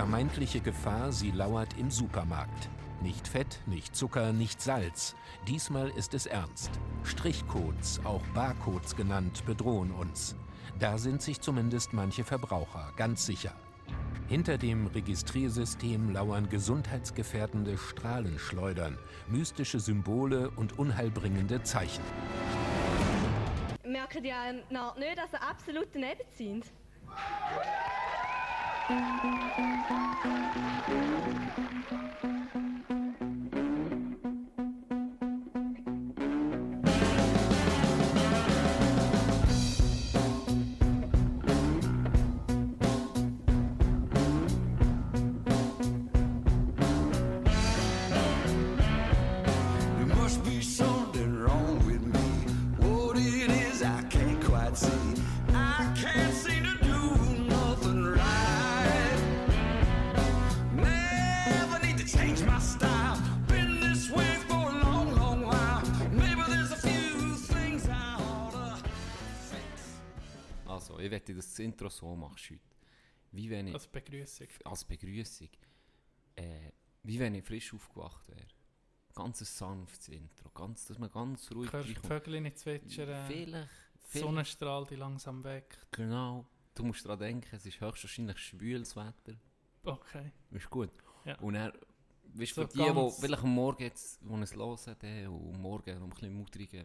vermeintliche Gefahr, sie lauert im Supermarkt. Nicht Fett, nicht Zucker, nicht Salz. Diesmal ist es ernst. Strichcodes, auch Barcodes genannt, bedrohen uns. Da sind sich zumindest manche Verbraucher ganz sicher. Hinter dem Registriersystem lauern gesundheitsgefährdende Strahlenschleudern, mystische Symbole und unheilbringende Zeichen. Merken die auch nicht, dass sie absolut daneben sind? Thank you. Wie wenn ich, Als Begrüßung. als Begrüßung, äh, wie wenn ich frisch aufgewacht wäre. Ganz ein sanftes Intro, ganz, dass man ganz ruhig Hörst die. Vögel nicht zwitschern, Vielleicht, die vielleicht, Sonnenstrahl die langsam weg. genau. Du musst daran denken, es ist höchstwahrscheinlich schwüles Wetter. Okay. Ist gut. Ja. Und er, weißt So für die, die vielleicht am Morgen jetzt, die es hören, die, und morgen noch ein bisschen mutriger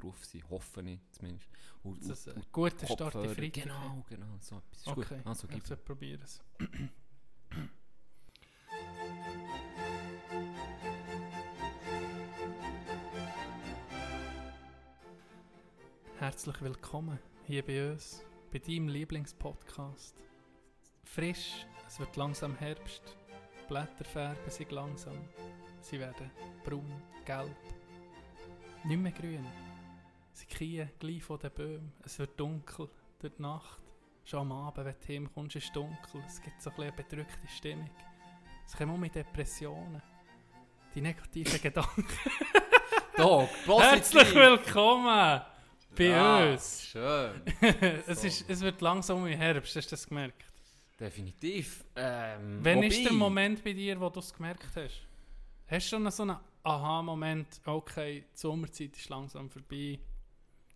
drauf sind, hoffe ich zumindest. Und, Das ist ein guter Start in Freitag. Genau, genau, so etwas. Ist Okay, gut. Also, gib also probieren es. Herzlich willkommen hier bei uns, bei deinem Lieblingspodcast. Frisch, es wird langsam Herbst, die Blätter färben sich langsam, sie werden braun, gelb, nicht mehr grün. Sie kriegen gleich von den Bäumen, es wird dunkel durch die Nacht. Schon am Abend, wenn du heimkommst, ist es dunkel, es gibt so ein eine bedrückte Stimmung. Es kommen auch mit Depressionen, die negativen Gedanken. Dog, Herzlich willkommen bei Ja, uns. Schön. es, ist, es wird langsam im Herbst, hast du das gemerkt? Definitiv. Ähm, Wann wobei- ist der Moment bei dir, wo du es gemerkt hast? Hast du schon so einen Aha-Moment, okay, die Sommerzeit ist langsam vorbei?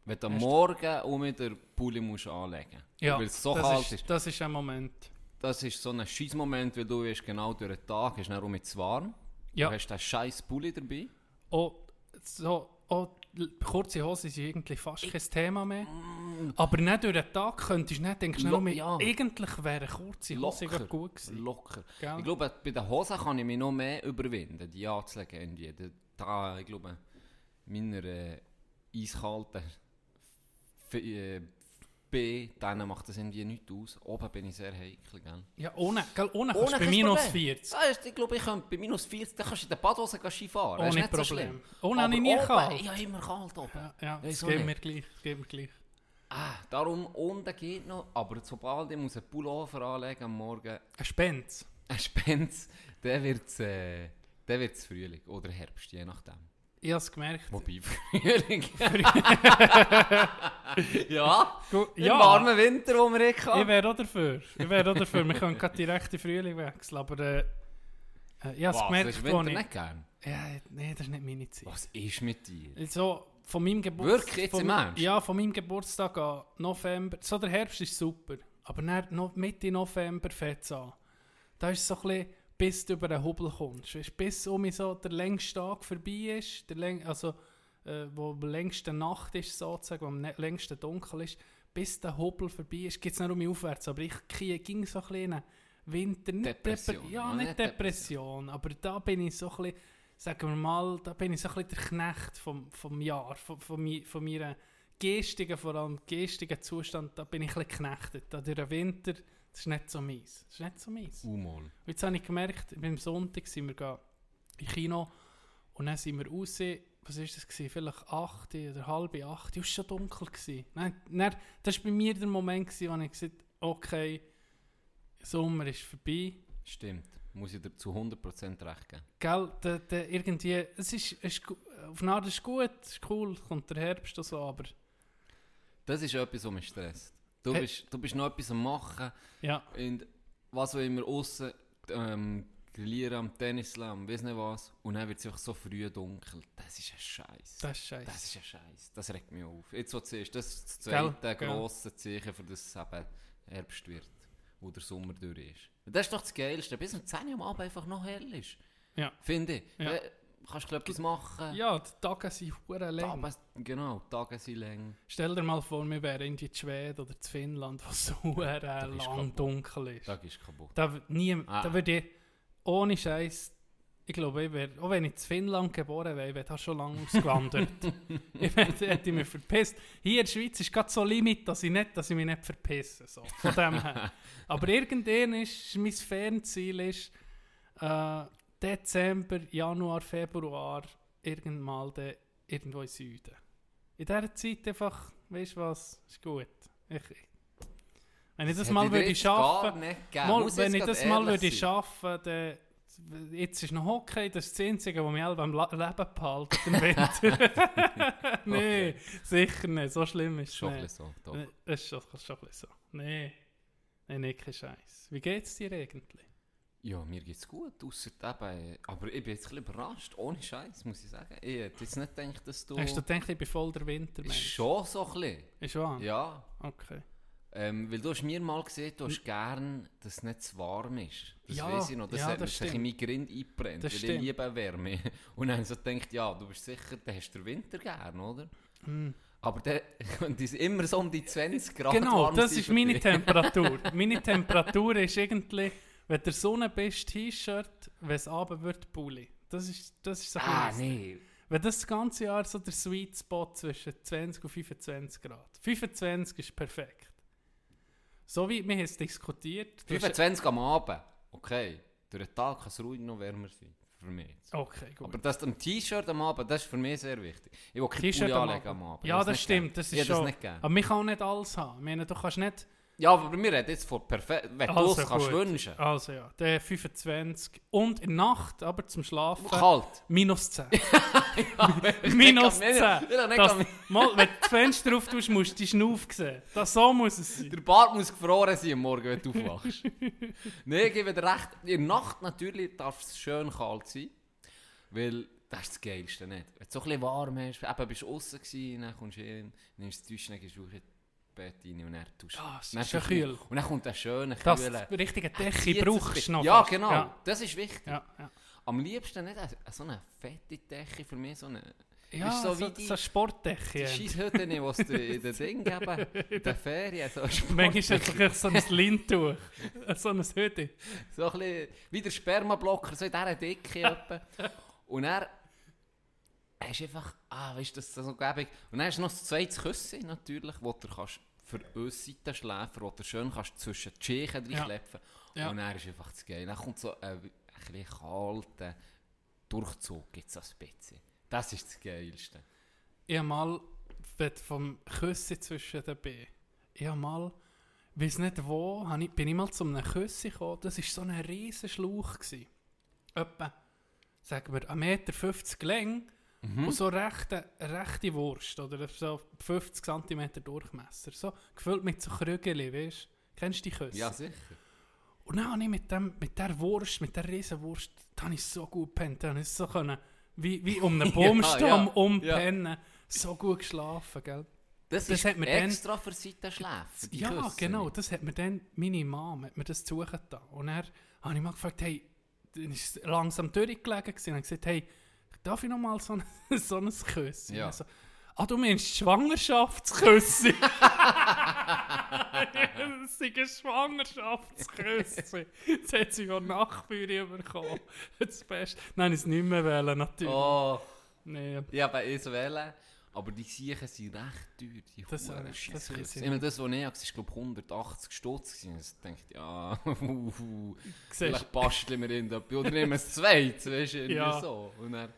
Wenn du am Morgen um den Pulli musst anlegen Ja, weil es so das, kalt ist, ist. das ist ein Moment. Das ist so ein scheiß Moment, weil du wirst genau durch den Tag, hast dann mit zu warm. Ja. Du hast den scheiß Pulli dabei. Oh, so, oh, kurze Hose sind irgendwie fast kein Thema mehr. Mm. Aber nicht durch den Tag könntest du nicht denken, Lo- ja. eigentlich wäre eine kurze Hose Locker. gut gewesen. Locker. Gell? Ich glaube, bei den Hosen kann ich mich noch mehr überwinden, die anzulegen. Irgendwie. Da- ich glaube, meiner äh, eiskalten äh, B, denen macht das irgendwie nichts aus. Oben bin ich sehr heikel, gell? Ja, ohne, gell, ohne kannst du bei minus Problem. 40. Das ist, ich glaube, ich könnte bei minus 40, dann kannst du in der Badhose Ski fahren. Ohne nicht so Problem. schlimm. Ohne habe ich nie oben, kalt. Ich habe immer kalt oben. Ja, ja das nicht? mir gleich. Geht mir gleich. Ah, darum unten geht noch, aber sobald ich muss einen Pullover anlegen am Morgen, Ein Spenz. ein Spenz, dann wird es äh, dann wird's Frühling oder Herbst, je nachdem. Ich habe es gemerkt. Wobei Frühling. ja, Gu- im ja, warmen Winter, wo wir eh ich hatten. wäre auch dafür. Ich wäre auch dafür. Wir können gerade direkt in Frühling wechseln. Aber äh, äh, ich habe es gemerkt, du wo Winter ich... nicht gern? Ja, nee, das ist nicht meine Zeit. Was ist mit dir? So, von meinem Geburtstag... Wirklich, jetzt im Ernst? Ja, von meinem Geburtstag an November... So, der Herbst ist super. Aber dann, noch Mitte November fängt es an. Da ist es so ein bisschen, bis du über den Hubel kommst. Weisst, bis um so der längste Tag vorbei ist, der läng also äh, wo die längste Nacht ist, sozusagen, wo am ne- längsten dunkel ist, bis der Hubel vorbei ist, geht es nicht um mich aufwärts. Aber ich kie- ging so ein bisschen in einen Winter... Nicht Depression, Depre- Ja, nicht Depression, aber da bin ich so ein bisschen, sagen wir mal, da bin ich so ein bisschen der Knecht vom, vom Jahr, von, von, von meiner geistigen, vor allem geistigen Zustand, da bin ich ein bisschen geknechtet. Da durch den Winter, das ist nicht so mies. Das ist nicht so mies. Umol. Und Jetzt habe ich gemerkt, beim Sonntag sind wir im Kino und dann sind wir raus, was war das, gewesen? vielleicht 8 oder halb 8, es war schon dunkel. Gewesen. Dann, dann, das war bei mir der Moment, gewesen, wo ich gesagt habe, okay, Sommer ist vorbei. Stimmt. Muss ich dir zu 100% recht geben. Gell, der, der irgendwie, es ist, es ist, auf eine Art ist es gut, es ist cool, kommt der Herbst und so, aber Das ist etwas, was mich stresst. Du, Hey. bist, du bist noch etwas am machen ja, und was auch immer aussen ähm, grillieren am Tennisslam, weiss nicht was. Und dann wird es einfach so früh dunkel. Das ist ein Scheiß. Das ist scheiße. Das ist ein Scheiß. Das regt mich auf. Jetzt, was du siehst, das ist das zweite gell. grosse Zeichen, für das es eben Herbst wird. Wo der Sommer durch ist. Das ist doch das Geilste. Bis um 10 Uhr am Abend einfach noch hell ist. Ja. Finde ich. Ja. Kannst du etwas machen? Ja, die Tage sind hure lang. Tage, genau, die Tage sind lang. Stell dir mal vor, wir wären in die Schweden oder zu Finnland, wo so hure lang kaputt. dunkel ist. Tag ist kaputt. Da, nie, Ah. da würde ich ohne Scheiß, ich glaube, ich wäre, auch wenn ich in Finnland geboren wäre, ich wäre da schon lange ausgewandert. ich wär, hätte mich verpisst. Hier in der Schweiz ist gerade so Limit, dass ich, nicht, dass ich mich nicht verpisse. So, von dem her. Aber irgendwann ist mein Fernziel ist, äh, Dezember, Januar, Februar, irgendwann mal irgendwo im Süden. In dieser Zeit einfach, weißt du was, ist gut. Ich, wenn ich das, mal würde schaffen nicht. Mal, wenn ich das mal würde schaffen, dann jetzt ist noch Hockey, das ist das Einzige, was mich alle La- Leben behalten im Winter. nee, sicher nicht, so schlimm ist es Schon nicht. so, doch. Das ist schon, schon ein bisschen so. Nee, nee, nee, kein Scheiß. Wie geht's dir eigentlich? Ja, mir geht's gut, ausser eben, aber ich bin jetzt ein bisschen überrascht, ohne Scheiß, muss ich sagen. Ich hätte jetzt nicht gedacht, dass du... Hast du gedacht, ich bin voll der Wintermensch? Schon so ein bisschen, Ist wahr? ja. Okay. Ähm, weil du hast mir mal gesehen, du hast gern, dass es nicht zu warm ist. Das Ja, weiss ich noch, das ja, hat das sich in stimmt. mein Grind eingebrennt, Das weil stimmt. ich liebe Wärme. Und dann so gedacht, ja, du bist sicher, dann hast du den Winter gern, oder? Hm. Aber der, die sind immer so um die 20 Grad Genau, das ist meine. Temperatur. meine Temperatur ist irgendwie, wenn der Sonne bist, T-Shirt, wenn es Abend wird, Pulli. Das ist, das ist so Ah, nee. Wenn das das ganze Jahr so der Sweet Spot zwischen 20 und 25 Grad. 25 ist perfekt. So wie wir es diskutiert. du hast- 25 am Abend, okay. Durch den Tag kann es ruhig noch wärmer sein. Für mich. jetzt. Okay, gut. Aber das am T-Shirt am Abend, das ist für mich sehr wichtig. Ich will kein T-Shirt Pulli am anlegen Abend. am Abend. Ja, Ich das nicht stimmt. Das Ich ist hätte schon. nicht gern. aber man kann auch nicht alles haben. Ich meine, du kannst nicht. Ja, aber wir reden jetzt von perfekt. Wenn du Also es kannst wünschen. Also ja, der 25. Und in der Nacht, aber zum Schlafen, Kalt. minus 10. Ja, minus ich 10. kann- ich kann nicht- Das, mal, wenn du das Fenster auf tust, musst du die Schnuff sehen. Das, so muss es sein. Der Bart muss gefroren sein am Morgen, wenn du aufwachst. Nein, ich gebe dir recht. In der Nacht natürlich darf es schön kalt sein. Weil das ist das Geilste, nicht? Wenn du so ein bisschen warm hast, eben bist du außen gewesen, dann kommst du hin, nimmst das Duschen, dann gehst du Bett rein und dann tust Ah, es dann ist ja kühl. Und dann kommt der schöne, Dass kühle... richtige zieht Decke brauchst du noch. Ja, fast. genau. Ja, Das ist wichtig. ja, ja. Am liebsten nicht eine- so eine fette Decke für mich, so eine... ja so so, so, die- eine Sportdecke. Die Scheisshütte, die es in den Ding geben, in den Ferien, so Manchmal ist es so ein Lindtuch. so ein Hütte. So ein bisschen wie der Spermablocker, so in dieser Dicke etwa. Und er hast einfach, ah, weißt du, das ist so gäbig. Und dann hast du noch das zweite Küsschen natürlich, wo du kannst für uns Seitenschläfer, wo du schön kannst zwischen die Schächen Ja. reinklepfen Ja. Und dann ist einfach das geil. Dann kommt so ein, ein bisschen kalter Durchzug, gibt es ein bisschen. Das ist das Geilste. Ich habe mal wenn vom Küssen zwischen den Beinen. Ich habe mal, weiß nicht wo, ich, bin ich mal zu einem Küssen gekommen. Das war so ein riesen Schlauch. gewesen. Etwa, sagen wir, 1,50 Meter Länge Mhm. und so rechte, rechte Wurst oder so 50 cm Durchmesser. So gefüllt mit so Krügeli, weißt? Kennst du die Küsse? Ja, sicher. Und dann habe ich mit, dem, mit der Wurst, mit der riesen Wurst, da habe ich so gut gepennt. Da habe ich so können, wie, wie um einen Baumstamm ja, umpennen. So gut geschlafen, gell? Das, Das ist hat mir dann- extra für Seitenschläfer. die Ja, Küsse. genau. Das hat mir dann meine Mom hat mir das zugetan. Und dann habe ich mal gefragt, hey, dann ist langsam durchgelegen. Und habe gesagt, hey, darf ich noch mal so ein, so ein Küsschen? Ja. So, ah, du meinst Schwangerschaftsküsschen? das ist ein Schwangerschaftsküsschen. Jetzt hat sie ja Nachführung bekommen. Das Beste. Nein, ich es nicht mehr wählen, natürlich. Oh, Nee. ich habe es wählen, aber die Siechen sind recht teuer, die Das, Huren äh, das weiss ich meine, das, was ich habe, ist glaube ich 180 Stutz. Also ich dachte, ja, uh, uh, vielleicht basteln wir in etwas. Oder nehmen wir es zweit, weißt du, Ja. so. Und dann,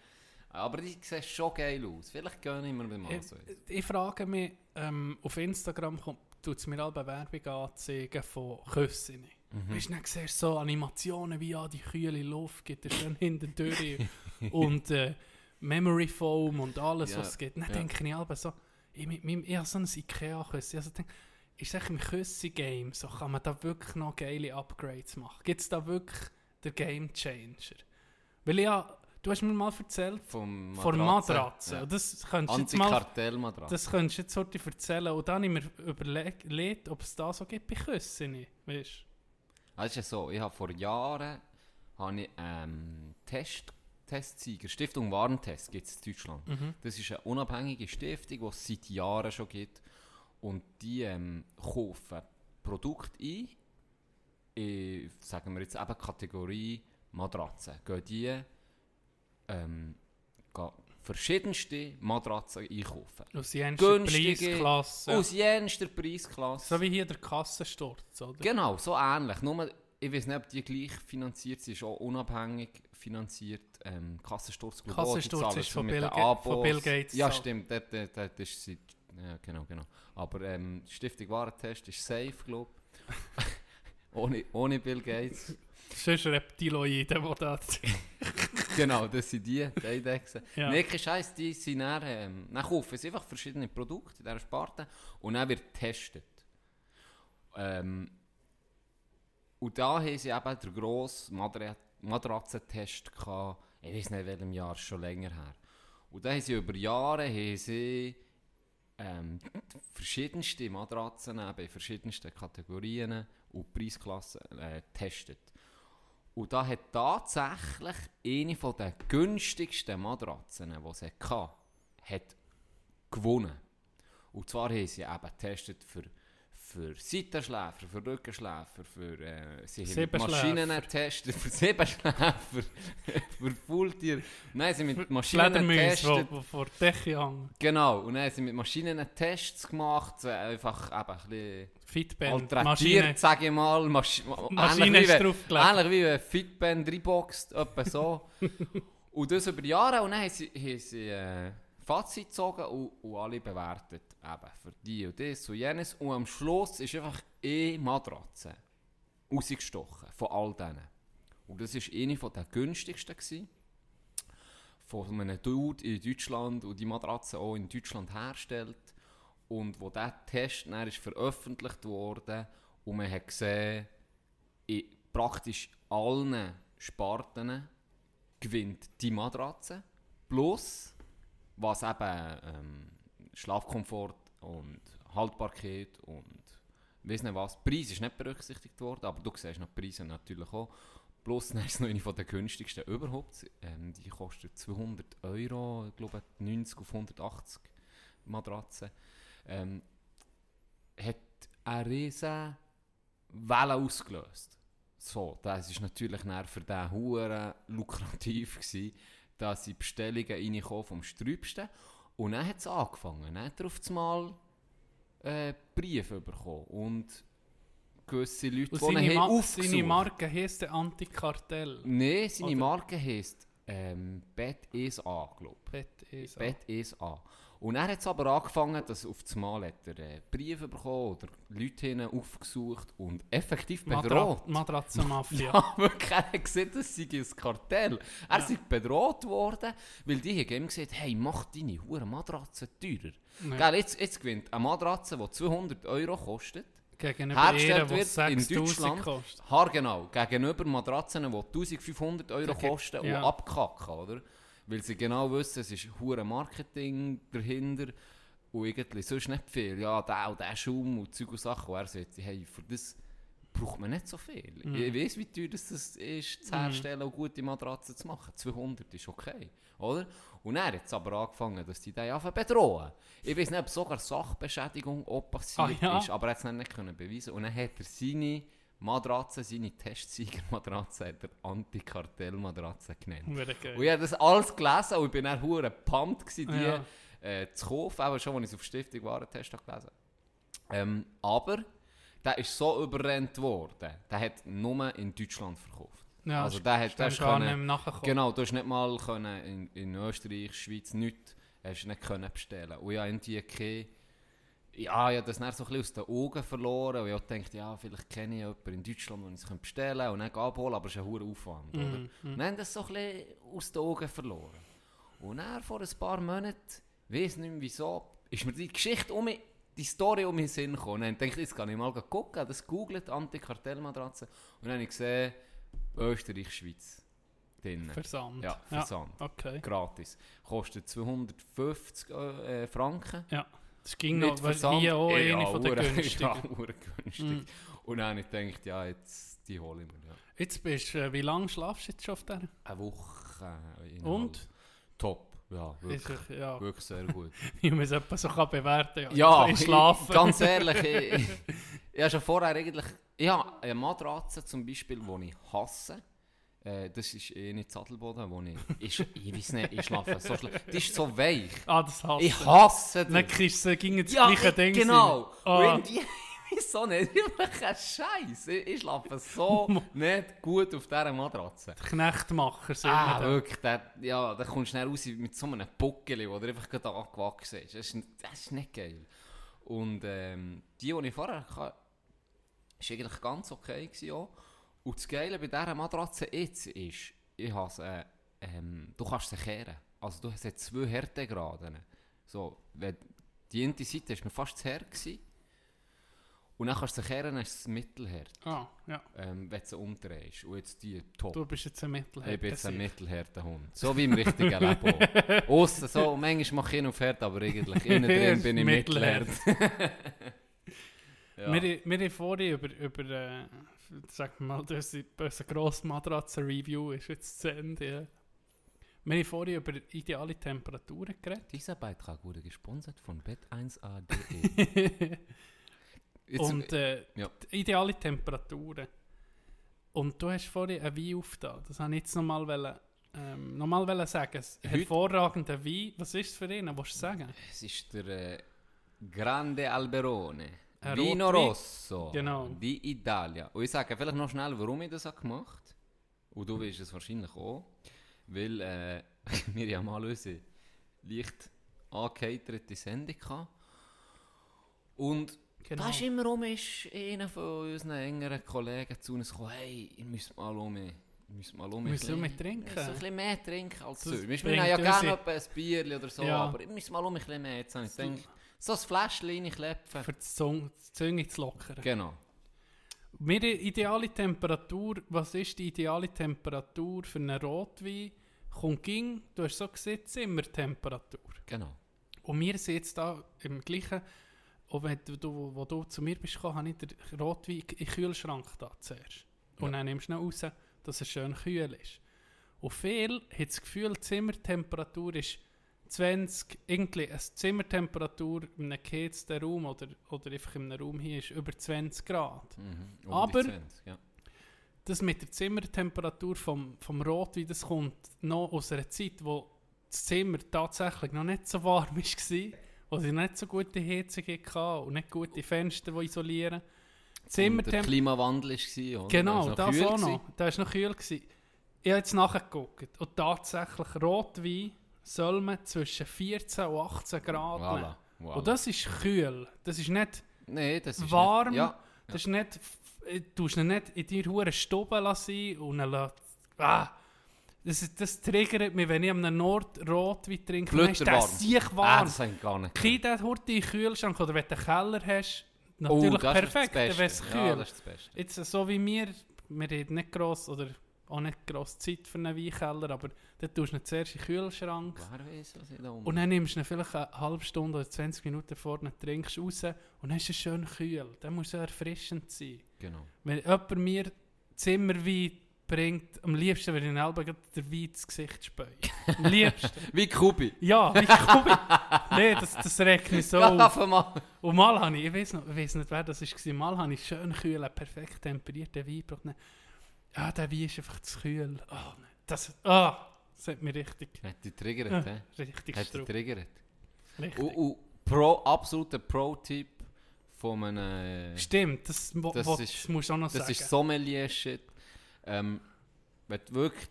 aber die sehen schon geil aus. Vielleicht gehen wir mal Ich, so. ich frage mich, ähm, auf Instagram kommt, tut es mir alle Werbung anzeigen von Küssen. Mhm. Weißt du, dann siehst so Animationen wie an die kühle Luft geht schön hinten durch und äh, Memory Foam und alles, Ja, was es gibt. Dann ja. denke ich aber so, ich, mit meinem- ich habe so ein Ikea-Küssen. Also denk, ist echt im Küssen-Game, so kann man da wirklich noch geile Upgrades machen? Gibt es da wirklich der Game Changer. Weil ja, du hast mir mal erzählt, Vom von Matratzen. Ja. Das könntest du Antikartellmatratze. das könntest du jetzt heute erzählen. Und dann habe ich mir überlegt, ob es da so gibt bei Küssen. Weißt Also es ist ja so, ich habe vor Jahren habe ich, ähm, Test, Testsieger, Stiftung Warentest gibt es in Deutschland. Mhm. Das ist eine unabhängige Stiftung, die es seit Jahren schon gibt. Und die ähm, kaufen Produkte ein, in, sagen wir jetzt eben Kategorie Matratzen. Gehen die ähm, verschiedenste Matratzen einkaufen. Aus jenster Preisklasse. Aus jenster Preisklasse. So wie hier der Kassensturz, oder? Genau, so ähnlich. Nur, ich weiß nicht, ob die gleich finanziert sind, ist auch unabhängig finanziert. Ähm, Kassensturz, glaub ich, auch, die Kassensturz ist von Bill von. Bill Gates Ja, stimmt, dort, dort, dort ist sie. Ja, genau, genau. Aber ähm, Stiftung Warentest ist safe, glaube ich. ohne, ohne Bill Gates. Sonst Reptiloiden, die das... genau, das sind die, die Eidechsen. Ja. Nee, kein Scheiß, die sind dann, ähm, dann kaufen sie einfach verschiedene Produkte in dieser Sparte und dann wird getestet. Ähm, und da haben sie eben den grossen Madra Matratzentest gehabt, ich weiß nicht, in welchem Jahr, schon länger her. Und da haben sie über Jahre haben sie, ähm, verschiedenste Matratzen eben in verschiedensten Kategorien und Preisklassen äh, getestet. Und da hat tatsächlich eine von den günstigsten Matratzen, die es hatte, hat gewonnen. Und zwar haben sie eben getestet für, für Seitenschläfer, für Rückenschläfer, für äh, sie haben. Maschinen getestet, für Siebenschläfer, für Fulltier. Nein, sie mit Maschinen getestet. die vor. Genau, und dann sie mit Maschinen Tests gemacht, äh, einfach eben ein bisschen Fitband, Maschine. sage ich mal. Masch Maschine ist draufgelegt. ähnlich wie ein Fitband reinboxt, etwa so. und das über Jahre. Und dann haben sie, haben sie äh, Fazit gezogen und, und alle bewertet. Eben, für die und das und jenes. Und am Schluss ist einfach eine Matratze rausgestochen von all denen. Und das war eine den günstigsten. Gewesen von einem Dude in Deutschland, und die Matratze auch in Deutschland herstellt. Und wo dieser Test dann ist veröffentlicht wurde und man hat gesehen, in praktisch allen Sparten gewinnt die Matratze. Plus, was eben ähm, Schlafkomfort und Haltbarkeit und weiss nicht was. Preis ist nicht berücksichtigt worden, aber du siehst noch die Preise natürlich auch. Plus, dann ist es noch eine der günstigsten überhaupt. Ähm, die kostet 200 Euro, ich glaube 90 auf 180 Matratzen. Ähm, hat eine riesen Welle ausgelöst. So, das ist natürlich für den Huren lukrativ gewesen, dass sie Bestellungen reinkommen vom Sträubsten. Und dann hat es angefangen. Dann hat er auf einmal äh, Briefe bekommen und gewisse Leute, Und die ihn seine, haben Ma aufgesucht. seine Marke heisst der Antikartell. Nein, seine Oder- Marke heisst ähm, Bet is A, glaube ich. Bet ist Bet is A. Und er hat es aber angefangen, dass auf das Mal hat er äh, Briefe bekommen oder Leute hin aufgesucht und effektiv bedroht. Madra Matratzenmafia. Ja, wirklich, er hat gesehen, das sei ein Kartell. Er Ja. ist bedroht worden, weil die haben ihm gesagt, hey, mach deine hure Matratze teurer. Ja. Gell, jetzt, jetzt gewinnt eine Matratze, die 200 Euro kostet, Gegenüber hergestellt wird in 6000 Deutschland. kostet. Haargenau, gegenüber Matratzen, die 1500 Euro Okay, kosten und ja. abkacken, oder? Weil sie genau wissen, es ist hure Marketing dahinter und irgendwie sonst nicht viel. Ja, der und der Schaum und Zeug und Sachen. Und er sagt, hey, für das braucht man nicht so viel. Mhm. Ich weiß, wie teuer das ist, zu Mhm. herstellen und gute Matratzen zu machen. 200 ist okay, oder? Und er hat es aber angefangen, dass die den einfach bedrohen. Ich weiß nicht, ob sogar Sachbeschädigung auch passiert Ah, ja? ist, aber er hat es nicht können beweisen. Und dann hat er seine Matratze, seine Testsiegermatratze, hat er Antikartellmatratze genannt. Und ich habe das alles gelesen und ich bin dann hure pumped gewesen, die Ja. äh, zu kaufen, auch schon, als ich es auf Stiftung Warentest habe gelesen ähm, Aber der ist so überrennt worden, der hat nur in Deutschland verkauft. Ja, also der hat das können. Genau, du hast nicht mal können in, in Österreich, Schweiz nichts hast nicht können bestellen. Und ja, irgendwie keine, ja, ich habe das dann so ein bisschen aus den Augen verloren und ich dachte, ja, vielleicht kenne ich jemanden in Deutschland, wo ich es bestellen kann und dann abholen, aber es ist ein hoher Aufwand, oder? Mhm, mhm. Und dann haben das so ein bisschen aus den Augen verloren. Und dann vor ein paar Monaten, weiß nicht mehr wieso, ist mir die Geschichte um mich, die Story um mich Sinn gekommen. Und dann dachte ich, jetzt kann ich mal gucken, das googelt, Antikartellmatratze. Und dann habe ich gesehen, Österreich, Schweiz drin. Versand. Ja, Versand. okay. Gratis. Kostet 250 äh, Franken. Das ging Mit noch, weil Versand. auch Ja, eine von den günstigen. Ja, günstig. Mm. Und dann habe ich gedacht, ja, jetzt die hole ich mir. Ja. Jetzt bist du, äh, wie lange schlafst du jetzt schon auf der? Eine Woche. äh. Und? Top. Ja, wirklich, er- ja, wirklich sehr gut. wie man es etwa so kann bewerten kann. Ja, ich schlafen. ich- ganz ehrlich, ich, ich habe schon vorher eigentlich, ja, eine Matratze zum Beispiel, die ich hasse. Äh, das ist eh nicht Sattelboden, wo ich, ich, ich weiß nicht, ich schlafe so schlecht. Die ist so weich. Ah, das hast Ich hasse das. Dann kriegst du gegen das ja, gleiche ich- Ding. genau. Ah, Und die, wieso nicht? Wirklich ein Scheiß. Ich, ich schlafe so nicht gut auf dieser Matratze. Knechtmacher sind Ah, wir wirklich, der, ja, da kommst du schnell raus mit so einem Buckel, wo der einfach gerade angewachsen ist. Das ist, das ist nicht geil. Und ähm, die, die ich vorher hatte, war eigentlich ganz okay. Gewesen auch. Und das Geile bei dieser Matratze jetzt ist, ich has, äh, ähm, du kannst sie kehren. Also du hast zwei Härtegraden. So, wenn, die eine Seite war mir fast zu hart. Gewesen. Und dann kannst du sie kehren, dann ist es mittelhart, Ah, ja. ähm, wenn du sie umdrehst. Und jetzt die top. Du bist jetzt ein Mittelheld. Ich bin jetzt ein mittelhärter Hund. So wie im richtigen Leben. Aussen so, manchmal mache ich ihn auf Herd, aber eigentlich innen drin bin ich mittelhärt. ja. Wir, wir haben vorhin über, über äh, sag mal, unsere, grosse Matratze-Review ist jetzt zu Ende. Ja. Wir haben vorhin über ideale Temperaturen geredet. Dieser Beitrag wurde gesponsert von bet1a.de. Jetzt, und äh, ja. ideale Temperaturen. Und du hast vorhin einen Wein aufgetan. Das wollte ich jetzt nochmal wollen, ähm, nochmal wollen sagen. Ein hervorragender Wein. Was ist es für ihn? Was willst du sagen? es ist der äh, Grande Alberone. Ein Vino Rotwein. Rosso. Genau. Di Italia. Und ich sage vielleicht noch schnell, warum ich das habe gemacht habe. Und du weißt es wahrscheinlich auch. Weil äh, wir ja mal unsere leicht angekaterte Sendung hatten. Und Genau. Da ist immer um ist einer von unseren engeren Kollegen zu uns gekommen, hey, ihr müsst mal um, ihr müsst mal um. Wir müssen bisschen- trinken. So ein bisschen mehr trinken als Das sonst. Wir haben ja gerne ein Bier oder so, Ja. aber ihr müsst mal um ein bisschen mehr. Jetzt habe ich gedacht, so ein Fläschchen reinklepfen. Für die Zunge, die Zunge zu lockern. Genau. Meine ideale Temperatur, was ist die ideale Temperatur für einen Rotwein? Kommt ging, du hast so gesehen, Zimmertemperatur. Genau. Und wir sind jetzt da im gleichen, auch wenn du, wo du zu mir bist gekommen, habe ich den Rotwein in den Kühlschrank da zuerst. Und dann nimmst du ihn raus, dass er schön kühl ist. Und viele haben das Gefühl, die Zimmertemperatur ist 20, irgendwie eine Zimmertemperatur in einem geheizten Raum oder, oder einfach in einem Raum hier ist über 20 Grad. Mhm. Aber- die 20, ja. das mit der Zimmertemperatur vom, vom Rotwein, das kommt noch aus einer Zeit, wo das Zimmer tatsächlich noch nicht so warm war, wo sie nicht so gute Heizung hatten und nicht gute Fenster, die isolieren. Und der Klimawandel war, oder? genau, noch das auch noch. Da war noch kühl. Gewesen. Ich habe jetzt nachgeguckt und tatsächlich Rotwein soll man zwischen 14 und 18 Grad nehmen. Voilà. voilà. Und das ist kühl. Das ist nicht nee, das ist warm. Nicht, ja, Das ist nicht, äh, du musst ihn nicht in deiner Hure Stube lassen und ihn lassen. Ah, das, das triggert mich, wenn ich am Nord Rotwein trinke. dann ist der ah, warm. das habe ich gar nicht Krieg den Hurti in Kühlschrank oder wenn du einen Keller hast, Oh, natürlich das ist perfekt, wäre es kühl. Ja, das ist das Beste. Jetzt so wie wir, wir haben nicht gross oder auch nicht gross Zeit für einen Weinkeller, aber dann tust du ihn zuerst in den Kühlschrank. Um... Und dann nimmst du ihn vielleicht eine halbe Stunde oder 20 Minuten vor, dann trinkst du raus und dann ist es schön kühl. Dann muss er erfrischend sein. Genau. Wenn jemand mir Zimmerwein bringt, am liebsten würde ich ihn selber den Wein ins Gesicht speien. Am liebsten. Wie Kubi. Ja, wie ich? Nee, das, das regt mich so auf. Und mal habe ich, ich weiß, noch, ich weiß nicht, wer das war, mal habe ich schön kühl, einen perfekt temperierten Wein gebracht. Ja, der Wein ist einfach zu kühl. Oh, das, ah, das hat mich richtig, Hat die triggert, Ja. hä? richtig Hat strupp. triggert. Richtig. Und, und Pro, absoluter Pro-Tipp von einem... Stimmt, das, Das wo- ist- das musst du auch noch Das sagen. ist Sommelier-Shit. Ähm, wenn du wirklich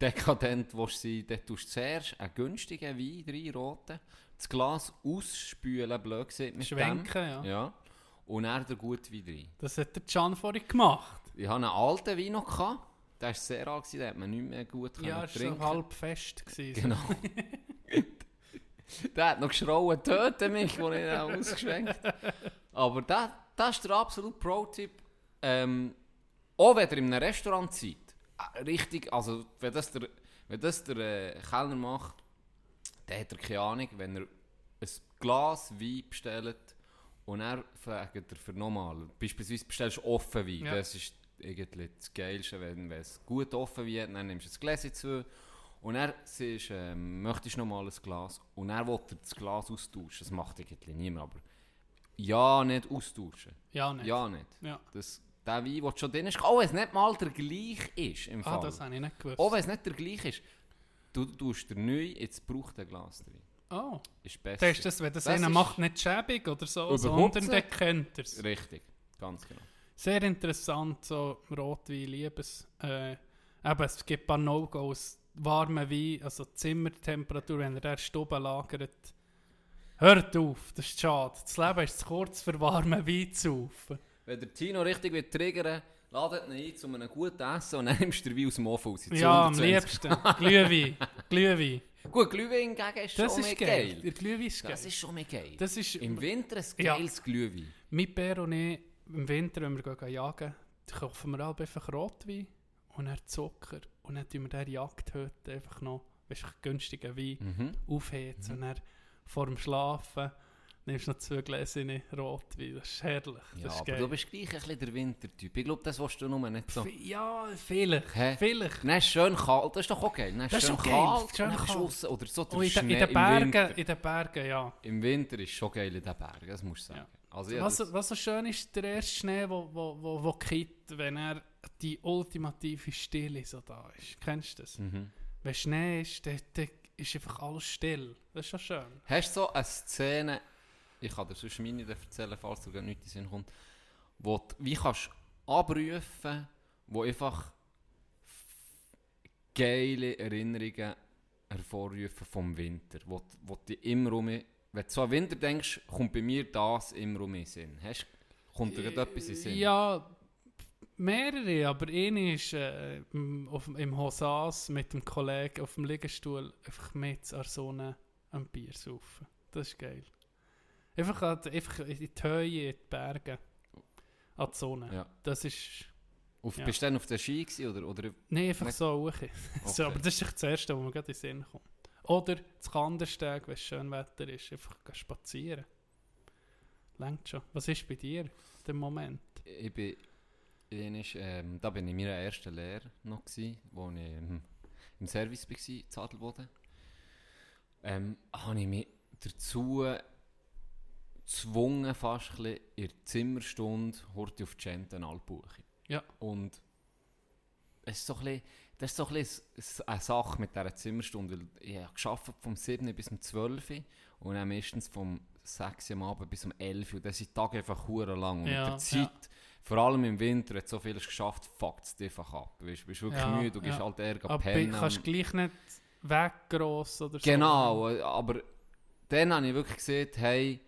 dekadent willst sein dann tust du zuerst einen günstigen Wein rein, roten, das Glas ausspülen, blöd gesagt, mit Schwenken, ja. dem. Ja. Und dann den guten Wein rein. Das hat der Can vorhin gemacht. Ich hatte einen alten Wein noch. Gehabt. Der war sehr alt, den hat man nicht mehr gut Ja, können es war trinken so halb fest. Gewesen, Genau. der hat noch geschrauen, töte mich, als ich ihn ausgeschwenkt habe. Aber das, das ist der absolute Pro-Tipp. Ähm, Auch wenn ihr in einem Restaurant seid, äh, richtig, also wenn das der, wenn das der äh, Kellner macht, dann hat er keine Ahnung, wenn er ein Glas Wein bestellt und er fragt er für nochmal, beispielsweise bestellst du offen Wein, Ja. das ist irgendwie das Geilste, wenn, wenn es gut offen hat, dann nimmst du ein Gläschen zu und er sagt, ähm, möchtest du nochmal ein Glas und er will dir das Glas austauschen, das macht irgendwie niemand, aber ja, nicht austauschen, Ja, nicht. ja nicht. Ja. Das, der Wein, der schon drin ist, auch wenn es nicht mal der gleich ist im Fall. Ah, das habe ich nicht gewusst. Auch wenn es nicht der gleiche ist, du tust der neu ins gebrauchte Glas drin. oh, Ist besser. das ist das, wenn das, Das einer macht, nicht schäbig oder so, sondern der kennt es. Richtig, ganz genau. Sehr interessant, so Rotwein, Liebes. Äh, eben, es gibt ein paar No-Gos. Warme Wein, also Zimmertemperatur, wenn er der Stube lagert. Hört auf, das ist schade. Das Leben ist zu kurz für warme Wein zu saufen. Wenn der Tino richtig will triggern ladet ihn ein zu einem guten Essen und nimmst du den Wein aus dem Ofen raus. Ja, am 120. liebsten. Glühwein. Glühwein. Gut, Glühwein hingegen ist Das schon ist mehr geil. geil. Der Glühwein ist geil. Das ist schon mehr geil. Das ist, Im Winter ein Ja. geiles Glühwein. Mit Bär und ich, im Winter, wenn wir gehen jagen, kaufen wir halt einfach Rotwein und dann Zucker. Und dann tun wir den Jagdhütte einfach noch, weißt günstigen Wein Mhm. aufheizen. Und dann vor dem Schlafen nimmst du noch zwei Gläser Rotwein. Das ist herrlich. Das Ja, ist aber geil. du bist gleich ein bisschen der Wintertyp. Ich glaube, das willst du nur nicht so. V- Ja, vielleicht. Hä? Vielleicht. Ist schön kalt, das ist doch geil. Dann Das ist schön schon geil, kalt, schön kalt. oder so der Und in, de, in den Bergen, in den Bergen, ja. Im Winter ist schon geil in den Bergen, das musst du sagen. Also, ja, Was, was so schön ist, der erste Schnee, wo, wo, wo, wo kippt, wenn er die ultimative Stille so da ist. Kennst du das? mhm. Wenn Schnee ist, dann, dann ist einfach alles still. Das ist schon schön. Hast du so eine Szene, ich kann dir sonst meine erzählen, falls dir gerade nichts in Sinn kommt, wo du wie kannst abrufen, wo einfach geile Erinnerungen hervorrufen vom Winter, wo, du- wo du immer um wenn du so an Winter denkst, kommt bei mir das immer um den Sinn. Hast, kommt dir gerade etwas in den Sinn? Ja, mehrere, aber eine ist äh, im- auf, im Hosas mit dem Kollegen auf dem Liegestuhl einfach mit an so einem Bier saufen. Das ist geil. Einfach, an, einfach in die Höhe, in die Berge. An die Sonne. Ja. Das ist... Auf, Ja. Bist du dann auf der Ski gewesen, oder, oder Nein, einfach Nicht- so hoch. so, Okay. aber das ist das Erste, wo mir gerade in den Sinn kommt. Oder das Kandersteg, wenn es schön Wetter ist, einfach spazieren. Längt schon. Was ist bei dir, der Moment? ich bin, einmal, ähm, da bin ich in meiner ersten Lehre noch gsi, wo ich ähm, im Service war, in Adelboden. Ähm, habe ich mich dazu gezwungen, fast ein bisschen in der Zimmerstunde heute auf die Gentenal buchen. Ja. Und es ist so ein bisschen, das ist so ein bisschen eine Sache mit dieser Zimmerstunde, weil ich habe vom 7 bis um 12 und dann meistens vom 6 am Abend bis um 11 und dann sind die Tage einfach hure lang. Und Ja, mit der Zeit, vor allem im Winter, hat so vieles geschafft, fuckt es dich einfach ab. Du bist, bist wirklich Ja, müde, du gehst ja. halt eher Aber pennen. bi- kannst gleich nicht weggross oder so? Genau, aber dann habe ich wirklich gesehen, hey,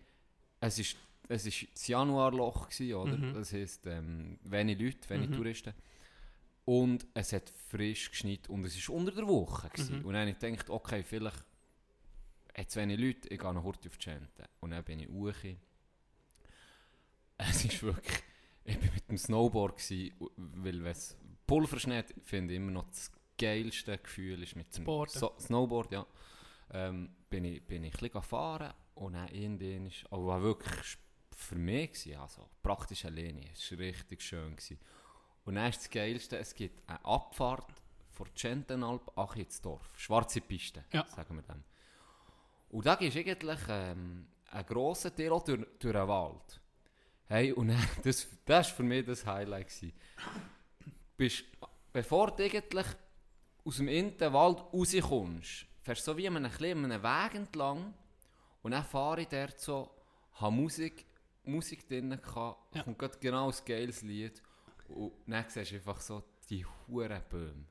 es ist, es ist das Januarloch gewesen, oder? Mhm. Das heisst, ähm, wenig Leute, wenig Mhm. Touristen. Und es hat frisch geschneit und es war unter der Woche. Gewesen. Mhm. Und dann habe ich gedacht, okay, vielleicht hat es wenig Leute, ich gehe noch heute auf die Gente. Und dann bin ich hoch. Es ist wirklich, ich bin mit dem Snowboard gewesen, weil wenn es Pulver schneit, finde ich immer noch das geilste Gefühl ist mit dem so Snowboard, ja. Ähm, bin ich, bin ich ein bisschen gefahren und dann ist, aber war wirklich für mich gewesen, also praktisch alleine, es war richtig schön gewesen. Und dann ist das Geilste, es gibt eine Abfahrt von Gentenalp Dorf, schwarze Piste, Ja. sagen wir dann. Und da ist eigentlich ähm, ein grosser Teil auch durch, durch den Wald. Hey, und dann, das, das war für mich das Highlight. Gewesen. Bist, bevor du eigentlich aus dem inneren Wald rauskommst, fährst du so wie an einem, kleinen- Weg entlang und dann fahre ich dort so, habe Musik, Musik drin gehabt, Ja. kommt gerade genau ein geiles Lied und dann siehst du einfach so die huren Bäume.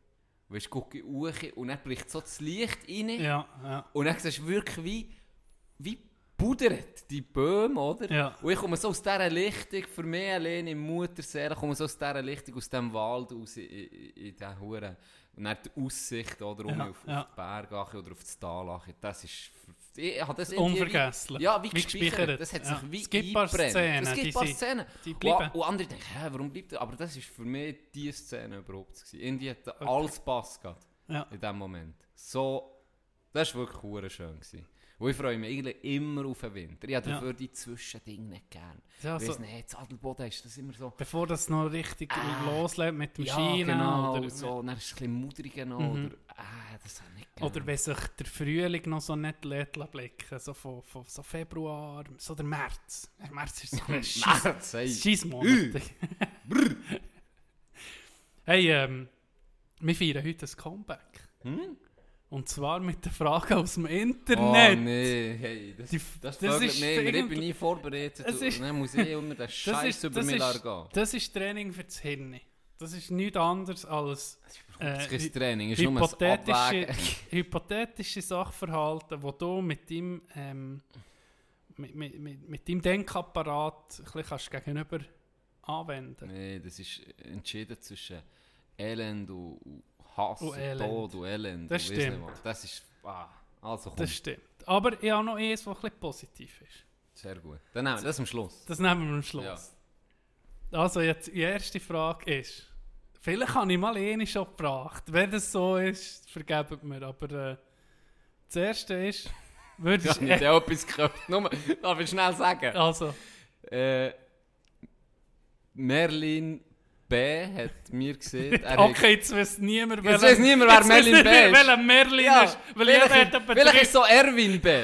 Weißt du, gucke hoch und dann bricht so das Licht rein Ja, ja. und dann siehst du wirklich wie, wie pudert, die Böhme, oder? Ja. Und ich komme so aus dieser Lichtung, für mich allein im Muttersee, ich komme so aus dieser Lichtung, aus diesem Wald raus, in, in, in diesen Huren. Und dann die Aussicht, oder, um Ja, auf, ja. auf die Berge oder auf das Tal, ache, das ist... Ich habe das wie- Unvergesslich. Ja, wie, Wie gespeichert. Das hat Ja. sich wie Es gibt ein paar. Szenen, Es gibt ein paar Szenen. die Und, bleiben. und andere denken, hä, warum bleibt das? Aber das ist für mich die Szene überhaupt. gewesen. Irgendwie hat alles Pass gehabt Ja. in dem Moment. So, das war wirklich schön. Gewesen. Und ich freue mich eigentlich immer auf den Winter. Ich habe Ja. dafür die Zwischendinge nicht gern. Ja, so- nicht, das Adelboden ist das immer so... Bevor das noch richtig Ah. loslädt mit dem Ja, Schienen. genau, oder, so, dann ist es ein bisschen mudriger noch, Mhm. oder... Ah, das habe ich nicht gern. oder wenn sich der Frühling noch so nicht lässt blicken so von, von so Februar, so der März. Der März ist so ein März, hey. Scheissmonat. hey, ähm, wir feiern heute ein Comeback. Hm? Und zwar mit der Frage aus dem Oh Internet. nee, hey, das, Die- das, das ist mich immer. Ich irgend- bin nie vorbereitet. Es ist- dann muss ich immer den Scheiß über mich gehen. das ist Training für das Hirn. Das ist nichts anderes als Das ist äh, Training, ist nur ein hypothetische, hypothetische Sachverhalte, wo du mit deinem, ähm, mit, mit, mit, mit deinem Denkapparat ein kannst gegenüber anwenden Nee, das ist entschieden zwischen Elend und und Hass Und und, Elend. Tod und Elend. Das stimmt. Das ist... Ah, also komm, Das stimmt. Aber ich habe noch eins, was ein bisschen positiv ist. sehr gut. Dann nehmen wir das am Schluss. Das nehmen wir am Schluss. Also jetzt die erste Frage ist, vielleicht habe ich mal eine schon gebracht. Wenn das so ist, vergebt mir. Aber äh, das erste ist, Ich würdest habe nicht etwas gehört. Nur, darf ich schnell sagen? also, Äh, Merlin B. hat mir gesehen... hat- okay, jetzt weiß niemand, Jetzt weiss niemand, wer Merlin B. ist. Welcher Merlin Ja, ist. Weil jeder hat etwa vielleicht drei- ist so Erwin B.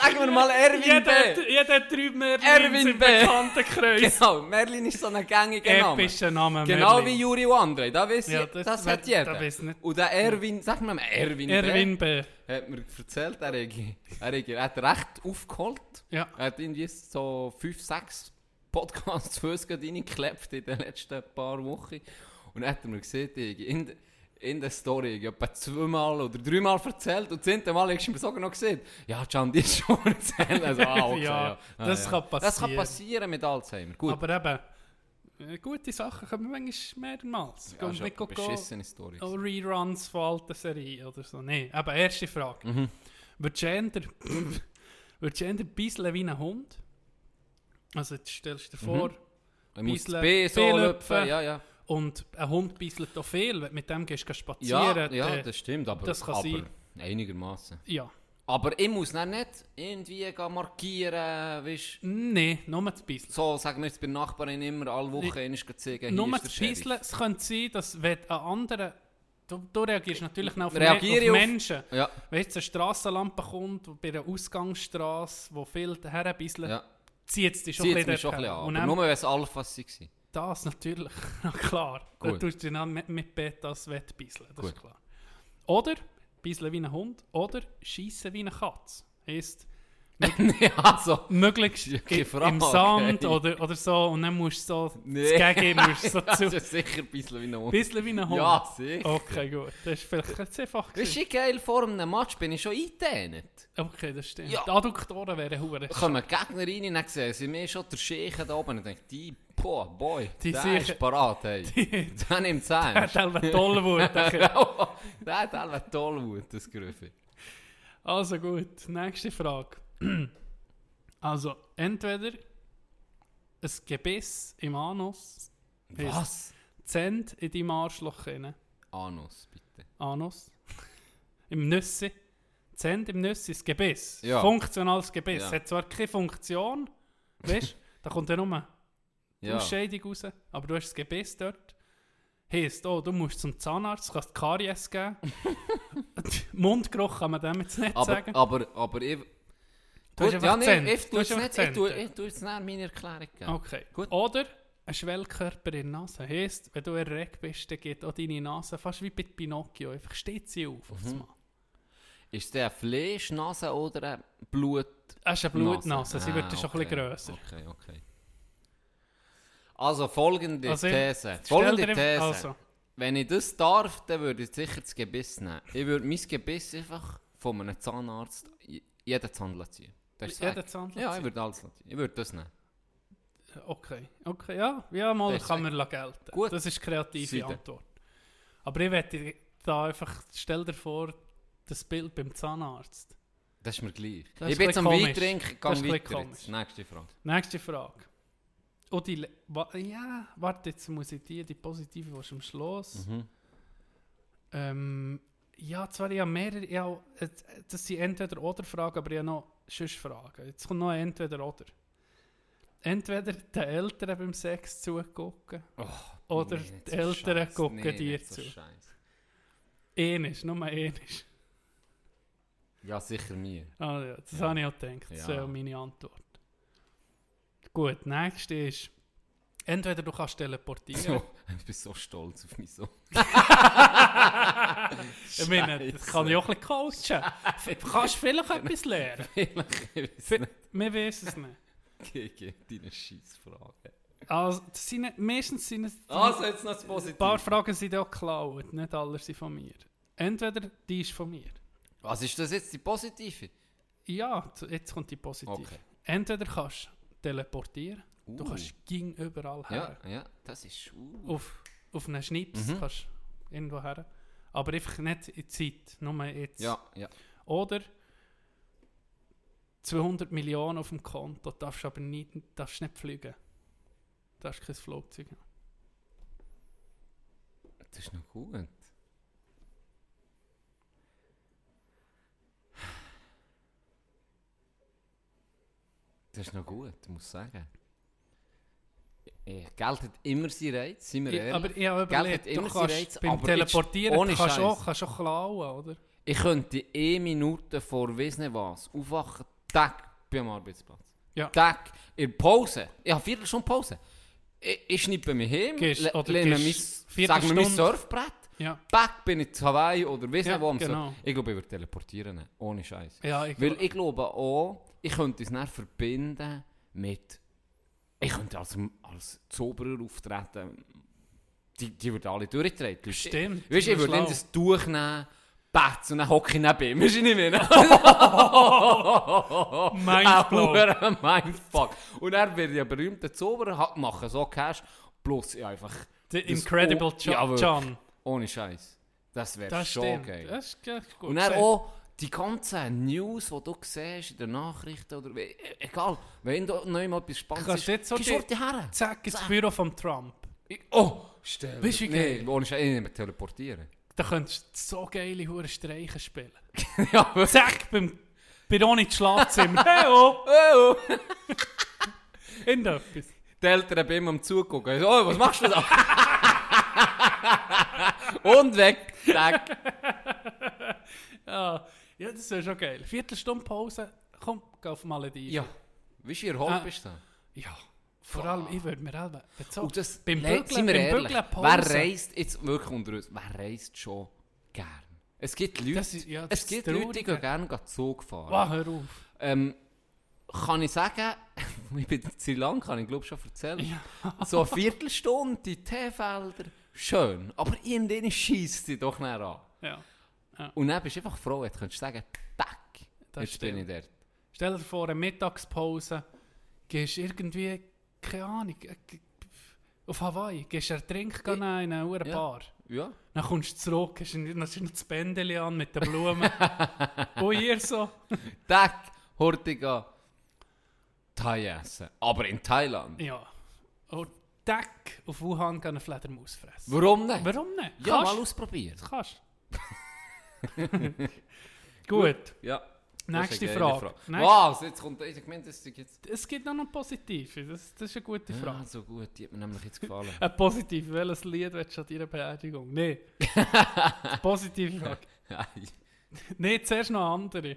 Sagen wir mal Erwin jeder, hat, B. jeder hat drei Merlins Erwin im B. Bekanntenkreis. Genau, Merlin ist so ein gängiger Name. Epischer Name, Genau Merlin. wie Juri und André, da weiss Ja, das- das, wer- hat jeder. da weiss nicht. Und der Erwin, sag mal Erwin, Erwin B. B. hat mir erzählt, er, hat- er, hat- er hat recht aufgeholt. Ja. Er hat irgendwie so 5, 6 Podcasts für uns reingeklebt in den letzten paar Wochen. Und dann hat er mir gesehen, in, in der Story, ich habe zweimal oder dreimal erzählt und das zehnte Mal hast du mir sogar noch gesehen, ja, Can, die ist schon erzählt. Also, ah, okay, Ja, ja, Ah, das ja. kann Das kann passieren. passieren mit Alzheimer. Gut. Aber eben, äh, gute Sachen kommen manchmal mehrmals. ja, schon nicht beschissene Story. oh, Reruns von alten Serien oder so. Nein, aber erste Frage. Mhm. Wird Gender, wird Gender bisschen wie ein Hund? Also jetzt stellst du dir vor, Er muss bisschen das B so lüpfen. Ja, ja. und ein Hund bisselt auch viel, wenn du mit dem gehst du spazieren. Ja, ja, äh, das stimmt, aber, das kann aber sein. einigermaßen. ja. Aber ich muss dann nicht irgendwie markieren, weißt Nein, nur das Bisseln. so sagen wir jetzt bei der Nachbarin immer alle Woche einmal zeigen, hier Nur ist der. Bisseln, es könnte sein, dass wenn ein anderer... Du, du reagierst natürlich noch auf, Reagiere auf auf- Menschen. Ja, Wenn jetzt eine Strassenlampe kommt, bei einer Ausgangsstraße, wo viel herbisseln, ja. Zieht es dich schon ein bisschen schon ein bisschen dorthin. an. Und dann nur wenn es Alphas waren. das natürlich, na klar. Dann Gut. tust du dann mit, mit Betas wettbisseln, das ist Gut. klar. Oder bisseln wie ein Hund, oder schießen wie eine Katze. Heisst, nee, also. möglichst Ja, Frage, im Sand ey. oder, oder so und dann musst du so Nee. das Gegen musst so Das zu... ist sicher ein bisschen wie ein Hund. Bisschen wie ein Hund. Ja, sicher. Okay, gut. Das ist vielleicht zu einfach. Das ist geil, vor einem Match bin ich schon eingedehnt. Okay, das stimmt. Ja. Die Adduktoren wären hure. Kommen Gegner rein und dann sehen sie mir schon der Scheiche da oben und denken, die, boah, boy, Die der sicher- ist parat, hey. Der nimmt es Der hat ernst. selber Tollwut. Der hat alle Tollwut, das Grüffi. Also gut, nächste Frage. Also, entweder ein Gebiss im Anus, Was? Zend in deinem Arschloch rein, Anus, bitte. Anus, im Nüssi, Zend im Nüssi, das Gebiss, Ja. funktionales Gebiss, Ja. hat zwar keine Funktion, weißt du, da kommt ja nur Ja. Ausscheidung raus, aber du hast das Gebiss dort. Heisst, oh, du musst zum Zahnarzt, kannst Karies geben. Mundgeruch kann man dem jetzt nicht Aber, sagen. aber, aber ich... Du hast ja, Zent. ich tue es nicht, ich tue, Zent. ich tue jetzt näher meine Erklärung geben. Okay, Gut. Oder ein Schwellkörper in der Nase. Heisst, wenn du erregt bist, dann geht auch deine Nase fast wie bei Pinocchio. Einfach steht sie auf. auf das Mhm. Mal. Ist der eine Fleischnase oder eine Blut... Das ist eine Blutnase, sie Ah, wird dann schon ein okay, bisschen grösser. Okay, okay. Also folgende Also, These. Folgende dir These. Also, Wenn ich das darf, dann würde ich sicher das Gebiss nehmen. Ich würde mein Gebiss einfach von einem Zahnarzt jeden Zahn ziehen. Das ist Jeden Sack. Zahn Ja, ich würde alles. Ich würde das nehmen. Okay, okay, ja, ja mal Das kann man gelten. Gut. Das ist eine kreative Seite. Antwort. Aber ich wette da einfach, stell dir vor, das Bild beim Zahnarzt. Das ist mir gleich. Das ich bin jetzt am ein bisschen weiter. Jetzt. Nächste Frage. Nächste Frage. Oh, die, wa- ja, warte, jetzt muss ich die, die positive, die ist am Schluss. Mhm. Ähm, ja, zwar habe mehrere, ja, äh, das sind entweder oder Fragen, aber ich habe noch sonst Fragen. Jetzt kommt noch entweder oder. Entweder den Eltern beim Sex zugucken oder Nee, die so Eltern Scheiß. gucken Nee, dir so zu. Ähnlich, nur ähnlich. Ja, sicher mir. Ah, ja, das Ja. habe ich auch gedacht. Das Ja. wäre meine Antwort. Gut, nächste ist, entweder du kannst teleportieren. So, ich bin so stolz auf mich so. ich meine, das kann ich auch ein bisschen coachen. Du kannst vielleicht etwas lernen. Vielleicht, Wir wissen es nicht. Gegen deine Scheissfrage. Also, das sind meistens sind es... Also, jetzt noch das ein Positive. paar Fragen sind auch geklaut, nicht alle sind von mir. Entweder die ist von mir. Was ist das jetzt, die positive? Ja, jetzt kommt die positive. Okay. Entweder kannst du teleportieren, du Uh. kannst ging überall her. Ja, ja, das ist... Uh. Auf, auf einen Schnips Mhm. kannst du irgendwo her. Aber einfach nicht in Zeit, nur jetzt. Ja, ja. Oder 200 Millionen auf dem Konto, darfst aber nicht, darfst nicht fliegen. Darfst kein Flugzeug haben. Das ist noch gut. Das ist noch gut, ich muss sagen. Ja, Geld hat immer seinen Reiz, sind wir Ich, ehrlich. aber ich habe Geld überlegt, hat immer du beim Teleportieren ohne kannst auch, kannst auch klauen, oder? Ich könnte eh Minuten vor weiss nicht was aufwachen, Tag beim Arbeitsplatz. Ja. Tag in Pause. Ich habe vier Stunden Pause. Ich, ich schnippe mich hin, lehne mein, sagen wir mein Viertelstunde- Surfbrett, Ja, back bin ich zu Hawaii oder weiss Ja, nicht wo. am genau. Ich glaube, ich würde teleportieren, ohne Scheiß. ja ich, Weil ich glaube auch, ich könnte es dann verbinden mit. Ich könnte als, als Zauberer auftreten. Die, die würden alle durchtreten. Stimmt, Weißt du, ich würde dann das Tuch nehmen, Batz und dann hocke ich neben ihm. Weißt du. Ein verdammter Mindfuck. Und er wird ja berühmter Zauberer, machen so Cash. Plus, ja, einfach. The Incredible oh, John. Ohne Scheiß. Das wäre schon stimmt. geil. Das ist gut. Und gesagt. auch die ganzen News, die du siehst in den Nachrichten oder wie, egal, wenn du noch mal etwas Spannendes du jetzt so gehst die- du her. Zack, ins Zack. Büro vom Trump. Ich- Oh, stell Weißt du, Nee, ohne Scheiß, ich nehme teleportieren. Da könntest du so geile hure Streichen spielen. ja. Zack, beim Bironi ins Schlafzimmer. hey, oh, Oh, irgendetwas. die Eltern bei ihm am Zugucken. Oh, was machst du da? Und weg. Zack. Ja, ja das wäre schon geil. Viertelstunde Pause, komm, geh auf Malediven. Ja. Wie erholt Ah. bist du? Ja, vor allem, ich würde mir auch bezogen. Und das, beim Bügeln, sind wir ehrlich, wer reist, jetzt wirklich unter uns, wer reist schon gern? Es gibt Leute, ist- ja, es gibt Leute, die gerne Zug fahren. Wow, hör auf. Ähm, kann ich sagen, ich bin in Sri Lanka, ich glaube schon erzählt. So eine Viertelstunde, die Teefelder, schön. Aber irgendwann schießt sie doch näher an. Ja, Und dann bist du einfach froh, jetzt könntest du sagen, tack, Das jetzt bin ich stimmt. dort. stell dir vor, eine Mittagspause, gehst irgendwie, keine Ahnung, äh, auf Hawaii, gehst einen Trink Ich- in eine Ja. Bar. Ja. Dann kommst du zurück, hast du noch das Bändeli an mit den Blumen. Und ihr so. Tack, Hortiga, Thai essen. Aber in Thailand. Ja. Und Deck auf Wuhan gehen eine Fledermaus fressen. Warum nicht? Warum nicht? Ja, Kannst. mal ausprobieren. Kannst. Gut, Ja. nächste Frage. Frage. Was? Jetzt kommt ich gemeint, das jetzt. Es gibt noch eine positive, das, das ist eine gute Ja, Frage. so gut, die hat mir nämlich jetzt gefallen. Eine positive, welches Lied willst du an deiner Beerdigung? Nein. positive Frage. Nein, zuerst noch eine andere.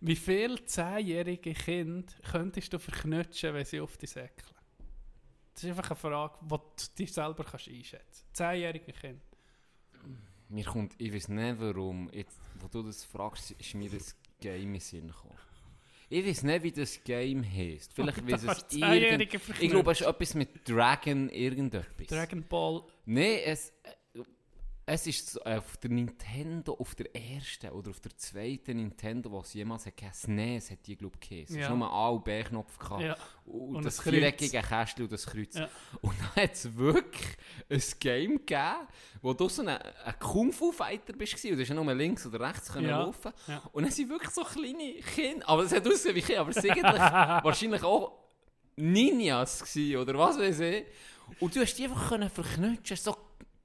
Wie viele zehnjährige Kinder könntest du verknutschen, wenn sie auf dich säckeln? Das ist einfach eine Frage, die du dir selber kannst einschätzen kannst. Zehnjährige Kinder. Mir kommt, ich weiß nicht warum, jetzt, wo du das fragst, ist mir das Game in Sinn gekommen. Ich weiß nicht, wie das Game heisst. Vielleicht Da weiß es irgend... Ich glaube, es ist etwas mit Dragon irgendetwas. Dragon Ball. Nein, es... Es ist äh, auf der Nintendo, auf der ersten oder auf der zweiten Nintendo, es jemals hat gegeben SNES hat die, glaube ich, geheißen. Es Ja. hat nur einen A- und B-Knopf gehabt. Ja. Und, Und das viereckige Kästchen und das Kreuz. Ja. Und dann hat es wirklich ein Game gegeben, wo du so ein, ein Kung-Fu-Fighter bist und du hast ja nur links oder rechts können Ja. laufen Ja. Und dann sind wirklich so kleine Kinder, aber es hat ausgesehen wie Kinder, aber es sind wahrscheinlich auch Ninjas gewesen, oder was weiß ich. Und du hast die einfach können verknutschen, so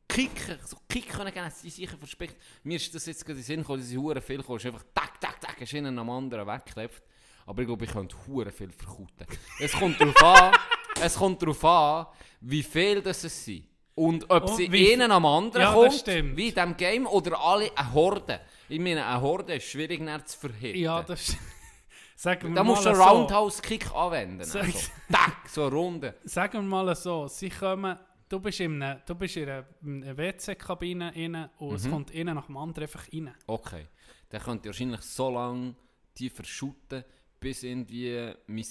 kicken, so kicken können geben, sie sicher verspickt. Mir ist das jetzt gerade in den Sinn gekommen, dass hure viel kommen, ist einfach tak, tak, tak, ist einen am anderen weggeklebt. Aber ich glaube, ich könnte hure viel verkuten. Es kommt darauf an, es kommt darauf an, wie viel das es sind. Und ob Und sie wie- einen am anderen Ja, das kommt, stimmt. wie in diesem Game, oder alle eine Horde. Ich meine, eine Horde ist schwierig näher zu verhitten. Ja, das Sagen wir da musst du einen so. Roundhouse-Kick anwenden. Sag- Also, tack, so eine Runde. Sagen wir mal so, sie kommen, du bist in einer, du bist in einer, in WC-Kabine rein und es Mhm. kommt einer nach dem anderen einfach rein. Okay. Dann könnt ihr wahrscheinlich so lange die verschütten, bis irgendwie mein,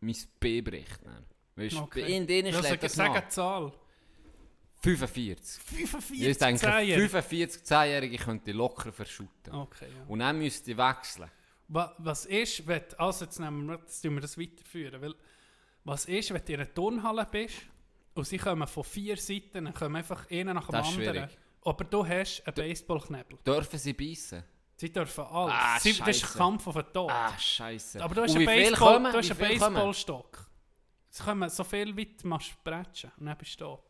mein B bricht. Weißt du, Okay. ihnen denen schlägt sag, das sag eine nach. Zahl. 45. 45 Ich denke, Zehnjährige. 45 10-Jährige könnte ich locker verschütten. Okay, ja. Und dann müsste ich wechseln. Wa- Was ist, wenn, also jetzt nehmen wir, jetzt wir das weiterführen, weil, was ist, wenn du in einer Turnhalle bist und sie kommen von vier Seiten, dann kommen einfach einer nach dem Das ist anderen. schwierig. Aber du hast einen Baseballknebel. Dürfen sie beißen? Sie dürfen alles. Ah, sie, das ist Scheisse. ein Kampf auf den Tod. Ah, Scheiße. Aber du hast einen, wie Baseball, du hast Wie einen? Baseballstock. Es kommen so viel machst du bretschen und dann bist du tot.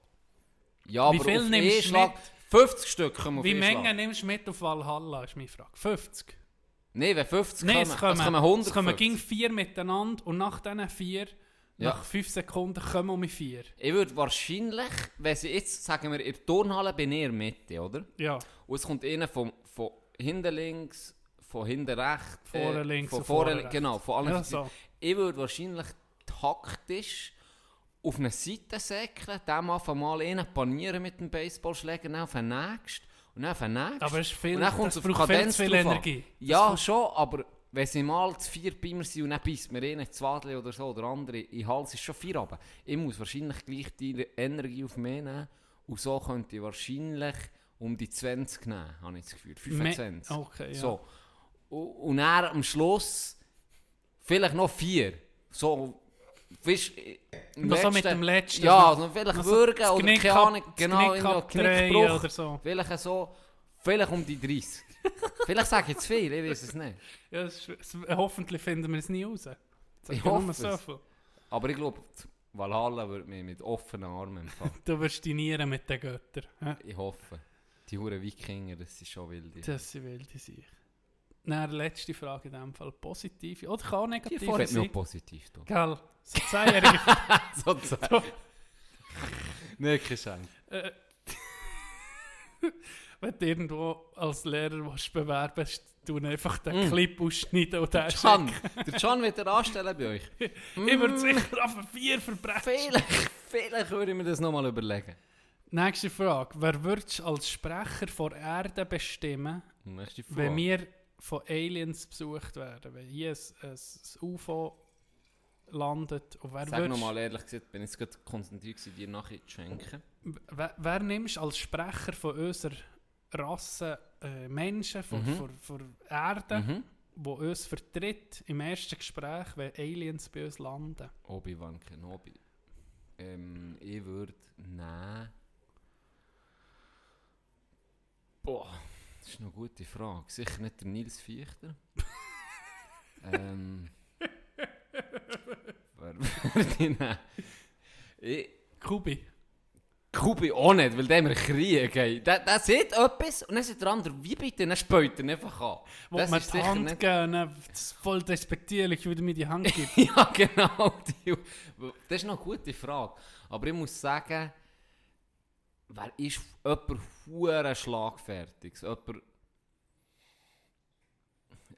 Ja, Wie aber viel auf nimmst einen du Schlag 50 Stück kommen auf Wie einen Menge Schlag. nimmst du mit auf Valhalla, ist meine Frage. 50? Nein, wenn 50 Nein, kommen, es kommen, es kommen es 100 kommen ging vier miteinander und nach diesen vier, Ja. nach fünf Sekunden, kommen um vier. Ich würde wahrscheinlich, wenn sie jetzt, sagen wir, in der Turnhalle bin ich in der Mitte, oder? Ja, Und es kommt einer von, von hinten links, von hinten rechts, Vorne links von vorne, vorne genau, von allen ja so. Ich würde wahrscheinlich taktisch auf eine Seite säckeln, dem einfach mal einen panieren mit dem Baseballschläger, dann auf den nächsten und dann auf den nächsten. Aber es ist viel, und dann kommt es auf Kadenz viel. Energie. Ja, schon, aber wenn sie mal zu vier bei mir sind und dann beißt mir einer ins Wadli oder so, oder andere in den Hals, ist schon vier runter. Ich muss wahrscheinlich gleich die Energie auf mich nehmen und so könnte ich wahrscheinlich um die 20 nehmen, habe ich das Gefühl. 25. Me- Okay, ja. So. Und, dann am Schluss vielleicht noch vier. So, weißt du, Noch so mit dem letzten. Ja, so- noch vielleicht noch so würgen oder Knick keine Ahnung, genau, Knick abdrehen Knickbruch. oder so. Vielleicht so, vielleicht um die 30. vielleicht sage ich zu viel, ich weiß es nicht. Ja, es ist, hoffentlich finden wir es nie raus. Ich nur hoffe so viel. Aber ich glaube, Valhalla wird mich mit offenen Armen empfangen. Du wirst dinieren mit den Göttern. hä? ich hoffe. Die Huren Wikinger, das ist schon wild. Das sind wilde sich. Dann letzte Frage in dem Fall. Positive oder kann auch mir sein. auch positiv. Du. Gell, so zehnjährige Sozusagen. Nein, kein Scheiß. Wenn du irgendwo als Lehrer willst bewerben willst, du einfach den Mm. Clip ausschneiden und den Can, der Can wird er anstellen bei euch. schicken. Ich würde sicher auf vier verbrechen. Vielleicht, vielleicht würde ich mir das nochmal überlegen. Nächste Frage. Wer würdest du als Sprecher von Erde bestimmen, wenn wir von Aliens besucht werden? Wenn hier ein, ein, UFO landet und wer Sag nochmal ehrlich gesagt, bin ich jetzt gerade konzentriert gewesen, dir nachher zu schenken. Wer, wer nimmst du als Sprecher von unserer Rasse äh, Menschen von, Mhm. von, von Erde, Mhm. wo uns vertritt im ersten Gespräch, wenn Aliens bei uns landen? Obi-Wan Kenobi. Ähm, ich würde nehmen... Boah, das ist eine gute Frage. Sicher nicht der Nils Fichter. ähm... Wer würde ich nehmen? Ich... Kubi. Kubi auch nicht, weil der wir Krieg haben. Der, der sieht etwas und dann sagt der andere, wie bitte? Dann späut er einfach an. Wo Das ist die Hand nicht- geben, das ist voll despektierlich, wie du mir die Hand gibst. ja, genau. Das ist noch eine gute Frage. Aber ich muss sagen, wer ist jemand hure schlagfertig? Jemand...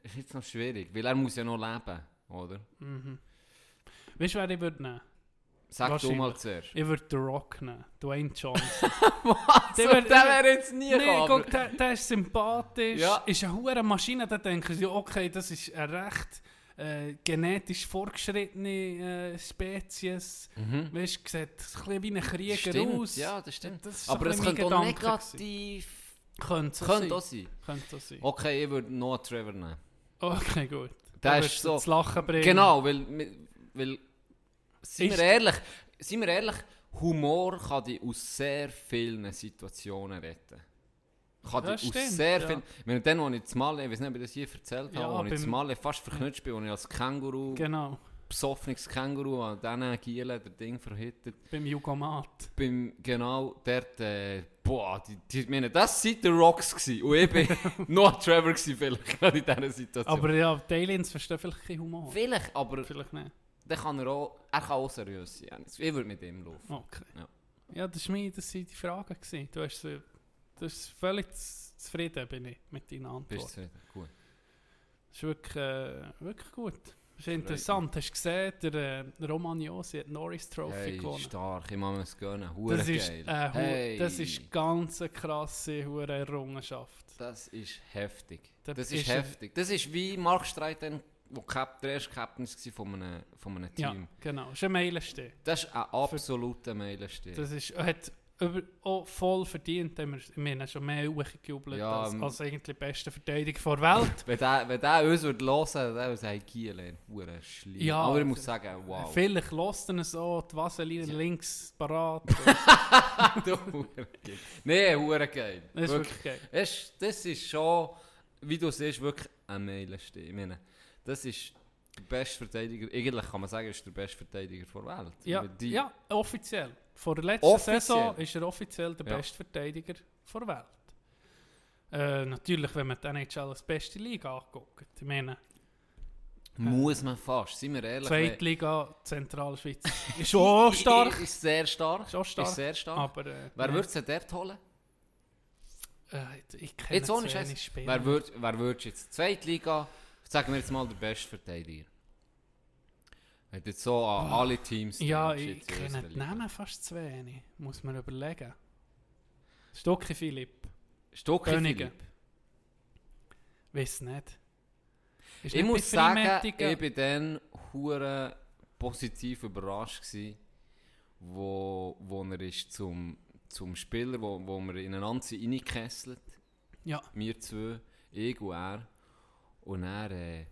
ist jetzt noch schwierig, weil er muss ja noch leben, oder? mhm. Weißt du, wer ich würde nehmen? Sag du mal zuerst. Ich würde The Rock nehmen. Dwayne Johnson. Was? Der Der, wär- wäre jetzt nie gekommen. guck, der, der ist sympathisch, Ja. ist eine hure Maschine, da denken sie, okay, das ist eine recht äh, genetisch fortgeschrittene äh, Spezies. Mhm. Weißt du, sieht ein bisschen wie ein Krieger Stimmt, aus. ja, das stimmt. Das Aber es könnte auch negativ Könnte so sein. auch sein. Könnte so sein. Okay, ich würde Noah Trevor nehmen. Okay, gut. Der ist so- Das Lachen bringen. Genau, weil, weil Ist- wir ehrlich, sind wir ehrlich, Humor kann dich aus sehr vielen Situationen retten. Kann Das dich aus stimmt, sehr ja. vielen... Wenn dann, als ich Malle, ich weiß nicht, ob ich das hier erzählt Ja, habe, als ich zu Malle fast verknutscht bin, als ich als Känguru, Genau. besoffenes Känguru an diesen Gielen der Ding verhittet, Beim Jugomat. beim, genau dort, äh, boah, die, die, meine, das waren die Rocks gewesen. und ich bin noch Trevor gewesen, vielleicht, gerade in dieser Situation. Aber ja, die Aliens verstehen vielleicht keinen Humor. vielleicht, aber Vielleicht nicht. Dann kann er auch, er kann auch seriös sein. Ich würde mit ihm laufen. Okay. Ja. Ja, das mir, das waren die Fragen. Gewesen. Du hast hast völlig zufrieden bin ich mit deinen Bist Antworten. du zufrieden? Gut. Das ist wirklich, äh, wirklich gut. Das ist interessant. Hast du gesehen, der äh, Roman Josi hat Norris Trophy Hey, gewonnen. stark, ich muss es gönnen. Hure Das ist, geil. äh, hey. das ist ganz eine krasse hure Errungenschaft. Das ist heftig. Das Das ist ist heftig. Das ist wie Mark Streiten, wo Cap, der erste Captain war von einem, von einem Ja, Team. genau. Das ist ein Meilenstein. Das ist ein absoluter Meilenstein. Das ist, er hat über, auch voll verdient. Wir, wir haben schon mehr hochgejubelt Ja, als, ähm, als eigentlich die beste Verteidiger der Welt. Wenn der, wenn der uns würde hören würde, würde hure schlimm. Ja, Aber ich muss sagen, wow. Vielleicht lässt er so die Vaseline links parat. Du hure geil. Nee, hure geil. Das ist Wirklich. wirklich geil. Das ist schon, wie du siehst, wirklich ein Meilenstein. Ich meine, das ist der beste Verteidiger, eigentlich kann man sagen, ist der beste Verteidiger der Welt. Ja, ja, offiziell. Vor der letzten Offiziell. Saison ist er offiziell der Ja. beste Verteidiger der Welt. Äh, natürlich, wenn man die NHL als beste Liga anguckt. Ich meine, Muss man fast, sind wir ehrlich. Zweitliga Zentralschweiz ist schon auch stark. Ist, sehr stark. Ist stark. Ist sehr stark. Aber, äh, Wer würde sie dort holen? Äh, ich kenne Jetzt ohne Scheiß. Wer würde wer würd jetzt Zweitliga, sagen wir jetzt mal der beste Verteidiger? Du jetzt so an alle Teams Ja, ich kenne die. Namen fast zu wenig. Muss man überlegen. Stocki Philipp. Königen. Philipp. Weiß nicht. Ist Ich nicht muss sagen, ich bin dann hure positiv überrascht gsi, wo, wo er ist zum, zum Spieler, wo, wo wir ineinander reingekesselt. Ja. Wir zwei, ich und er. Und er äh,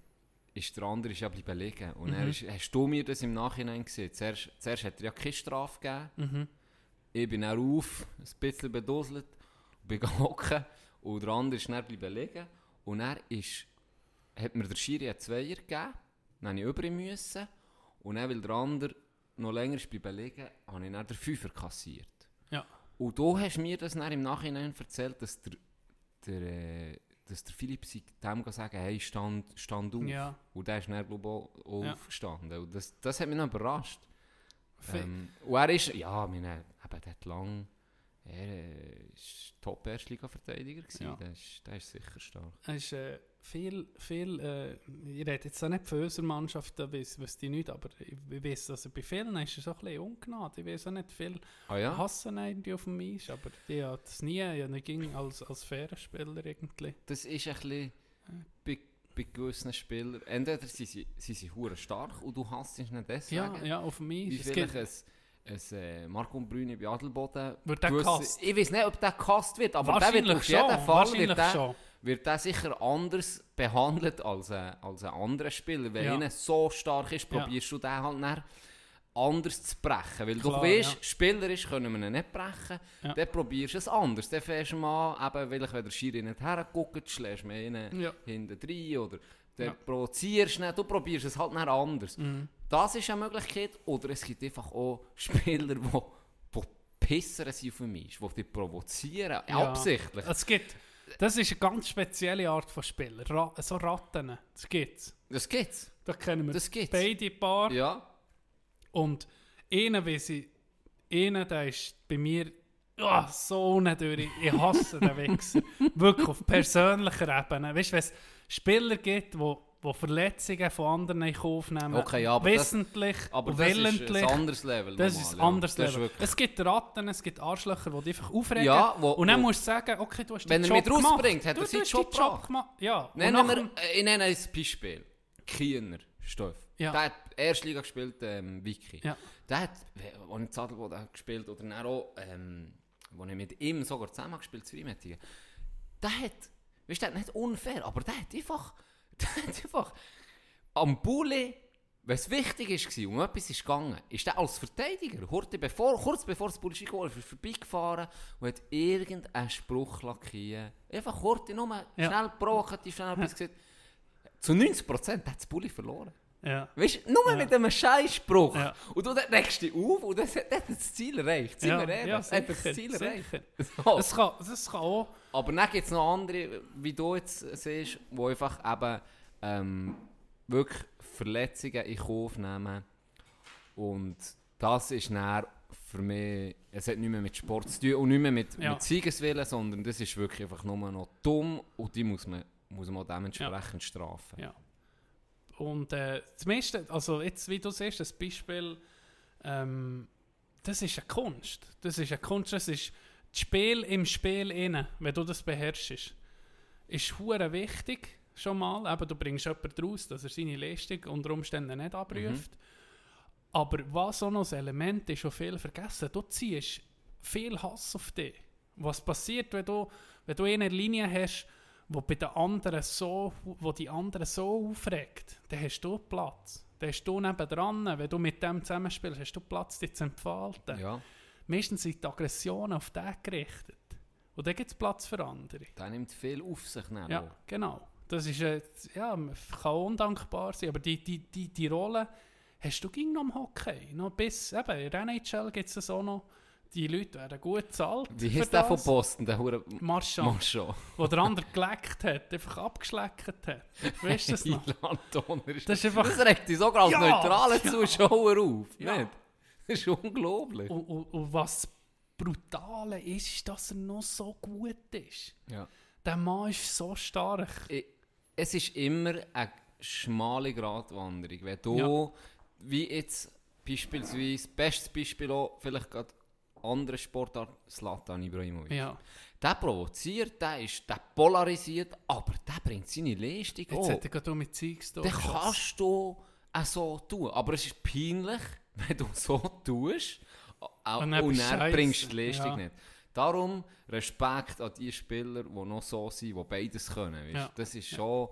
ist der andere ist ja bleiben liegen. Und er Mhm. ist, hast du mir das im Nachhinein gesehen? Zuerst, zuerst hat er ja keine Strafe gegeben. Mhm. Ich bin dann auf, ein bisschen beduselt, bin hocken und der andere ist dann bleiben liegen. Und er ist, hat mir der Schiri einen Zweier gegeben, dann musste ich über. Müssen. Und dann, weil der andere noch länger ist bleiben liegen, habe ich dann den Fünfer kassiert. Ja. Und du hast mir das dann im Nachhinein erzählt, dass der, der, äh, dass der Philipp sich dem sagen hey, stand, stand auf. Ja. Und der ist dann, glaube ich, auch Ja. aufgestanden. Und das, das hat mich noch überrascht. Ähm, und er ist, ja, meine, eben, der hat lang, er äh, ist Top-Erstliga-Verteidiger. Ja. Der, ist, der ist sicher stark. Es ist äh, viel, viel, äh, ich rede jetzt auch nicht von unserer Mannschaft, da weiss die nicht, aber ich, ich weiss, dass er bei vielen ist er so ein bisschen ungnade. Ich weiß auch nicht, viel Ah ja? hassen irgendwie auf dem Eis, aber die hat das nie, ja, ging als, als fairer Spieler irgendwie. Das ist ein bisschen bei, bei gewissen Spielern, entweder sie, sie, sie sind hure stark und du hasst ihn nicht deswegen. Ja, ja, auf dem Eis. Wie Es ein, äh, Marco Brüni bei Adelboden. Wird der gewisse-? Ich weiß nicht, ob der gehasst wird, aber der wird auf jeden Fall wahrscheinlich wird der, schon. Wird der sicher anders behandelt als ein, als ein anderer Spieler. Wenn Ja. einer so stark ist, Ja. probierst du den halt dann anders zu brechen. Weil du Klar, weißt, ja. spielerisch können wir ihn nicht brechen. Ja. Dann probierst du es anders. Dann fährst du mal, eben, weil ich, wenn der Schiri nicht herguckt, schlägst du ihn Ja. hinten rein oder dann Ja. provozierst du. Du probierst es halt dann anders. Mhm. Das ist eine Möglichkeit. Oder es gibt einfach auch Spieler, die, Pisser sind auf mich, die dich provozieren, Ja. absichtlich. Es gibt, das ist eine ganz spezielle Art von Spieler, Ra so Ratten, das gibt's. Das gibt's. Da kennen wir Das gibt's. beide Paar. Ja. Und einer, wie sie, einer, der ist bei mir ah, so unnötig. Ich hasse den Wichser. Wirklich auf persönlicher Ebene. Weißt du, wenn es Spieler gibt, wo, wo Verletzungen von anderen in Kauf nehmen, Okay, ja, aber das- wissentlich Aber und das ist willentlich. ein anderes Level. das normal, ist ein ja. anderes Das ist Level. Es gibt Ratten, es gibt Arschlöcher, die dich einfach aufregen. Ja, wo- und dann wo- musst du sagen, okay, du hast Wenn er Job mich rausbringt, hat er seinen Job Job gemacht. Ja. Nennen wir, ich nenne ein Beispiel. Kiener, Stoff. Ja. Der hat Erstliga gespielt, ähm, Wiki. Ja. Der hat, als ich Zadelboden gespielt oder dann auch, ähm, wo ich mit ihm sogar zusammen gespielt habe, Freimettigen. der hat, weißt du, nicht unfair, aber der hat einfach, einfach am Bulli, wenn es wichtig war, um etwas ist gegangen, ist der als Verteidiger, bevor, kurz bevor das Bulli geholt ist, vorbeigefahren und hat irgendeinen Spruch lackiert. Einfach kurz, nur Ja. schnell provokativ, schnell etwas gesagt. Zu 90% hat das Bulli verloren. Ja. Weißt du, nur Ja. mit einem Scheißspruch. Ja. Und du regst dich auf und das hat, das hat das Ziel erreicht. Sind Ja, wir ehrlich? ja, das sicher, das Ziel erreicht. So. Es kann, das kann auch... Aber dann gibt es noch andere, wie du jetzt siehst, die einfach eben ähm, wirklich Verletzungen in Kauf nehmen. Und das ist dann für mich, es hat nicht mehr mit Sport zu tun und nicht mehr mit, Ja. mit Siegeswillen, sondern das ist wirklich einfach nur noch dumm und die muss man, muss man auch dementsprechend strafen. Ja. Und äh, das meiste, also jetzt, wie du siehst, das Beispiel, ähm, das ist eine Kunst. Das ist eine Kunst, das ist das Spiel im Spiel innen, wenn du das beherrschst. Ist hure wichtig, schon mal. Eben, du bringst jemanden raus, dass er seine Leistung unter Umständen nicht abruft. Aber was auch noch ein Element ist, schon viel vergessen, du ziehst viel Hass auf dich. Was passiert, wenn du, wenn du eine Linie hast, wo bei den anderen so, wo die anderen so aufregt, dann hast du Platz. Dann hast du nebendran, wenn du mit dem zusammenspielst, hast du Platz, dich zu entfalten. Ja, Meistens sind die Aggressionen auf den gerichtet. Und dann gibt es Platz für andere. der nimmt viel auf sich. Dann Ja, genau. Das ist, äh, ja, kann undankbar sein, aber die, die, die, die Rolle hast du ging noch im Hockey. Noch bis, eben, in der NHL gibt es auch noch, die Leute werden gut bezahlt. Wie heißt der von. Boston, der Hure Marchand, Marchand? wo der andere geleckt hat, einfach abgeschleckt hat. Weißt du das noch? Das ist einfach- Das regt dich sogar als Ja, neutraler ja. Zuschauer auf. Ja. Nicht? Das ist unglaublich. Und, und, und was Brutale ist, ist, dass er noch so gut ist. Ja. Der Mann ist so stark. Es ist immer eine schmale Gratwanderung. Wenn du, Ja. wie jetzt beispielsweise, bestes Beispiel auch, vielleicht gerade andere Sportart, Zlatan Ibrahimovic. Ja. Der provoziert, der, ist, der polarisiert, aber der bringt seine Leistung Jetzt auch. hat er gerade mit Zeugs Dann kannst du auch so tun. Aber es ist peinlich, wenn du so tust auch- Und und, dann bringst du die Leistung Ja. nicht. Darum Respekt an die Spieler, die noch so sind, die beides können. Ja. Das ist schon...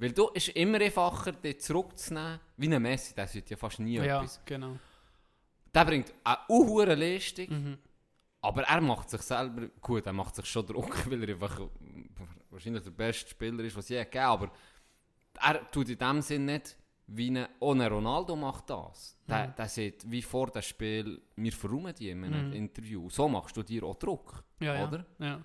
Weil du, ist immer einfacher, dich zurückzunehmen, wie ein Messi, der sollte ja fast nie Ja, etwas. genau. Der bringt eine hohe Leistung, Mhm. aber er macht sich selber... Gut, er macht sich schon Druck, weil er einfach wahrscheinlich der beste Spieler ist, was je gegeben aber er tut in dem Sinn nicht, wie ein, oh, ein Ronaldo macht das. Der, Mhm. der sagt, wie vor dem Spiel, wir verräumen die in einem Mhm. Interview. So machst du dir auch Druck, Ja, oder? Ja, ja.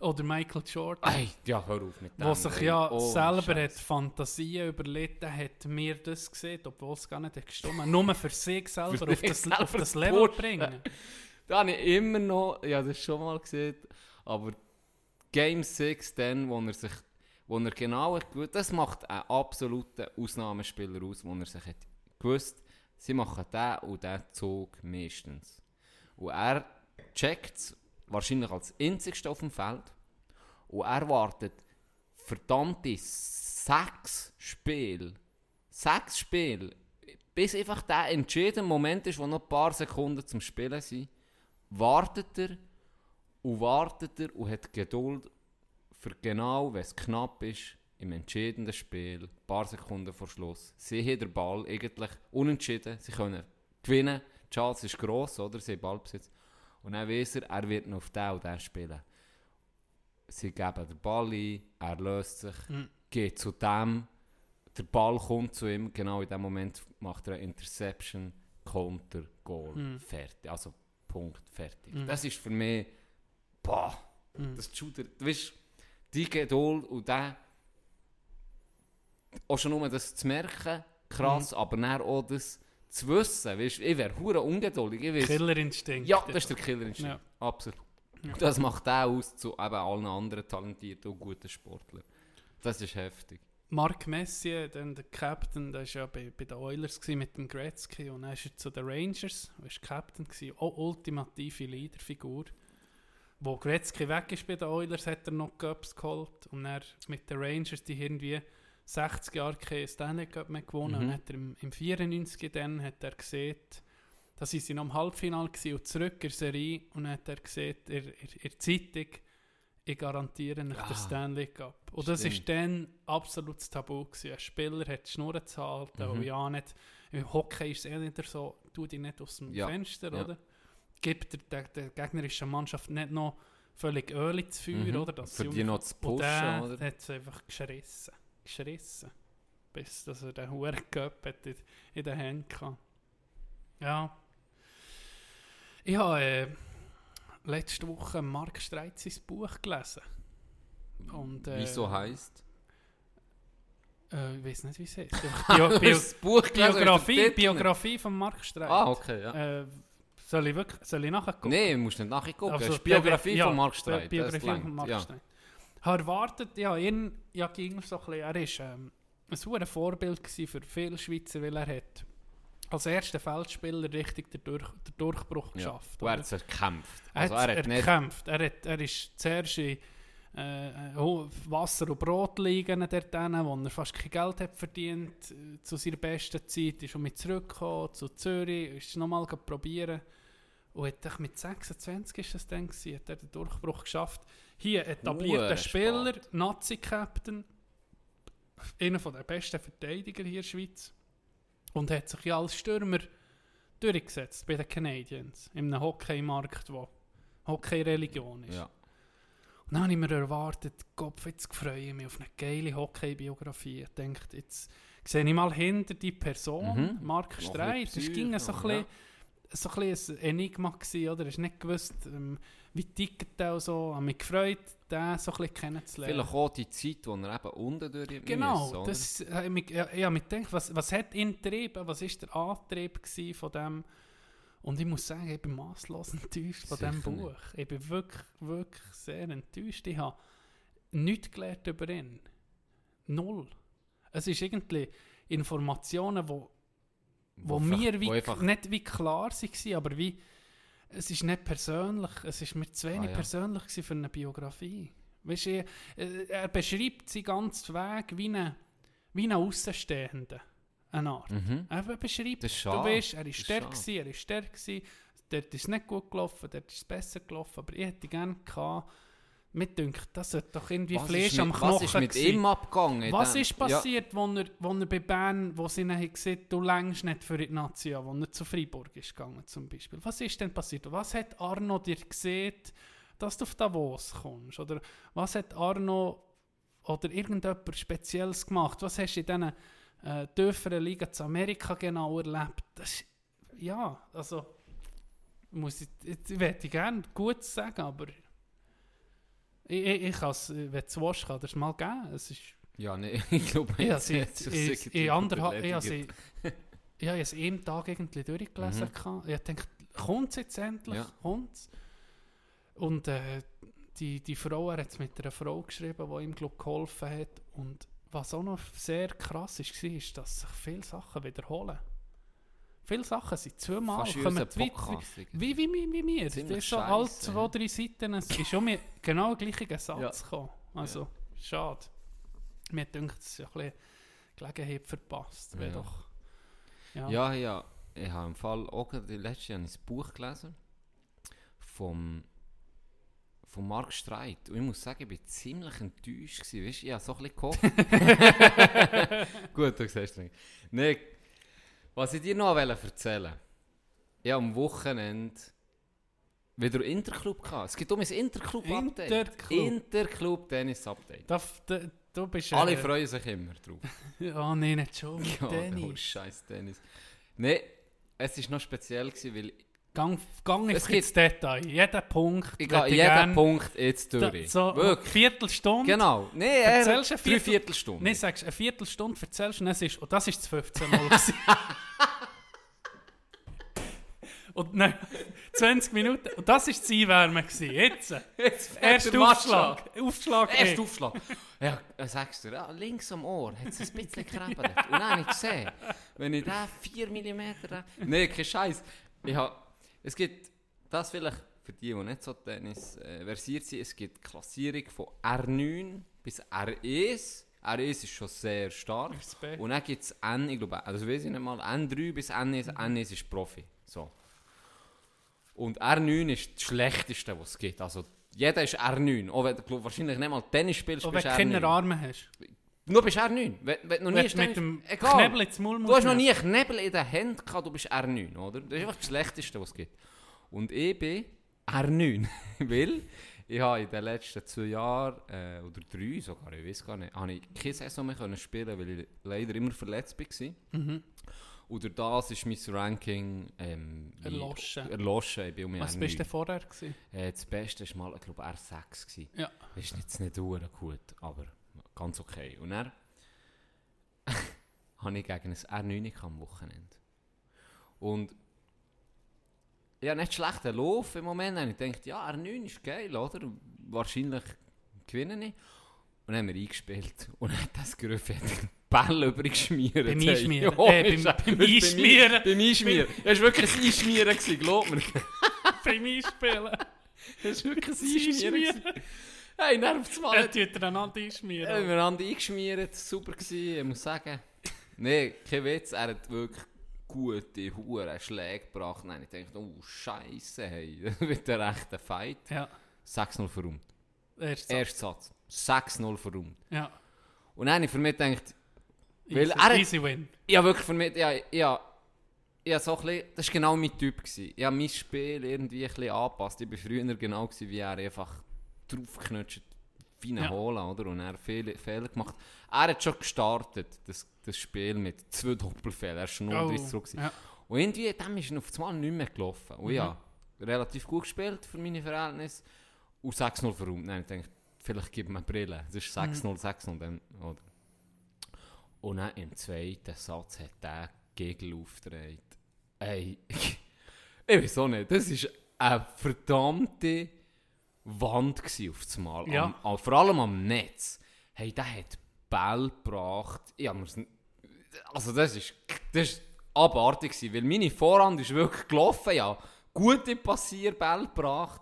Oder Michael Jordan. Ey, ja, hör auf mit dem. Wo sich ja Oh, selber hat. Fantasien überlegt, der hat mir das gesehen, obwohl es gar nicht hat gestimmt. Nur für sich selber Für auf das, selber auf das Level pushen. bringen. Da habe ich immer noch, ja, das schon mal gesehen, aber Game 6, dann, wo er sich, wo er genau das macht einen absoluten Ausnahmespieler aus, wo er sich hat gewusst, sie machen den und den Zug meistens. Und er checkt es wahrscheinlich als einzigster auf dem Feld und er wartet verdammte sechs Spiele, sechs Spiele, bis einfach der entscheidende Moment ist, wo noch ein paar Sekunden zum Spielen sind, wartet er und wartet er und hat Geduld für genau, wenn es knapp ist, im entscheidenden Spiel, ein paar Sekunden vor Schluss, sie haben den Ball eigentlich unentschieden, sie können gewinnen, die Chance ist gross, oder? Sie haben Ballbesitz. Und dann weiss er, er wird noch auf den und den spielen. Sie geben den Ball ein, er löst sich, Mhm. geht zu dem, der Ball kommt zu ihm, genau in dem Moment macht er eine Interception, Counter, Goal, Mhm. fertig. Also Punkt, fertig. Mhm. Das ist für mich, boah, Mhm. das Shooter, du weißt, die Geduld und der, auch schon nur das zu merken, krass, Mhm. aber dann auch das zu wissen, weißt, ich wäre hure ungeduldig, ich Killerinstinkt. ja, das ist der Killerinstinkt, Ja. absolut. Ja. Das macht auch aus zu eben allen anderen talentierten und guten Sportlern. Das ist heftig. Mark Messier, dann der Captain, der war ja bei, bei den Oilers mit dem Gretzky und dann ist er zu den Rangers, er war Captain, gewesen, auch ultimative Leaderfigur. Wo Gretzky weg ist bei den Oilers, hat er noch Cups geholt und er mit den Rangers, die irgendwie 60 Jahre keinen Stanley Cup mehr gewonnen Mhm. und hat er im, im 94 dann hat er gesehen, da sind sie noch im Halbfinale und zurück in der Serie und dann hat er gesehen, in, in, in der Zeitung, ich garantiere euch Ah. den Stanley Cup. Und das Stimmt. war dann absolutes Tabu. Gewesen. Ein Spieler hat die Schnur zu halten Mhm. und ja nicht. Im Hockey ist es eher nicht so, tu dich nicht aus dem Ja. Fenster, Ja. oder? Gibt der, der, gegnerischen Mannschaft nicht noch völlig Öl ins Feuer, Mhm. oder? Dass Für die noch zu und pushen, der oder? hat es einfach geschrissen. Geschrissen. Bis dass er den Huren Cup in, in den Händen hatte. Ja. Ich habe äh, letzte Woche Mark Streit sein Buch gelesen. Und, äh, Wieso heisst? Äh, ich weiß nicht, wie es heißt. Bio, Bio, das Buch Biografie, Biografie von Mark Streit. Ah, okay, ja. Äh, soll ich wirklich soll ich nachher gucken? Nein, musst nicht nachher gucken. Also, Biografie ja, von Mark Streit. Biografie von Mark ja. Streit. Ich habe erwartet, ja, ihn, ja, ging so ein bisschen, er ist ähm, ein super Vorbild für viele Schweizer, weil er hat als erster Feldspieler richtig den, Durch, den Durchbruch Ja. geschafft. Und er hat es erkämpft. Er Also hat er hat erkämpft. Er, hat, er ist zuerst in äh, Wasser- und Brotligen dort hin, wo er fast kein Geld hat verdient äh, zu seiner besten Zeit. Ist mit zurückgekommen zu Zürich, ist es nochmal probieren. Und hat mit 26 ist das dann gewesen, hat er den Durchbruch geschafft. Hier etablierter Spieler. Nazi-Captain, einer der besten Verteidiger hier in der Schweiz. Und hat sich ja als Stürmer durchgesetzt bei den Canadiens. In einem Hockeymarkt, wo Hockey-Religion ist. Ja. Und dann habe ich mir erwartet, Kopf, jetzt freue ich mich auf eine geile Hockey-Biografie. Ich dachte, jetzt sehe ich mal hinter die Person, Mhm. Mark Streit. Es ging so ein bisschen, so ein, ein Enigma gewesen, oder? Ich nicht gewusst, ähm, wie tickt der so. Ich habe mich gefreut, den so ein bisschen kennenzulernen. Vielleicht auch die Zeit, wo er eben unten durch Genau, müssen, oder? das, mich, ja, ich habe mich gedacht, was, was hat ihn getrieben, was ist der Antrieb von dem und ich muss sagen, ich bin maßlos enttäuscht von diesem Buch. Ich bin wirklich, wirklich sehr enttäuscht. Ich habe nichts gelernt über ihn. Null. Es ist irgendwie Informationen, wo, wo, einfach- mir wie, wo nicht wie klar waren, aber wie, es ist nicht persönlich, es ist mir zu wenig Ah, ja. persönlich für eine Biografie. Weißt du, äh, er beschreibt seinen ganzen Weg wie ein wie eine Außenstehende. Eine Art. Mhm. Er beschreibt, Das ist du weißt, er ist gewesen, er ist gewesen, dort ist es nicht gut gelaufen, dort ist es besser gelaufen, aber ich hätte gerne gehabt, mir dünkt, das sollte doch irgendwie Was Fleisch ist am mit, Knochen Was ist mit gewesen. ihm abgegangen? Was Dann- ist passiert, wo, er, wo er bei Bern, wo sie ihn haben gesehen du längst nicht für die Nazi, wo er zu Freiburg ist gegangen zum Beispiel. Was ist denn passiert? Was hat Arno dir gesehen, dass du auf Davos kommst? Oder was hat Arno oder irgendjemand Spezielles gemacht? Was hast du in diesen äh, tieferen Ligen zu Amerika genau erlebt? Das ja, also muss ich, jetzt möchte ich gerne gut sagen, aber ich, ich, ich kann es, wenn du es willst, kann es mal geben. Es ist Ja, nee, ich glaube, ich habe sich's in- anderthalb, ich habe es einen Tag irgendwie durchgelesen. Mhm. Ich dachte, kommt es jetzt endlich? Ja. Kommt's? Und äh, die, die Frau, er hat es mit einer Frau geschrieben, die ihm glaub, geholfen hat. Und was auch noch sehr krass ist, war, ist, dass sich viele Sachen wiederholen. Viele Sachen sind zweimal. Kommen unser wie-. Wie, wie, wie, wie mir. Das ist scheisse, alle ja. zwei, drei Seiten. Es ist schon mir genau der gleiche Satz Ja. gekommen. Also, schade. Mir denkt, es ist ein bisschen Gelegenheit verpasst. Ja. doch. Ja. Ja, ja. Ich habe im Fall auch gerade die letzte Jahr ein Buch gelesen vom, von Mark Streit. Und ich muss sagen, ich war ziemlich enttäuscht. Gewesen. Weißt, ich habe so ein bisschen gehofft. Gut, du siehst es. Nee, was ich dir noch erzählen wollte. Ich habe am Wochenende wieder Interclub gehabt. Es gibt um ein Interclub-Update. Interclub. Interclub-Tennis-Update. Da, da, du bist. äh, Alle freuen sich immer drauf. Ja, nee, nicht schon. Ja, der Dennis. scheiß Tennis. Nein, es war noch speziell, gewesen, weil Gang, gang Es ins Detail. Jeden Punkt. ich gehe jeden gern- Punkt jetzt durch. so Wirklich. Viertelstunde. Genau. Nein, Erzählst äh, eine drei Viertel- Viertelstunden. Nein, sagst eine Viertelstunde erzählst und, es ist, und das ist das 15 Mal. und nein, 20 Minuten. Und das war das Einwärmen. Jetzt. jetzt fährt Erst Aufschlag. Aufschlag. Erst eh. Aufschlag. Ja, dann sagst du, ja, links am Ohr hat es ein bisschen gekrebelt. Und dann habe ich gesehen, wenn ich da 4 mm... Nein, kein Scheiß. Ich hab, es gibt, das vielleicht für die, die nicht so Tennis äh, versiert sind, es gibt Klassierung von R9 bis R1. R1 ist schon sehr stark. Respekt. Und dann gibt es N, ich glaube, also weiß ich nicht mal, N3 bis N1, N1 ist Profi. So. Und R9 ist das Schlechteste, was es gibt. Also jeder ist R9. Auch wenn du wahrscheinlich nicht mal Tennis spielst, Und wenn bist du keine R9. Arme hast. Du bist R9. Wenn, wenn du noch nie mit dem Egal. Knebel ins Maul Du hast noch nie einen Knebel in den Händen gehabt, du bist R9, oder? Das ist einfach das Schlechteste, was es gibt. Und ich bin R9, weil ich habe in den letzten zwei Jahren, äh, oder drei sogar, ich weiß gar nicht, habe ich keine Saison mehr können spielen, weil ich leider immer verletzt war. Mhm. Durch das ist mein Ranking ähm, Erloschen. erloschen. Ich bin um Was R9. bist du vorher gewesen? Äh, das Beste war mal, ich glaube, R6. Gewesen. Ja. Das ist jetzt nicht gut, aber ganz okay. Und dann habe ich gegen ein R9 gehabt am Wochenende. Und ja, nicht schlechter Lauf im Moment. Und ich dachte, ja, R9 ist geil, oder? Wahrscheinlich gewinne ich. Und dann haben wir eingespielt und hat das Griff den Ball übergeschmiert. Beim Einschmieren. ja, Äh, beim- beim Einschmieren. Beim Einschmieren. Das war wirklich ein Einschmieren, glaub mir. Beim Einspielen. Das war wirklich ein Einschmieren. Hey, das Mal. Er tut einander Ja, einschmieren. wir haben eingeschmiert, super gewesen, ich muss sagen. Nein, kein Witz, er hat wirklich gute Huren Schläge gebracht. Nein, ich dachte, oh Scheiße, hey, wird ein rechter Fight. Ja. 6-0 verräumt. Erst Erster Satz. 6-0 verräumt. Ja. Und dann habe ich für mich gedacht, Weil Easy, er- easy win. habe wirklich für mich, ja, ja, ja, so ein bisschen, das war genau mein Typ. Gewesen. Ich habe mein Spiel irgendwie ein bisschen angepasst. Ich war früher genau gewesen, wie er einfach draufgeknutscht wie ein Ja. Hola, oder? Und er hat Fehler, Fehler gemacht. Er hat schon gestartet, das, das Spiel mit zwei Doppelfehlern. Er ist schon 0 Oh, zurück. ja. Und irgendwie, dem ist er auf einmal nicht mehr gelaufen. Und Mhm. ja, relativ gut gespielt für meine Verhältnisse. Und 6-0 verräumt. Nein, ich denke, vielleicht gibt mir eine Brille. Das ist 6-0, 6-0 dann, oder? Und dann im zweiten Satz hat der Gegel aufgedreht. Ey, ich weiß auch nicht, das war eine verdammte Wand auf das Mal. Ja. Am, am, vor allem am Netz. Hey, der hat Ball gebracht. N- also das ist, das ist abartig gewesen, weil meine Vorhand ist wirklich gelaufen, ja. Gute Passierbälle gebracht.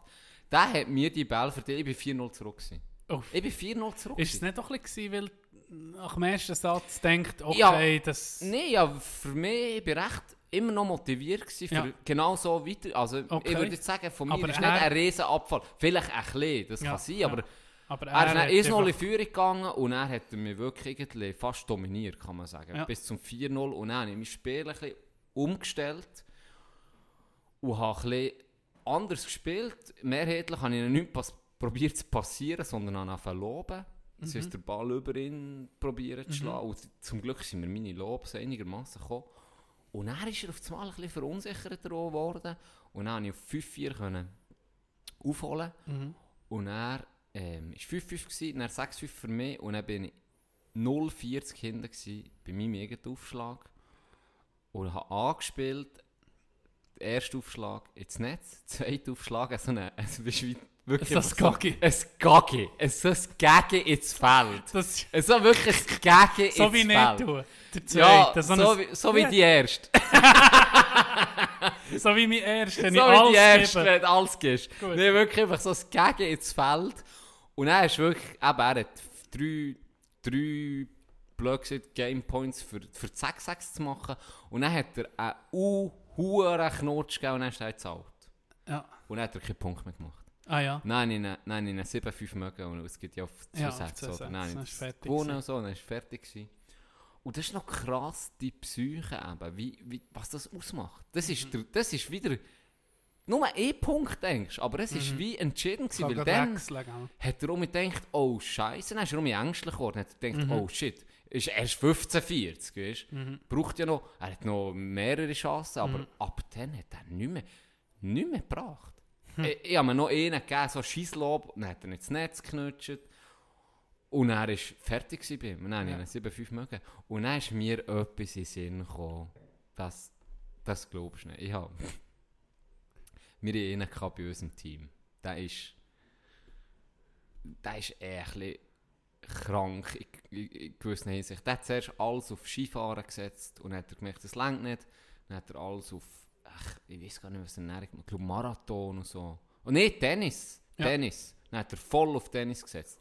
Der hat mir die Bälle verdient. Ich bin 4-0 zurück. Gewesen. Oh. Ich bin 4-0 zurück. Ist es nicht doch ein bisschen, weil nach dem ersten Satz denkt, okay, Ja. das... Nein, ja, für mich ich bin recht immer noch motiviert gewesen, für Ja. genau so weiter. Also Okay. ich würde jetzt sagen, von mir Aber ist er- nicht ein riesen Abfall. Vielleicht ein bisschen, das Ja, kann sein, ja. aber Aber er ist 1-0 in einfach- Führung gegangen und er hat er mich wirklich fast dominiert, kann man sagen. Bis zum 4-0 und dann habe ich mein Spiel ein bisschen umgestellt und habe ein bisschen anders gespielt. Mehrheitlich habe ich ihn nicht pas probiert zu passieren, sondern habe angefangen zu loben. Das Mhm. heisst, der Ball über ihn probieren zu schlagen. Und zum Glück sind mir meine Lobs einigermaßen gekommen. Und dann ist er auf einmal ein bisschen verunsichert geworden. Und dann konnte ich auf 5-4 können aufholen. Mhm. Und er ähm, ist 5-5 gewesen, dann 6-5 für mich und dann bin ich 0-40 hinten bei meinem eigenen Aufschlag und habe angespielt, der erste Aufschlag ins Netz, der zweite Aufschlag, also eine, also wie wirklich So ein so- Gaggi. ein Gaggi, ein so ein Gaggi ins Feld. Das So wirklich ein Gaggi ins so wie Feld. nicht tun. Der Ja, zweite, so, so, ein- wie, so wie die erste. so wie mein erster, wenn so wie die erste, wenn du alles gibst. Gut. Nee, wirklich einfach so das Gegen ins Feld. Und dann ist wirklich, eben, er hat drei, drei blöd Game Points für, für die 6-6 zu machen. Und dann hat er einen unhuren Knotsch gegeben und dann ist er gezahlt. Ja. Und dann hat er keinen Punkt mehr gemacht. Ah ja. Nein, in einen, nein, in einen 7-5 mögen und es geht ja auf 2 Ja, auf 6 2 oder? Sätze, Nein, dann ist fertig gewonnen und so, dann ist fertig gewesen. Und das ist noch krass, die Psyche eben, wie, wie, was das ausmacht. Das Mhm. ist, der, das ist wieder nur ein Punkt, denkst aber es ist wie entschieden gewesen, weil dann wechseln, gell? hat er auch gedacht, oh Scheiße, dann ist er ängstlich geworden, hat er gedacht, Mhm. oh shit, ist erst 1540, weißt du? Braucht ja noch, er hat noch mehrere Chancen, aber Mhm. ab dann hat er nicht mehr, nicht mehr gebracht. Hm. Ich, ich habe mir noch einen gegeben, so Scheisslob, dann hat er nicht das Netz geknutscht. Und er war fertig bei ihm. Dann Ja. ich ihn 7-5 mögen. Und dann ist mir etwas in den Sinn gekommen, das, das glaubst du nicht. Ich habe, wir haben einen bei unserem Team. Der ist, der ist bisschen krank in, in, gewisser Hinsicht. Der hat zuerst alles auf Skifahren gesetzt und hat er gemerkt, das längt nicht. Dann hat er alles auf, ach, ich weiß gar nicht, was er näher gemacht hat. Ich glaube Marathon und so. Und nicht Tennis. Ja. Tennis. Dann hat er voll auf Tennis gesetzt.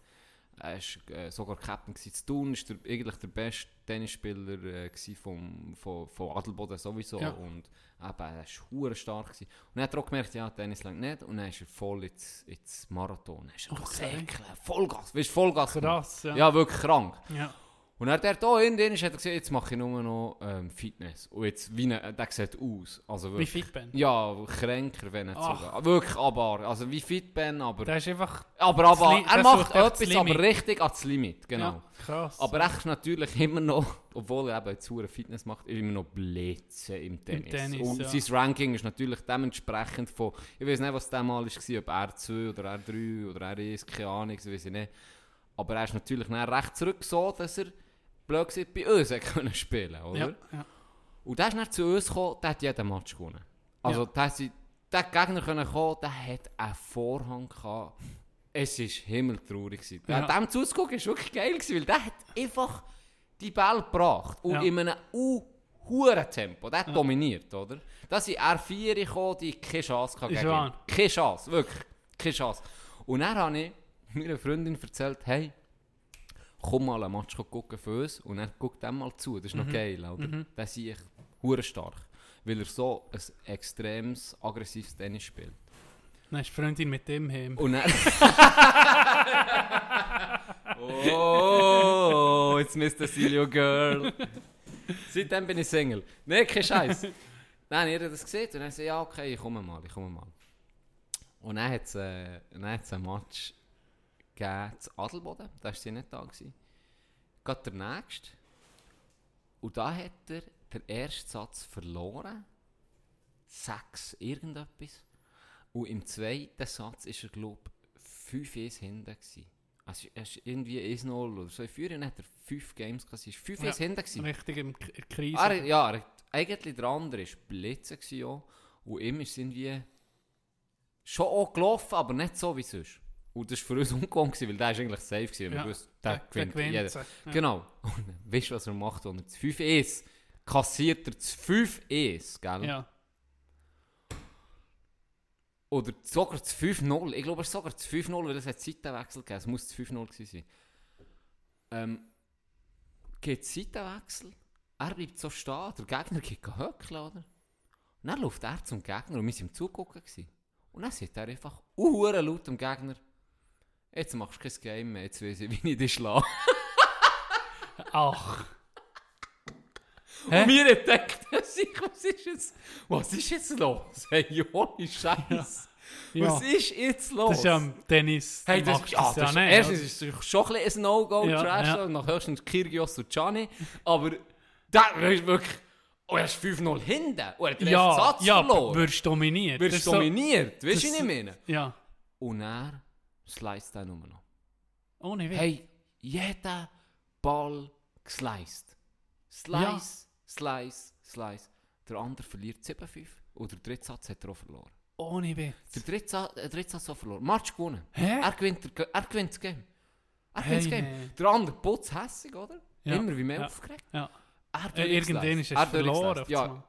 er ist äh, sogar Captain. Zu Thun ist der, eigentlich der beste Tennisspieler äh, gewesen vom, von, Adelboden sowieso. Ja. Und eben, er war stark. Gewesen. Und er hat auch gemerkt, ja, Tennis lang nicht. Und dann ist er voll ins, ins Marathon. Dann ist er Okay. säckeln, Vollgas, weißt du, Vollgas. Krass, ja. Ja, wirklich krank. ja. Und er der da in den hat er gesagt, jetzt mache ich nur noch ähm, Fitness. Und jetzt, wie ne, der sieht aus. Also Wie wirklich, fit bin. ja, kränker, wenn nicht Ach. sogar. Wirklich aber, also wie fit bin, aber... Der ist einfach. aber aber er macht das etwas, aber richtig ans Limit, genau. Ja, krass. Aber er ist natürlich immer noch, obwohl er eben jetzt hure Fitness macht, ist immer noch Blitze im Tennis. Tennis, Und ja. sein Ranking ist natürlich dementsprechend von, ich weiß nicht, was der mal war, ob R2 oder R3 oder R1, keine Ahnung, das weiß ich nicht. Aber er ist natürlich dann recht zurück so, dass er blöd gesagt bei uns können spielen oder? ja, ja. Und der ist dann zu uns gekommen, der hat jeden Match gewonnen. Also Ja. der, der Gegner können kommen, der hat einen Vorhang gehabt. Es war himmeltraurig. gewesen. Ja. Dem zuzugucken war wirklich geil, gewesen, weil der hat einfach die Bälle gebracht. Und Ja. in einem u hohen Tempo. Der hat dominiert, oder? Da sind R4 gekommen, die keine Chance gegen wahr. Keine Chance, wirklich. Keine Chance. Und dann habe ich meiner Freundin erzählt, hey, komm mal ein Match gucken für uns und er guckt dem mal zu. Das ist noch geil, oder? Der ist ich hure stark, weil er so ein extremes, aggressives Tennis spielt. Dann ist die Freundin mit dem heim. Und er... oh, jetzt Mr. Silio Girl. Seitdem bin ich Single. Nein, kein Scheiß. Nein, ihr habt das gesehen und dann sagt ja okay, ich komme mal, ich komme mal. Und dann hat es äh, dann hat's ein Match gegeben zu Adelboden, da war sie nicht da. Gewesen. Gerade der nächste. Und da hat er den ersten Satz verloren. Sechs, irgendetwas. Und im zweiten Satz ist er, glaube ich, 5-1 hinten. Gewesen. Also er ist irgendwie 1-0 oder so. In Führung hat er 5 Games gehabt. Er war 5-1 Ja. hinten. Gewesen. Richtig im K in der Krise. Er, ja, er, eigentlich der andere war Blitzen. gewesen auch. Und ist es irgendwie schon auch gelaufen, aber nicht so wie sonst. Und das war für uns ungewohnt, weil der ist eigentlich safe gewesen. Ja, Wir wussten, der, gewinnt jeder. sie. Ja. Genau. Und weißt du, was er macht? Und das 5-1 kassiert er das 5-1, gell? Ja. Oder sogar das 5-0. Ich glaube, es ist sogar das 5-0, weil es hat Seitenwechsel gegeben. Es muss das 5-0 gewesen sein. Ähm, geht Seitenwechsel. Er bleibt so stehen. Der Gegner geht höckeln, oder? Und dann läuft er zum Gegner und wir waren im Zugucken. Gewesen. Und dann sagt er einfach, uh, laut dem Gegner, jetzt machst du kein Game mehr, jetzt weiss ich, wie ich dich schlage. Ach. Und wir entdeckten sich, was ist jetzt, was ist jetzt los? Hey, ohne Scheiß. Ja. Was ist jetzt los? Das ist ja im Tennis. Hey, das, ja, das das ist, nicht, erstens ist es schon ein, bisschen ein No-Go, Ja, Trash, ja. nach höchstens Kyrgios und Gianni, aber da ist wirklich, oh, er ist 5-0 hinten, und er hat den ja, Satz ja, verloren. wirst dominiert. Wirst ist so- dominiert, weißt du, was ich meine? Ja. Und er sliced er nur noch. Ohne Witz. Hey, jeder Ball gesliced. Slice, Ja. slice, slice. Der andere verliert 7-5 und der dritte Satz hat er auch verloren. Ohne Witz. Der dritte, Sa äh, dritte Satz auch verloren. Match gewonnen. Hä? Er gewinnt, der, er gewinnt das Game. Er Hey, gewinnt das Game. nee. Der andere putzt hässig, oder? Ja. Immer wie mehr Ja. aufgeregt. Ja. Er Äh, irgendwann ist es er verloren. Ja,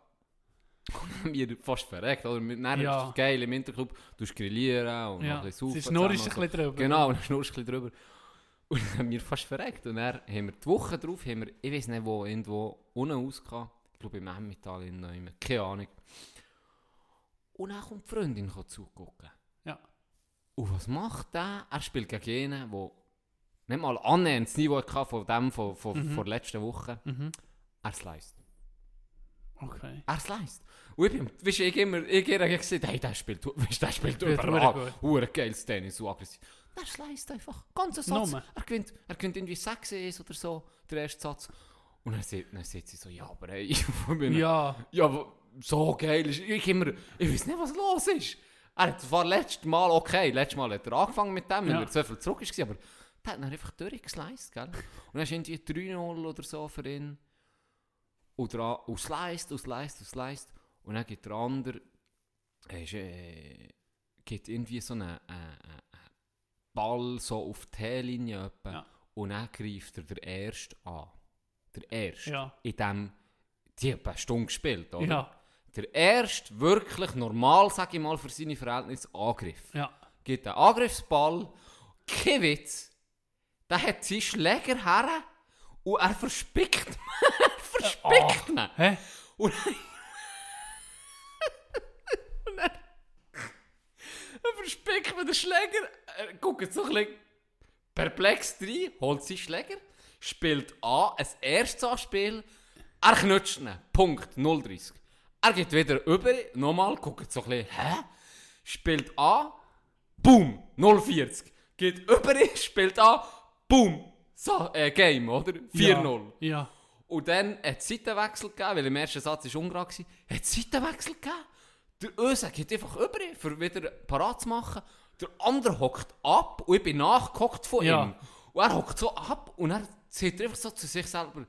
mir fast verreckt. Oder? Dann Ja. ist es geil im Interclub. Du grillieren und Ja. ein bisschen Sie saufen schnurrst ein bisschen drüber. Genau, und dann schnurrst ein bisschen drüber. Und dann haben wir fast verreckt. Und dann haben wir die Woche drauf, haben wir, ich weiß nicht wo, irgendwo unten ausgehauen. Ich glaube im Emmental in Neumann. Keine Ahnung. Und dann kommt die Freundin zugucken. Ja. Und was macht der? Er spielt gegen einen, der nicht mal annähernd das Niveau hatte von dem von, von, Mhm. von der letzten Woche. Mhm. Er sliced. Okay. Er sliced. Und ich bin, weißt ich immer, ich immer gesagt, hey, der spielt, weißt, der spielt überall. Hure geiles Tennis, so aggressiv. Der sliced einfach. Ganzer Satz. Nummer. Er gewinnt, er gewinnt irgendwie 6 E's oder so, der erste Satz. Und dann sieht, dann sieht sie so, ja, aber bin, Ja. ja, so geil ist, ich immer, ich weiß nicht, was los ist. Er hat zwar letztes Mal, okay, letztes Mal hat er angefangen mit dem, weil Ja. er so viel zurück war, aber der hat dann einfach durchgesliced, gell. Und dann ist irgendwie 3-0 oder so für ihn. Und, dra- und sliced, und sliced, und sliced. Und dann gibt der andere, er ist, äh, gibt irgendwie so einen äh, äh, Ball so auf die T-Linie. Ja. Und dann greift er der Erste an. Der Erste. Ja. In dem, die haben eine Stunde gespielt, oder? Ja. Der erste wirklich normal, sag ich mal, für seine Verhältnisse Angriff. Ja. Gibt einen Angriffsball, kein Witz. der hat seinen Schläger her und er verspickt verspickt ihn. Hä? Und und er, er verspickt mir den Schläger, er guckt so ein bisschen perplex rein, holt seinen Schläger, spielt an, ein erstes Anspiel, er knutscht ihn, Punkt, 0,30. Er geht wieder über, nochmal, guckt so ein bisschen, hä? Spielt an, boom, 0,40. Geht über, spielt an, boom, so, äh, Game, oder? 4-0. Ja. ja. Und dann hat es Seitenwechsel gegeben, weil im ersten Satz war ungerade. Hat es Seitenwechsel gegeben. Der Öse geht einfach über, für wieder parat zu machen. Der andere hockt ab und ich bin nachgehockt von Ja. ihm. Und er hockt so ab und er sagt einfach so zu sich selber,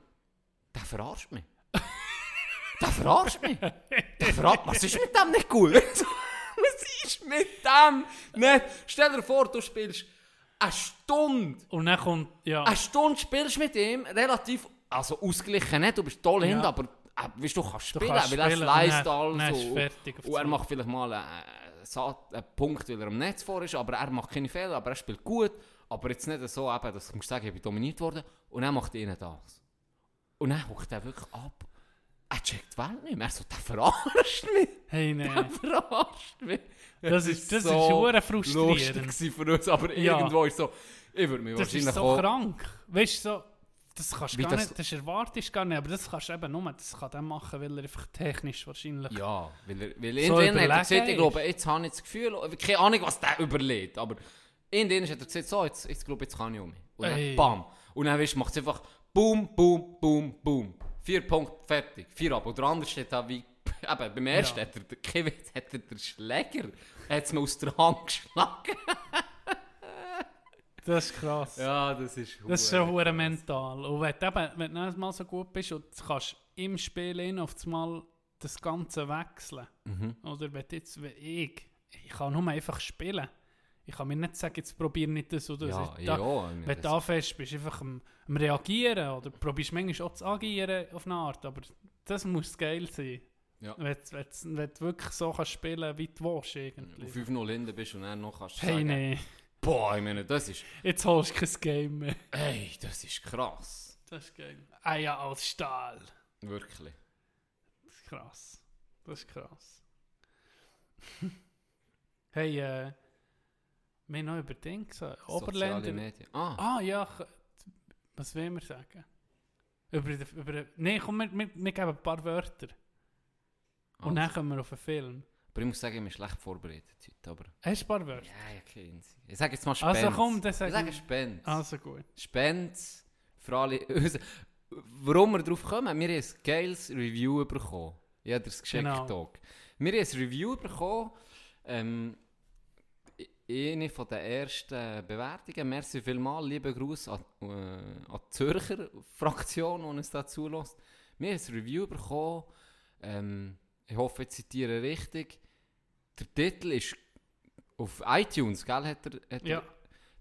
der verarscht mich. der verarscht mich. Der verarscht Was ist mit dem nicht gut? Was ist mit dem nicht? Stell dir vor, du spielst eine Stunde Und dann kommt, ja. eine Stunde spielst du mit ihm, relativ, also ausgeglichen nicht, du bist toll Ja. hinten, aber äh, weißt, du kannst Du spielen, kannst weil er spielen und dann- dann alles ist und, auf und er macht vielleicht mal einen, Saat- einen Punkt, weil er am Netz vor ist, aber er macht keine Fehler, aber er spielt gut, aber jetzt nicht so, eben, dass du musst sagen, ich bin dominiert worden und dann macht ihnen das. Und dann hockt er wirklich ab. Er checkt die Welt nicht mehr. Er so, der verarscht mich. hey, Der nein. verarscht mich. Das ist- das ist verdammt frustrierend. lustig gewesen für uns, aber Ja. irgendwo ist so, ich würde mich Das ist wahrscheinlich so auch- krank. Weißt du, so, das kannst du gar das- nicht, das erwartest du gar nicht, aber das kannst du eben nur, das kann der machen, weil er einfach technisch wahrscheinlich... Ja, weil, er, weil So irgendwann hat er gesagt, ich glaube, jetzt habe ich das Gefühl, keine Ahnung, was der überlegt, aber irgendwann hat er gesagt, so, jetzt, jetzt glaube ich, jetzt kann ich um mich. Und dann Ey. bam. Und dann weißt, macht es einfach boom, boom, boom, boom. Vier Punkte, fertig. Vier ab. Und der andere steht da wie, eben, beim ersten Ja. hat er, der Kevin, hat er den Schläger, hat es mir aus der Hand geschlagen. Das ist krass. Ja, das ist Das ist schon hure mental. Und wenn du, eben, wenn du mal so gut bist und du kannst im Spiel hin auf das mal das Ganze wechseln. Mhm. Oder wenn jetzt, wenn ich, ich kann nur einfach spielen. Ich kann mir nicht sagen, jetzt probier nicht das oder das. Ja, ja. da, meine, wenn du anfängst, bist du einfach am, am Reagieren oder probierst manchmal auch zu agieren auf eine Art. Aber das muss geil sein. Ja. Wenn, du- wenn, wenn du wirklich so kannst spielen wie du willst, irgendwie. Auf 5-0 hinten bist und dann noch kannst du Hey, sagen, nee, boah, ich meine, das ist, jetzt holst du kein Game mehr. ey, das ist krass. Das ist geil. Eier aus Stahl. Wirklich. Das ist krass. Das ist krass. hey, äh, wir haben noch über Dinge gesagt. Oberländer. Medien. Ah, Ah ja, was wollen wir sagen? Über, über, nee, komm, wir, wir, wir geben ein paar Wörter. Und dann also. kommen wir auf einen Film. Aber ich muss sagen, ich bin schlecht vorbereitet heute, aber... Hast du ein paar Wörter? Ja, ja, Sinn. Ich sage jetzt mal Spend. Also komm, dann Ich sag sage ich- Spend. Also gut. Spend für alle... Warum wir drauf kommen? Wir haben ein geiles Review bekommen. Ich habe das geschickt, Genau. Wir haben ein Review bekommen. Ähm, eine von den ersten Bewertungen. Merci vielmals. Liebe Gruß an, äh, an die Zürcher Fraktion, die uns da zulässt. Wir haben ein Review bekommen. Ähm, ich hoffe, ich zitiere richtig. Der Titel ist auf iTunes, gell? Hat er, hat Ja. er,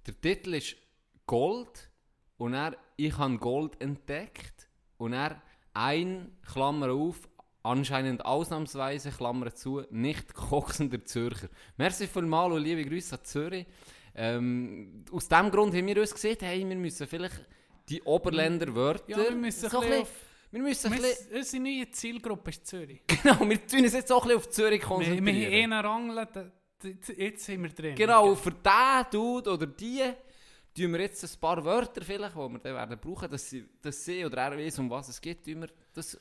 der Titel ist Gold und er, ich habe Gold entdeckt und er ein, Klammer auf, anscheinend ausnahmsweise, Klammer zu, nicht kochsender Zürcher. Merci vielmals und liebe Grüße an Zürich. Ähm, aus diesem Grund haben wir uns gesehen, hey, wir müssen vielleicht die Oberländer Wörter... Ja, wir müssen so ein bisschen- wir müssen ein Wir- bisschen... Unsere neue Zielgruppe ist Zürich. Genau, wir tun uns jetzt auch ein bisschen auf Zürich Wir, konzentrieren. wir haben einen Rangel, da- da- jetzt sind wir drin. Genau, für den Dude oder die tun wir jetzt ein paar Wörter vielleicht, die wir dann werden brauchen, dass sie, dass sie oder er weiß, um was es geht, tun wir das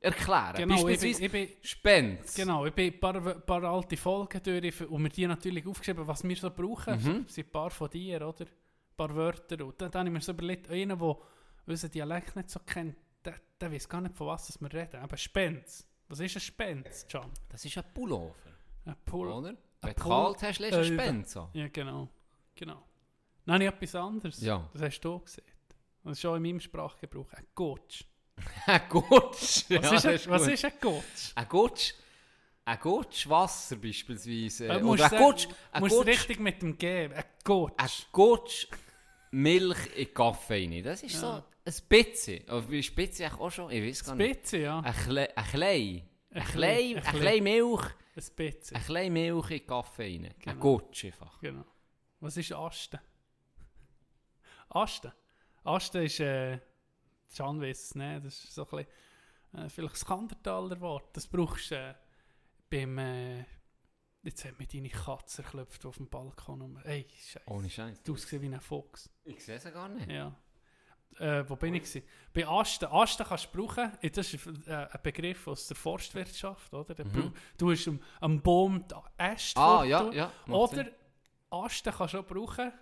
erklären. Genau, ich bin, ich bin, Spend. genau, ich bin ein paar, paar alte Folgen durch und mir die natürlich aufgeschrieben, was wir so brauchen. Mhm. Es sind ein paar von dir, oder? Ein paar Wörter. Und dann, dann habe ich mir so überlegt, einer, der unseren Dialekt nicht so kennt, der, der weiß gar nicht, von was das wir reden. Aber Spenz. Was ist ein Spenz, John? Das ist ein Pullover, Ein Pull. oder? Wenn du kalt hast, lässt du einen Spend so. Ja, genau. genau. Habe ich etwas anderes. Ja. Das hast du gesehen. Das ist schon in meinem Sprachgebrauch. Ein Gotsch. Ein Gutsch. Was, Ja, ist, ein, was ist ein Gotsch? Ein Gutsch. Ein Gutsch Wasser beispielsweise. Äh, Oder ein Gutsch. Ein musst Gutsch. richtig mit dem geben. Ein Gotsch. Ein Gutsch Milch in Kaffee rein. Das ist Ja. so ein bisschen. Aber wie Spitze eigentlich auch schon? Ich weiß gar nicht. Spitze, ja. Ein Klei. Ein Klei. Ein Ein Ein ein Milch. Ein Spitze. Ein klein Milch in Kaffee rein. Ein Genau. Gutsch einfach. Genau. Was ist Asten? Asten. Asten ist, äh, Can nicht, das ist so ein bisschen, äh, vielleicht das Kandertaler Wort. Das brauchst du äh, beim, äh, jetzt hat mir deine Katze erklopft auf dem Balkon. rum. Ey, scheiße. Ohne Scheiß. Du ausgesehen wie ein Fuchs. Ich sehe sie gar nicht. Ja. Äh, wo bin ich? Bei Asten. Asten kannst du brauchen, äh, das ist äh, ein Begriff aus der Forstwirtschaft, oder? Der Mhm. Du hast am, am Baum Äste Ah, ja, ja. Oder Sinn. Asten kannst du auch brauchen,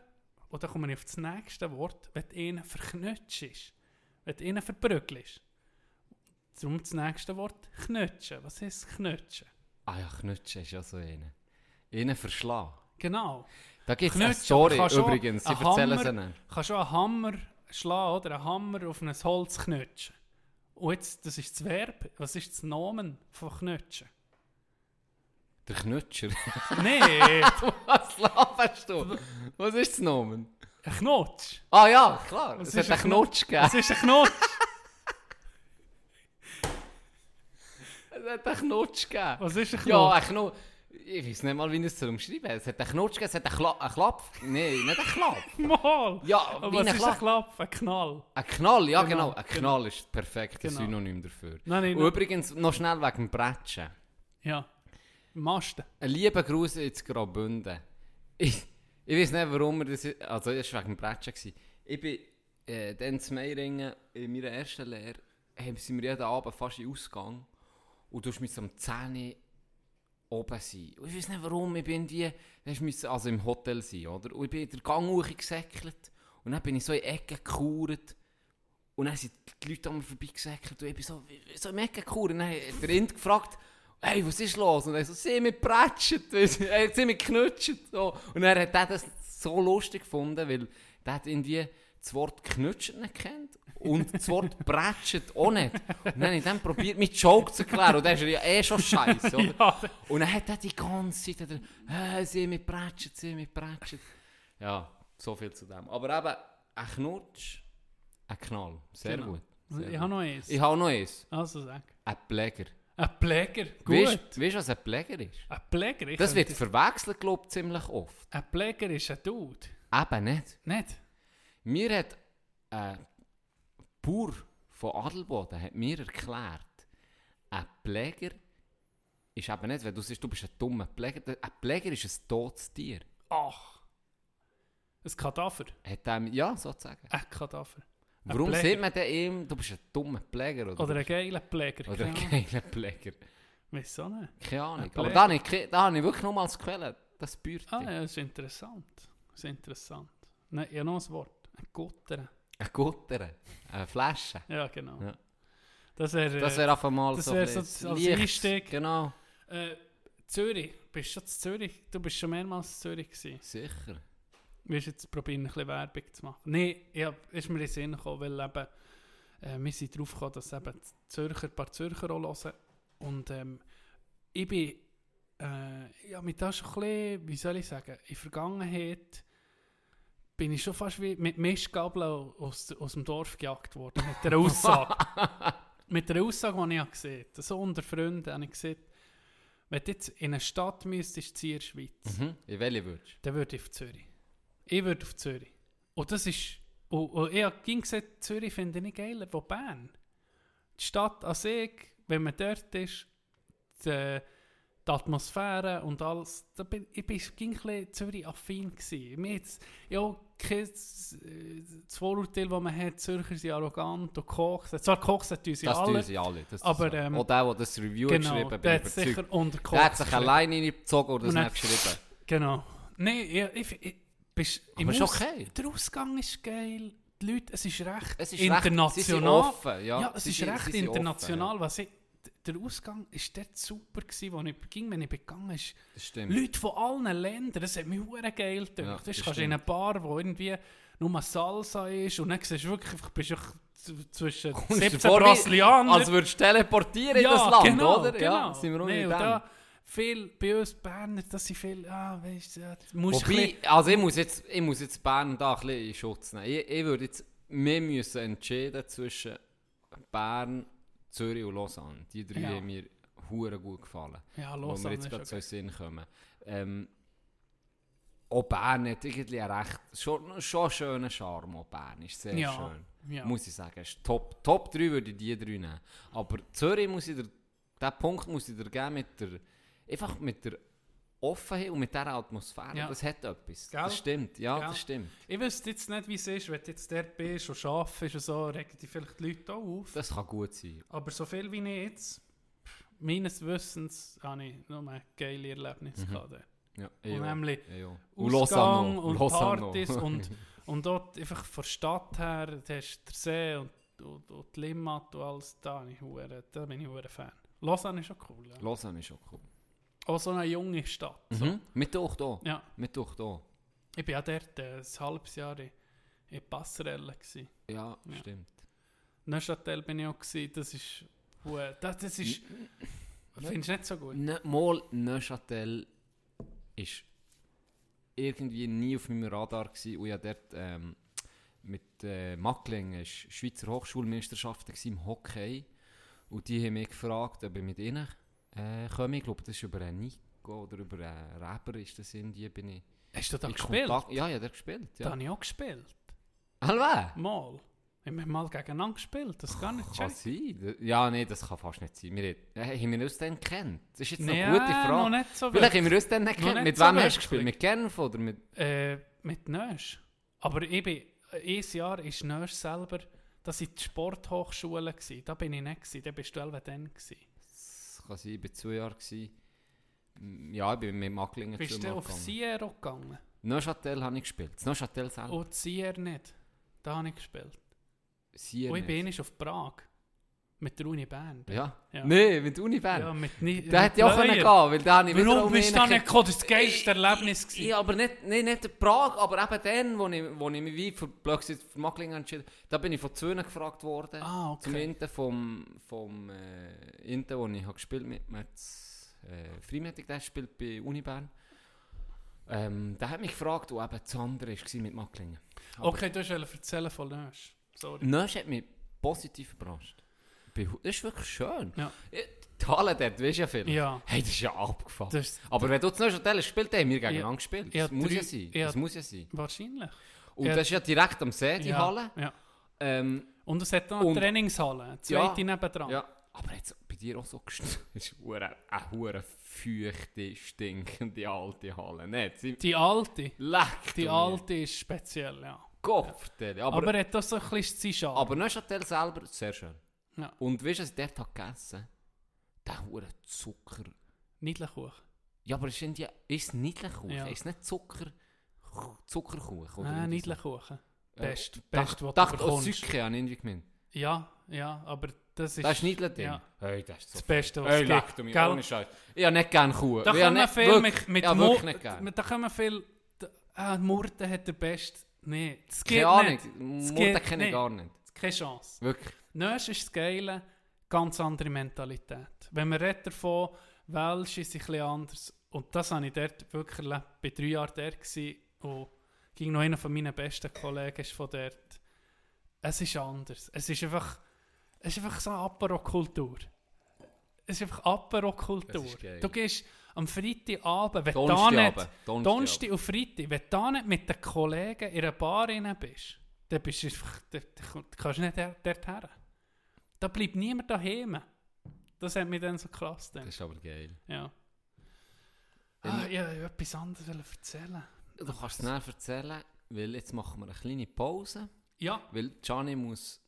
und dann komme ich auf das nächste Wort, wenn du ihn verknutschst. Wenn du ihn verprügelst. Darum das nächste Wort, knutschen. Was heißt knutschen? Ah ja, Knutschen ist ja so eine. Innen verschlagen. Genau. Da gibt es eine Story übrigens, sie erzählen Hammer- sie nicht. kannst auch einen Hammer schlagen oder einen Hammer auf ein Holz knutschen. Und jetzt, das ist das Verb. Was ist das Nomen von knutschen? Der Knutscher. Nein, Was laberst du? Was ist das Nomen? ein Knutsch. Ah ja, klar. Was es ist hat einen ein Knutsch gegeben. Was ist ein Knutsch? Es hat einen Knutsch gegeben. Was ist ein Knutsch? Ja, ein Knutsch. Ich weiß nicht mal, wie ich es umschreiben soll. Es hat einen Knutsch gegeben, es hat einen, Kla einen Klapp. Nein, nicht einen Klapp. Mal. Ja, Aber wie was ein ist ein Klapp. Klapp? Ein Knall. Ein Knall, ja Genau, genau. Ein genau. Knall ist das perfekte Genau. Synonym dafür. Nein, nein, Und nein. übrigens, noch schnell wegen dem Bretschen. Ja. Masten. Ein lieber Gruß ins Graubünden. Ich, ich weiß nicht, warum wir das... Also, das war wegen dem Bretschen. gewesen. Ich bin äh, dann zu Meiringen in meiner ersten Lehre, haben sind wir jeden Abend fast in Ausgang. Und du musst um 10 Uhr oben sein. Und ich weiß nicht warum, ich bin die... Du musst also im Hotel sein, oder? Und ich bin in der Gang hochgesäckelt. Und dann bin ich so in Ecke gekauert. Und dann sind die Leute an mir vorbeigesäckelt. Und ich bin so, so im Ecke gekauert. Und dann hat der Rind gefragt, hey, was ist los? Und er so, sie mit Pratschet, äh, sie mit Knutschet. So. Und er hat er das so lustig gefunden, weil hat irgendwie das Wort Knutschet nicht kennt und das Wort Pratschet auch nicht. Und dann habe ich dann probiert, mit Joke zu erklären. Und der ist ja eh schon scheiße, oder? Ja, Und dann hat er die ganze Zeit, er, äh, sie mit Pratschet, sie mit Pratschet. Ja, so viel zu dem. Aber eben, ein Knutsch, ein Knall. Sehr Genau. gut. Sehr ich habe noch eins. Ich habe noch eins. Also sag. Ein Pfleger. Ein Pfleger. Gut. Weißt du, was ein Pfleger ist? Ein Pfleger. Ich Das wird verwechselt, glaube ich, ziemlich oft. Ein Pfleger ist ein Dude. Eben nicht. Nicht? Mir hat ein Bauer von Adelboden hat mir erklärt, ein Pfleger ist eben nicht, wenn du sagst, du bist ein dummer Pfleger, ein Pfleger ist ein totes Tier. Ach. Ein Kadaver. Hat er, ja, sozusagen. Ein Kadaver. Ein Warum Pfleger. sieht man denn ihm, du bist ein dummer Pfleger? Oder, Oder ein geiler Pfleger. oder ein geiler Pfleger. Wieso nicht? Keine Ahnung. Aber da habe ich, da habe ich wirklich nur als Quelle das Bürti. Ah ja, das ist interessant. Das ist interessant. Nein, ja noch ein Wort. Ein Gutter. Ein Gutter, eine Flasche. Ja, genau. Ja. Das wäre... Das wäre einfach mal das so, wär so als. Einstieg. Genau. Äh, Zürich. Bist du schon Zürich? Du bist schon mehrmals in Zürich gewesen. Sicher. Willst du jetzt probieren, ein bisschen Werbung zu machen? Nein, ja, ist mir in den Sinn gekommen, weil eben, äh, wir sind drauf gekommen, dass eben Zürcher, ein paar Zürcher auch hören. Und ähm, ich bin, äh, ja, mit das schon ein bisschen, wie soll ich sagen, in der Vergangenheit bin ich schon fast wie mit Mistgabeln aus, aus dem Dorf gejagt worden, mit der Aussage. mit der Aussage, die ich gesehen habe. So unter Freunden habe ich gesehen, wenn du jetzt in eine Stadt müsstest, ziehen in der Schweiz, Mhm. In welche würdest dann würde ich auf Zürich. Ich würde auf Zürich. Und das ist. Und, und ich habe ging gesagt, Zürich finde ich nicht geiler als Bern. Die Stadt an sich, wenn man dort ist, die, die Atmosphäre und alles, da bin, ich bin ging ein bisschen Zürich-affin ja, kein, äh, das Vorurteil, das man hat, Zürcher sind arrogant und kochsen. Zwar kochsen tun sie Das alle, tun sie alle. Das aber, ähm, Auch der, der das Review genau, geschrieben hat, bin ich hat sicher unter Der hat sich alleine reingezogen und das nicht geschrieben. Genau. Nein, ja, ich, ich, bist, Aber ist okay. Der Ausgang ist geil. Die Leute, es ist recht Es ist international. Recht, sie offen. Ja, ja, es sie ist sind- recht sie international. Was ich, der Ausgang ist dort super gewesen, wo ich ging, wenn ich begangen ist. Ja. Das stimmt. Leute von allen Ländern, das hat mich hure geil gedacht. Ja, Ja, das du kannst in eine Bar, wo irgendwie nur Salsa ist und dann siehst du wirklich, bist du zwischen Kommst du 17 vor, wie- Brasilianern. Als würdest du teleportieren in ja, das Land, genau, oder? Genau. Ja, sind wir nee, in da, viel, bei uns Berner, das sind viel, ah, weißt du, ja, musst Wobei, also ich muss jetzt, ich muss jetzt Bern da ein bisschen in Schutz nehmen. Ich, ich würde jetzt, wir müssen entscheiden zwischen Bern, Zürich und Lausanne. Die drei Ja. haben mir hure gut gefallen. ja, wo los wir jetzt gerade so in den Sinn kommen. Ähm, auch Bern hat irgendwie einen recht, schon, schon einen schönen Charme, auch Bern ist sehr Ja, schön. ja. Muss ich sagen, ist top, top 3 würde ich die drei nehmen. Aber Zürich muss ich dir, diesen Punkt muss ich dir geben mit der, einfach mit der Offenheit und mit dieser Atmosphäre, Ja. das hat etwas. Gell? Das stimmt, ja, Gell? das stimmt. Ich wüsste jetzt nicht, wie es ist, wenn du jetzt dort bist und arbeitest und so, regen die vielleicht die Leute auch auf. Das kann gut sein. Aber so viel wie ich jetzt, meines Wissens, habe ich nur ein geile Erlebnisse Mhm. gehabt. Ja, Und nämlich ja. Ausgang und Lausanne. Partys und, und dort einfach von der Stadt her, da hast du der See und, und, und die Limmat und alles, da, ich da bin ich ein Fan. Lausanne ist schon cool. Ja. Lausanne ist schon cool. Auch so eine junge Stadt. So. Mhm. Mit durch da. Ja, Mit durch da. ich war ja dort äh, ein halbes Jahr in, in Passerelle. Gewesen. Ja, Ja. stimmt. Neuchâtel bin ich auch. Gewesen. Das ist... hure- Das, das ist... Findest du nicht so gut? Ne, mal Neuchâtel ist irgendwie nie auf meinem Radar gewesen. und ja dort ähm, mit äh, Mackling ist Schweizer Hochschulmeisterschaften im Hockey und die haben mich gefragt, ob ich mit ihnen äh, komme. Ich glaube, das ist über einen Nico oder über einen Reber ist das irgendwie, bin ich Hast du da gespielt? Kontakt- Ja, ja, der gespielt. Da Ja. habe ich auch gespielt. Hallo? Mal. Wir haben mal gegeneinander gespielt. Das gar nicht Kann checken. sein. Ja, nee, das kann fast nicht sein. Wir, äh, haben wir uns dann kennt? Das ist jetzt eine gute noch Frage. nicht so Vielleicht haben wir uns dann nicht Noch kennt. nicht Mit so wem hast du gespielt? Mit Genf oder mit... Äh, mit Nösch. Aber ich bin, ein Jahr ist Nösch selber, das war die Sporthochschule. Da bin ich nicht. Da bist du dann. Gewesen. Kann sein, ich war zwei Jahre. Gewesen. Ja, ich bin mit Macklingen Bist du auf gegangen. Sierra gegangen? Neuchâtel habe ich gespielt. Neuchâtel selber. Und Sierra nicht. Da habe ich gespielt. Sierra Und ich bin nicht. auf Prag. Mit der Uni Bern. Ja. Ja. Nee, mit der Uni Bern. Ja, mit ni der hätte ja auch können gehen weil da habe ich wieder Warum bist du da Rumänen nicht gekommen? Das war das Erlebnis. gewesen. Ja, aber nicht, nicht, nicht in Prag, aber eben dann, wo ich, wo ich mich wie für, blöd gesagt, für Macklingen entschieden da bin ich von zwei gefragt worden. Ah, Zum okay. Inten vom, vom äh, Inten, wo ich habe gespielt mit Mats äh, Freimütig, der spielt bei Uni Bern. Ähm, der hat mich gefragt, wo eben das andere war mit Macklingen. Aber Okay, du wolltest erzählen von Nösch. Sorry. Nösch hat mich positiv überrascht. Das ist wirklich schön. Ja. Ja, Die Halle dort, weißt du ja viel. Ja. Hey, das ist ja abgefahren. Das Aber wenn du zu Neuchâtel gespielt hast, haben wir gegeneinander Ja. gespielt. Ja, Das muss ja drei- sein. ja. Das muss ja sein. wahrscheinlich. Und Ja. das ist ja direkt am See, die ja. Halle. Ja. Ähm, Und es hat noch eine Und- Trainingshalle. Zweite nebendran. ja. Aber jetzt bei dir auch so gestanden. Das ist eine hure feuchte, stinkende alte Halle. Sie Die alte. leck Die alte ist speziell, ja. Gott, aber, Aber, aber, er hat auch so ein bisschen sein Charme. aber Neuchâtel selber sehr schön. Ja. Und weißt du, was ich dort habe gegessen Der hure Zucker. Niedlichkuchen. Ja, aber ist es ja, ist Niedlichkuchen? Ja. Ist nicht Zucker, Zuckerkuchen? oder das Niedlichkuchen. Äh, Best, Dach- best, was du oh, bekommst. Sücke habe ich irgendwie gemeint. Ja, ja, aber das ist... Das ist Niedlich-Ding? Ja, Hey, das ist so das Beste, was Hey, es gibt. mich, ohne Scheiß. Ich habe nicht gerne Kuh. Da kommen nicht- viel wirklich- mit, mit ich habe Mu- wirklich nicht gerne. Da kommen viel... Ah, Murten hat der Beste... Nee, das geht Keine Ahnung, geht kenne ich gar nicht. Keine Chance. Wirklich. Nösch ist das Geile, ganz andere Mentalität. Wenn man redet davon, Welsch ist ein bisschen anders. Und das habe ich dort wirklich erlebt. Ich war drei Jahre dort und ging noch einer von meinen besten Kollegen ist von dort. Es ist anders. Es ist einfach, es ist einfach so eine Apero-Kultur. Es ist einfach Apero-Kultur. Du gehst am Freitagabend, wenn du nicht... Donnerstagabend. Donnerstag und Freitag, wenn du nicht mit den Kollegen in einer Bar rein bist, dann bist du einfach, dann, dann kannst du nicht dort, her. Da bleibt niemand daheim. Das hat mich dann so krass Das gedacht. ist aber geil. Ja. Ah, ich wollte etwas anderes erzählen. Du kannst es näher erzählen, weil jetzt machen wir eine kleine Pause, Ja, weil Gianni muss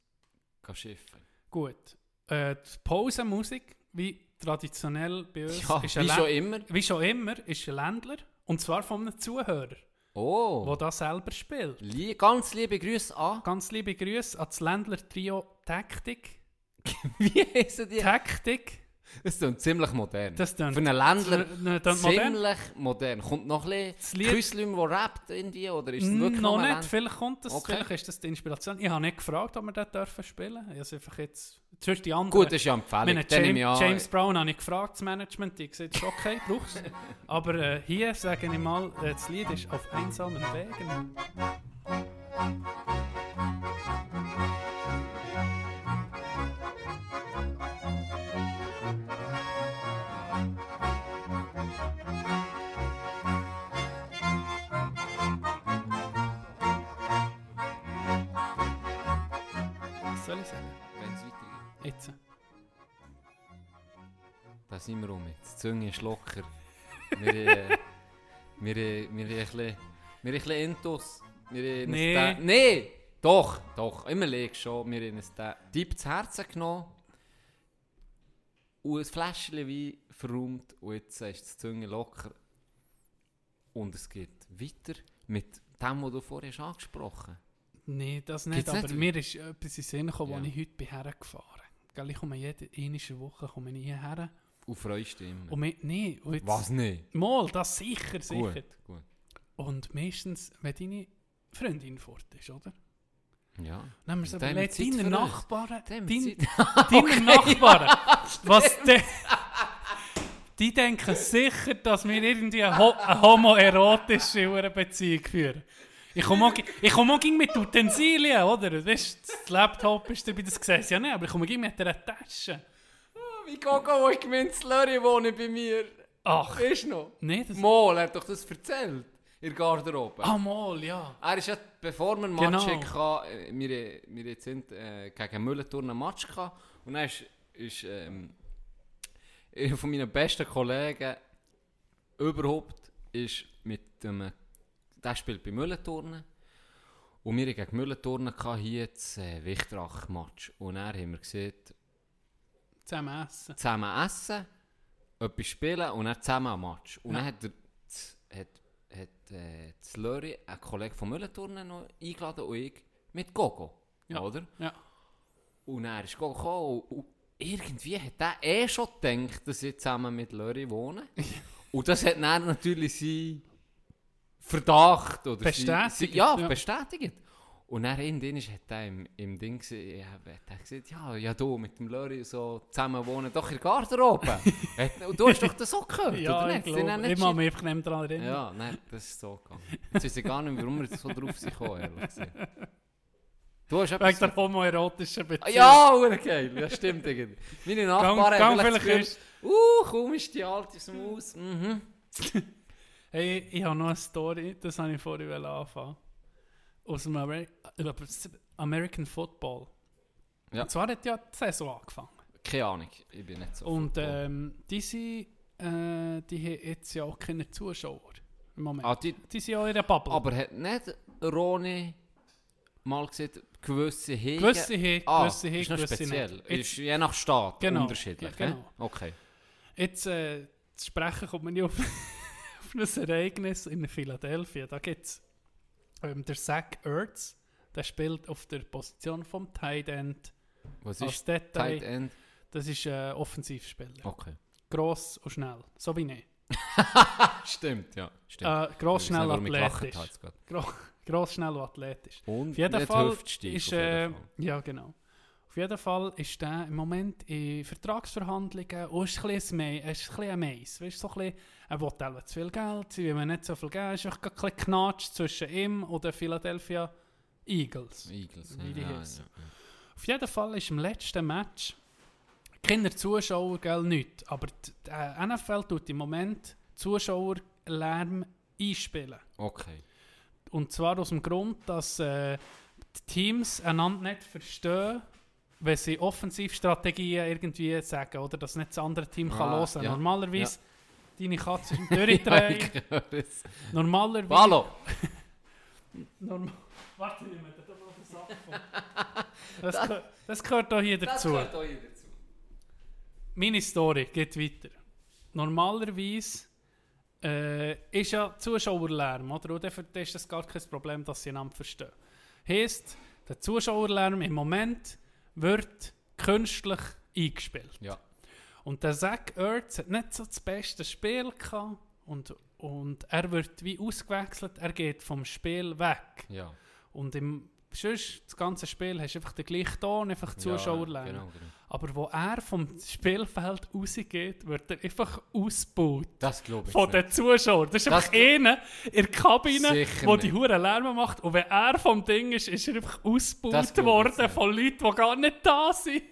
gehen schiffen. gut. Äh, die Pausenmusik, wie traditionell bei uns, Ja, ist wie schon immer. wie schon immer, ist ein Ländler. Und zwar von einem Zuhörer, Oh, der das selber spielt. Lie ganz liebe Grüße an. Ganz liebe Grüße an das Ländler-Trio Taktik. Wie heißen die? Taktik. Das ist ziemlich modern. Das tönt- Für einen Ländler Ne, dann modern. ziemlich modern. Kommt noch ein bisschen Küsslüm, der rappt in die, oder ist es wirklich noch nicht, Ländler? vielleicht kommt das, Okay. vielleicht ist das die Inspiration. Ich habe nicht gefragt, ob wir das dürfen spielen. Ich habe es einfach jetzt, zuerst die anderen. Gut, das ist ja nehme James, ich an- James Brown habe ich gefragt, das Management, die gesagt, ist okay, brauchst Aber äh, hier sage ich mal, äh, das Lied ist auf einsamen Wegen. Soll ich sagen? Wenn es weitergeht. Jetzt. Da sind wir um jetzt. Die Zunge ist locker. wir, äh, wir, äh, wir, wir, ein bisschen, wir ein bisschen Intus. Wir haben Nee. uns Nee! Doch, doch. Immer leg schon. Wir haben uns den Typ zu Herzen genommen. Und ein Fläschchen Wein verräumt. Und jetzt ist die Zunge locker. Und es geht weiter mit dem, was du vorher hast angesprochen Nein, das nicht. Gibt's aber nicht? mir ist etwas in Sinn gekommen, Ja. ich heute bin hergefahren bin. Ich komme jede einige Woche komme ich hierher. Und freust dich immer. Und mir, nee, und jetzt, Was nicht? Mal, das sicher, sicher. Gut, gut. Und meistens, wenn deine Freundin fort ist, oder? Ja. Haben wir deine für uns. Nachbarn, deine Nachbarn, was de, die denken sicher, dass wir irgendwie eine, ho eine homoerotische Beziehung führen. Ich komme auch, ich komme auch mit Utensilien, oder? Weißt, das Laptop ist dabei, das du ja nicht, aber ich komme auch mit einer Tasche. Wie Gogo, wo ich gemeint Slurry wohne bei mir. Ach, Ist noch? nee, das... Mol, er hat doch das erzählt. In der Garderobe. Ah, mal, ja. Er ist ja, bevor wir einen Genau. Match hatten, äh, wir, wir jetzt sind äh, gegen Mühlenturm einen Match gehabt. Und dann ist, ist ähm, einer von meinen besten Kollegen überhaupt ist mit dem, der spielt bei Mühlenturnen. Und wir hatten gegen Mühlenturnen gehabt, hier das äh, Wichtrach-Match. Und dann haben wir gesehen, Zusammen essen. zusammen essen, etwas spielen und dann zusammen ein Match. Und Ja. dann hat, er, hat, hat äh, das Lörri, ein Kollege von Mühlenturnen, noch eingeladen und ich mit Gogo. Ja. Oder? Ja. Und er ist Gogo gekommen und, und irgendwie hat er eh schon gedacht, dass ich zusammen mit Lörri wohne. und das hat dann natürlich sein Verdacht oder Bestätigt, sein, ja, ja. bestätigt. Und dann irgendwann hat er im, im Ding gesehen, hat gesagt, ja, ja, du mit dem Lörri so zusammen wohnen, doch in der Garderobe. Und du hast doch das auch gehört, Ja, oder ich nicht? Sie glaube, ich nicht mag mich einfach nicht mehr daran erinnern. ja, nein, das ist so gegangen. Jetzt weiß ich gar nicht, warum wir so drauf sind gekommen, ehrlich gesagt. Du hast Wegen der homoerotischen Ah, Beziehung. Ja, geil, ja stimmt irgendwie. Meine Nachbarn haben vielleicht das Gefühl, uh, kaum ist die alte aus dem Haus. Mhm. Hey, ich habe noch eine Story, das habe ich vorhin anfangen. Aus dem Ameri American Football. Ja. Und zwar hat ja die Saison angefangen. Keine Ahnung, ich bin nicht so... Und ähm, die, sind, äh, die haben jetzt ja auch keine Zuschauer im Moment. Ah, die, die sind ja in der Bubble. aber hat nicht Roni mal gesagt, gewisse Hege... gewisse haben, Ah, gewisse haben, ist gewisse speziell. nicht. Jetzt, Ist je nach Staat Genau, unterschiedlich. ja, genau. Okay. jetzt äh, zu sprechen kommt man nicht auf, auf ein Ereignis in Philadelphia. Da gibt es ähm, der Zach Ertz, der spielt auf der Position vom Tight End. Was Als ist Detail, Tight End? das ist ein Offensivspieler. Okay. Gross und schnell, so wie ich. Stimmt, ja. Stimmt. Äh, gross, schnell, athletisch. Gro gross, schnell und athletisch. Und Auf jeden Fall ist, äh, Fall. ja genau. Jeden Fall ist der im Moment in Vertragsverhandlungen und ist ein bisschen ein ist ein bisschen ein Mais. Weißt, so ein bisschen, er will zu viel Geld, sie will nicht so viel geben. Es ist ein bisschen Knatsch zwischen ihm und den Philadelphia Eagles. Eagles, wie die ja, ja, ja. Auf jeden Fall ist im letzten Match keine Zuschauer, gell, nicht. Aber die NFL tut im Moment Zuschauerlärm einspielen. Okay. Und zwar aus dem Grund, dass äh, die Teams einander nicht verstehen, wenn sie Offensivstrategien irgendwie sagen, oder dass nicht das andere Team kann Ah, hören. ja. Normalerweise, deine Katze ist ich höre es. Normalerweise... Hallo! Norm Warte, ich nehme da mal den Sack das, gehört- das gehört auch hier dazu. auch hier dazu. Meine Story geht weiter. Normalerweise äh, ist ja Zuschauerlärm, oder? Und dafür ist das gar kein Problem, dass sie einander verstehen. Heißt, der Zuschauerlärm im Moment wird künstlich eingespielt. Ja. Und der Zach Ertz hat nicht so das beste Spiel gehabt und, und er wird wie ausgewechselt, er geht vom Spiel weg. Ja. Und im sonst, das ganze Spiel hast du einfach den gleichen Ton, einfach Zuschauerlärm. Ja, genau, genau. Aber wo er vom Spielfeld rausgeht, wird er einfach ausgebaut. Das glaube ich Von den Zuschauern. Das ist Das einfach einer in der Kabine, Sicher der die. Huren Lärm macht. Und wenn er vom Ding ist, ist er einfach ausgebaut worden von Leuten, die gar nicht da sind.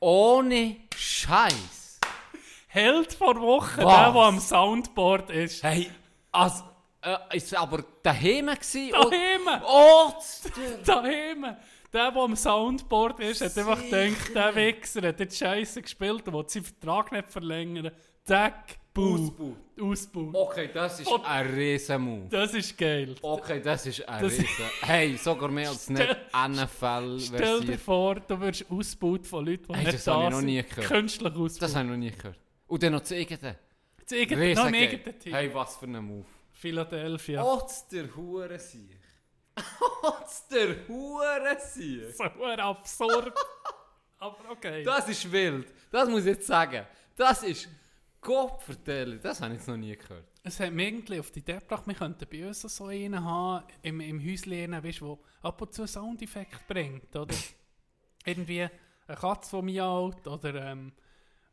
Ohne Scheiß. Held vor Woche, Was? der, der am Soundboard ist. Hey, also, äh, ist aber daheim gewesen? Daheim! Oh, Daheim! der, der am Soundboard ist, hat einfach gedacht, der Wichser hat jetzt Scheiße gespielt und will seinen Vertrag nicht verlängern. Zack, Buh. Ausbau. Okay, das ist Und- ein Riesenmove. Das ist geil. Okay, das ist ein Das- Riesen. Hey, sogar mehr als nicht NFL Stell dir vor, du wirst ausgebaut von Leuten, die Hey, nicht das da ich noch nie gehört. Künstlich ausgebaut. Das habe ich noch nie gehört. Und dann noch das eigene. Das irgendein, noch Team. Hey, was für ein Move. Philadelphia. Otz der Hurensieg. Otz der Hurensieg. So absurd. Aber okay. Das ist wild. Das muss ich jetzt sagen. Das ist Gott vertellen. Das habe ich jetzt noch nie gehört. Es hat mich irgendwie auf die Idee gebracht, wir könnten bei uns so einen haben, im, im Häuschen, weißt, wo ab und zu Soundeffekt bringt, oder? irgendwie eine Katze, die miaut, oder ähm,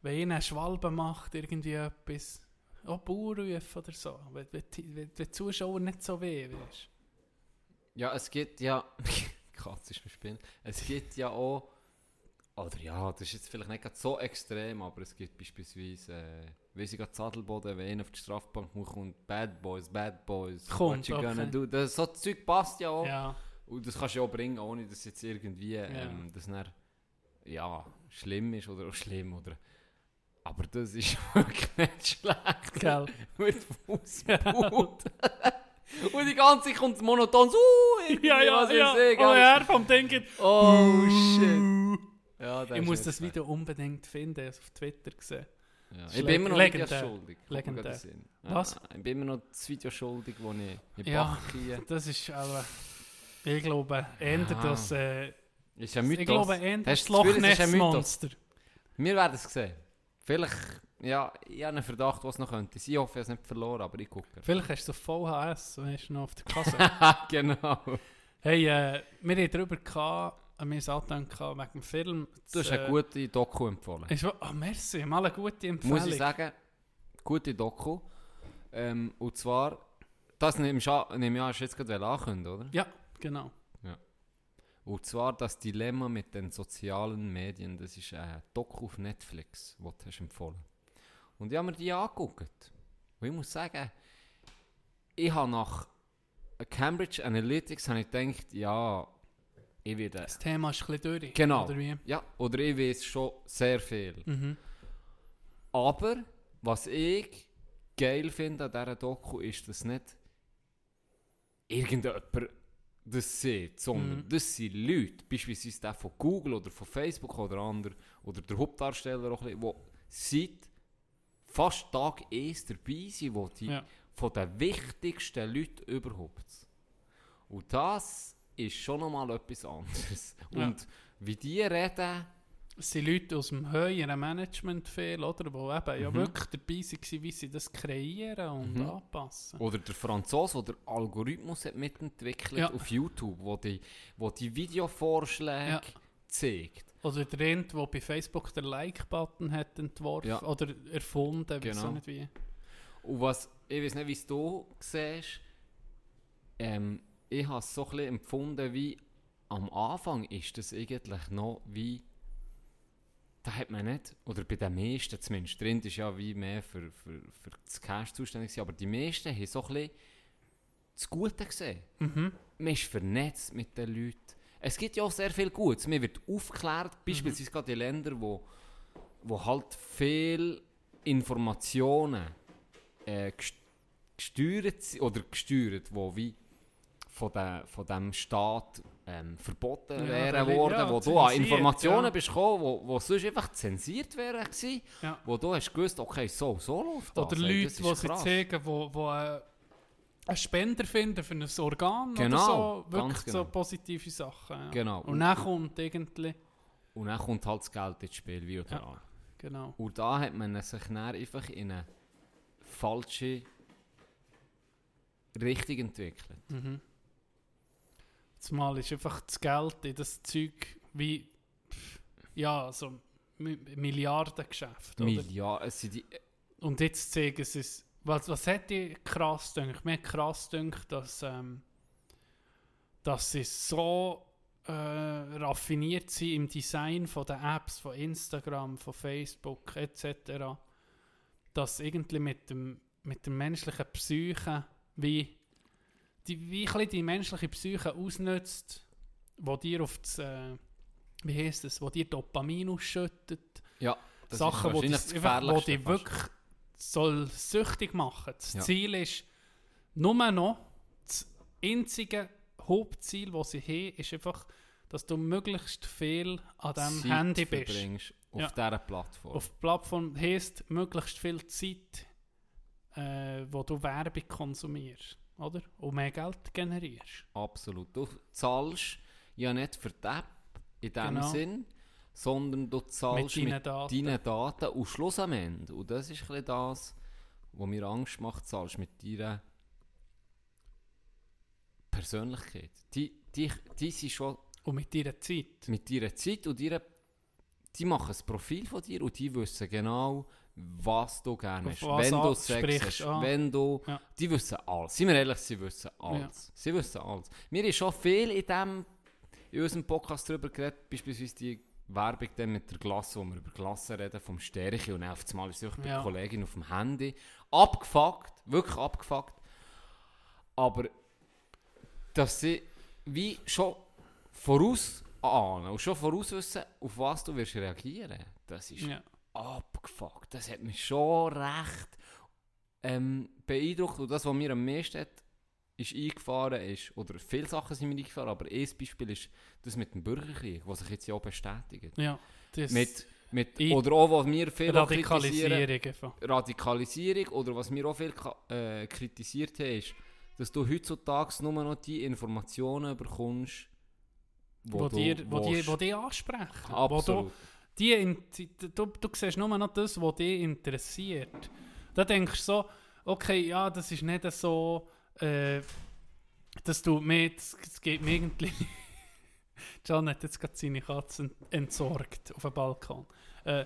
wenn einer eine Schwalbe macht, irgendwie etwas. Auch Bauernrufe oder so, wenn, wenn, wenn, die Zuschauer nicht so weh, weißt Ja, es gibt ja. Katz ist verspinnt. Es gibt ja auch. Oder ja, das ist jetzt vielleicht nicht so extrem, aber es gibt beispielsweise. Äh, wie sie gerade Zadelboden, wenn einer auf die Strafbank kommt, Bad Boys, Bad Boys, Kommt, what you gonna okay. do. Das, so Zeug passt ja auch. Ja, Und das kannst du ja auch bringen, ohne dass jetzt irgendwie ähm, das dann, ja, schlimm ist oder auch schlimm. Oder, aber das ist wirklich nicht schlecht. gell. Mit Fußball. Und die ganze Zeit kommt monoton so, uh, ja, ja, was ja. ich, Oh, gell? er vom Denken. Oh shit. Ja, Ich muss das Video unbedingt finden, ich habe es auf Twitter gesehen. Ja. Ich bin immer noch legendär. nicht schuldig. Legendär. Was? Ich bin immer noch das Video schuldig, das ich in Ja. Das ist aber, ich glaube, ändert Ja. das, äh, Ist ein Mythos. ich glaube, ändert das Loch Ness? Monster. Wir werden es sehen. Vielleicht, ja, ich habe einen Verdacht, was noch könnte. Ich hoffe, ich habe es nicht verloren, aber ich gucke. Vielleicht hast du VHS und hast noch auf der Kasse. genau. hey, äh, wir haben darüber gehabt, haben es angefangen wegen dem Film. Du hast äh, eine gute Doku empfohlen. Ist, ah, merci, mal eine gute Empfehlung. Muss ich sagen, gute Doku. Ähm, und zwar, das nehme ich an, nehme ich an, hast du jetzt gerade ankündigen, oder? Ja, genau. Und zwar das Dilemma mit den sozialen Medien. Das ist ein Doku auf Netflix, das du hast empfohlen Und ich habe mir die angeguckt. Und ich muss sagen, ich habe nach Cambridge Analytics habe ich gedacht, ja, ich werde... Das Thema ist ein bisschen durch. Genau. Oder wie? Ja, oder ich weiß schon sehr viel. Mhm. Aber was ich geil finde an dieser Doku ist, dass nicht irgendjemand das sieht, sondern Mhm. das sind Leute, beispielsweise der von Google oder von Facebook oder andere, oder der Hauptdarsteller auch ein bisschen, die seit fast Tag 1 dabei sind, wo die Ja. von den wichtigsten Leuten überhaupt. Und das ist schon nochmal etwas anderes. Ja. Und wie die reden, Es sind Leute aus dem höheren Management viel, oder? Die eben ja Mhm. wirklich dabei waren, wie sie das kreieren und Mhm. anpassen. Oder der Franzose, der den Algorithmus hat mitentwickelt Ja. auf YouTube, wo die, wo die Videovorschläge Ja. zeigt. Oder der Ent, der bei Facebook den Like-Button hat entworfen Ja. oder erfunden, weiß Genau. auch nicht wie. Und was, ich weiß nicht, wie es du siehst, ähm, ich habe es so ein bisschen empfunden, wie am Anfang ist das eigentlich noch wie, da hat man nicht, oder bei den meisten zumindest, drin ist ja wie mehr für, für, für das Cash zuständig gewesen, aber die meisten haben so ein bisschen das Gute gesehen. Mhm. man ist vernetzt mit den Leuten. Es gibt ja auch sehr viel Gutes. Man wird aufgeklärt, Mhm. beispielsweise gerade in Ländern, wo, wo halt viel Informationen äh, gest- gesteuert sind, oder gesteuert, wo wie von, der, von dem Staat ähm, verboten Ja, wären ja, worden, wo du an Informationen ja. bist gekommen, wo, wo sonst einfach zensiert wären gewesen, Ja. wo du hast gewusst, okay, so, so läuft das. Oder Leute, die sie zeigen, wo, wo äh, einen Spender finden für ein Organ Genau, oder so. Wirklich genau. so positive Sachen. Ja. Genau. Und dann kommt irgendwie... Und dann kommt halt das Geld ins Spiel, wie oder Ja. Genau. Und da hat man sich dann einfach in eine falsche Richtung entwickelt. Mhm. Zumal ist einfach das Geld in das Zeug wie... Ja, so Mi- Milliardengeschäft? Milliarden, sind die, Und jetzt zeigen sie es. Was, was hat die krass gedacht? Mir krass gedacht, dass, ähm, dass sie so äh, raffiniert sind im Design von den Apps, von Instagram, von Facebook etc., dass irgendwie mit dem, mit der menschlichen Psyche wie die, wie ein die menschliche Psyche ausnutzt wo dir auf das, äh, wie heisst es, wo dir Dopamin ausschüttet, Ja, das Sachen, ist wo, das einfach, wo fast. wirklich soll süchtig machen. Das Ja. Ziel ist nur noch, das einzige Hauptziel, das sie haben, ist einfach, dass du möglichst viel an diesem Zeit Handy bist. auf Ja. dieser Plattform. Auf der Plattform heisst möglichst viel Zeit, äh, wo du Werbung konsumierst, oder? Und mehr Geld generierst. Absolut. Du zahlst ja nicht für die App in dem Genau. Sinn, sondern du zahlst Mit mit, deinen Daten. deinen Daten und Schluss am Ende. Und das ist ein das, was mir Angst macht, zahlst mit deiner Persönlichkeit. Die, die, die sind schon Und mit deiner Zeit. mit deiner Zeit und ihrer, die machen ein Profil von dir und die wissen genau, was du gerne hast. Wenn an- du Sex sprichst, hast, ah. wenn du... Ja. Die wissen alles. Seien wir ehrlich, sie wissen alles. Sie wissen alles. Mir ist schon viel in, dem, in unserem Podcast darüber geredet, beispielsweise die Werbung dann mit der Glasse, wo wir über Glasse reden, vom Stärche und auf einmal ist auch bei Ja. der Kollegin auf dem Handy. Abgefuckt, wirklich abgefuckt. Aber dass sie wie schon voraus ahnen und schon voraus wissen, auf was du wirst reagieren, das ist Ja. Abgefuckt. Das hat mich schon recht ähm, beeindruckt. Und das, was mir am meisten hat, ist eingefahren ist, oder viele Sachen sind mir eingefahren, aber ein Beispiel ist das mit dem Bürgerkrieg, was sich jetzt ja auch bestätigt. Ja. Das Mit, mit, oder auch, was wir viel Radikalisierung. Radikalisierung, oder was wir auch viel äh, kritisiert haben, ist, dass du heutzutage nur noch die Informationen bekommst, wo, Wo, du dir, wo, willst. wo die ansprechen. Wo du, Absolut. Die in, die, du, du siehst nur noch das, was dich interessiert. Da denkst du so, okay, ja, das ist nicht so, äh, dass du mir, es es geht mir irgendwie... John hat jetzt gerade seine Katze ent- entsorgt auf dem Balkon. Äh,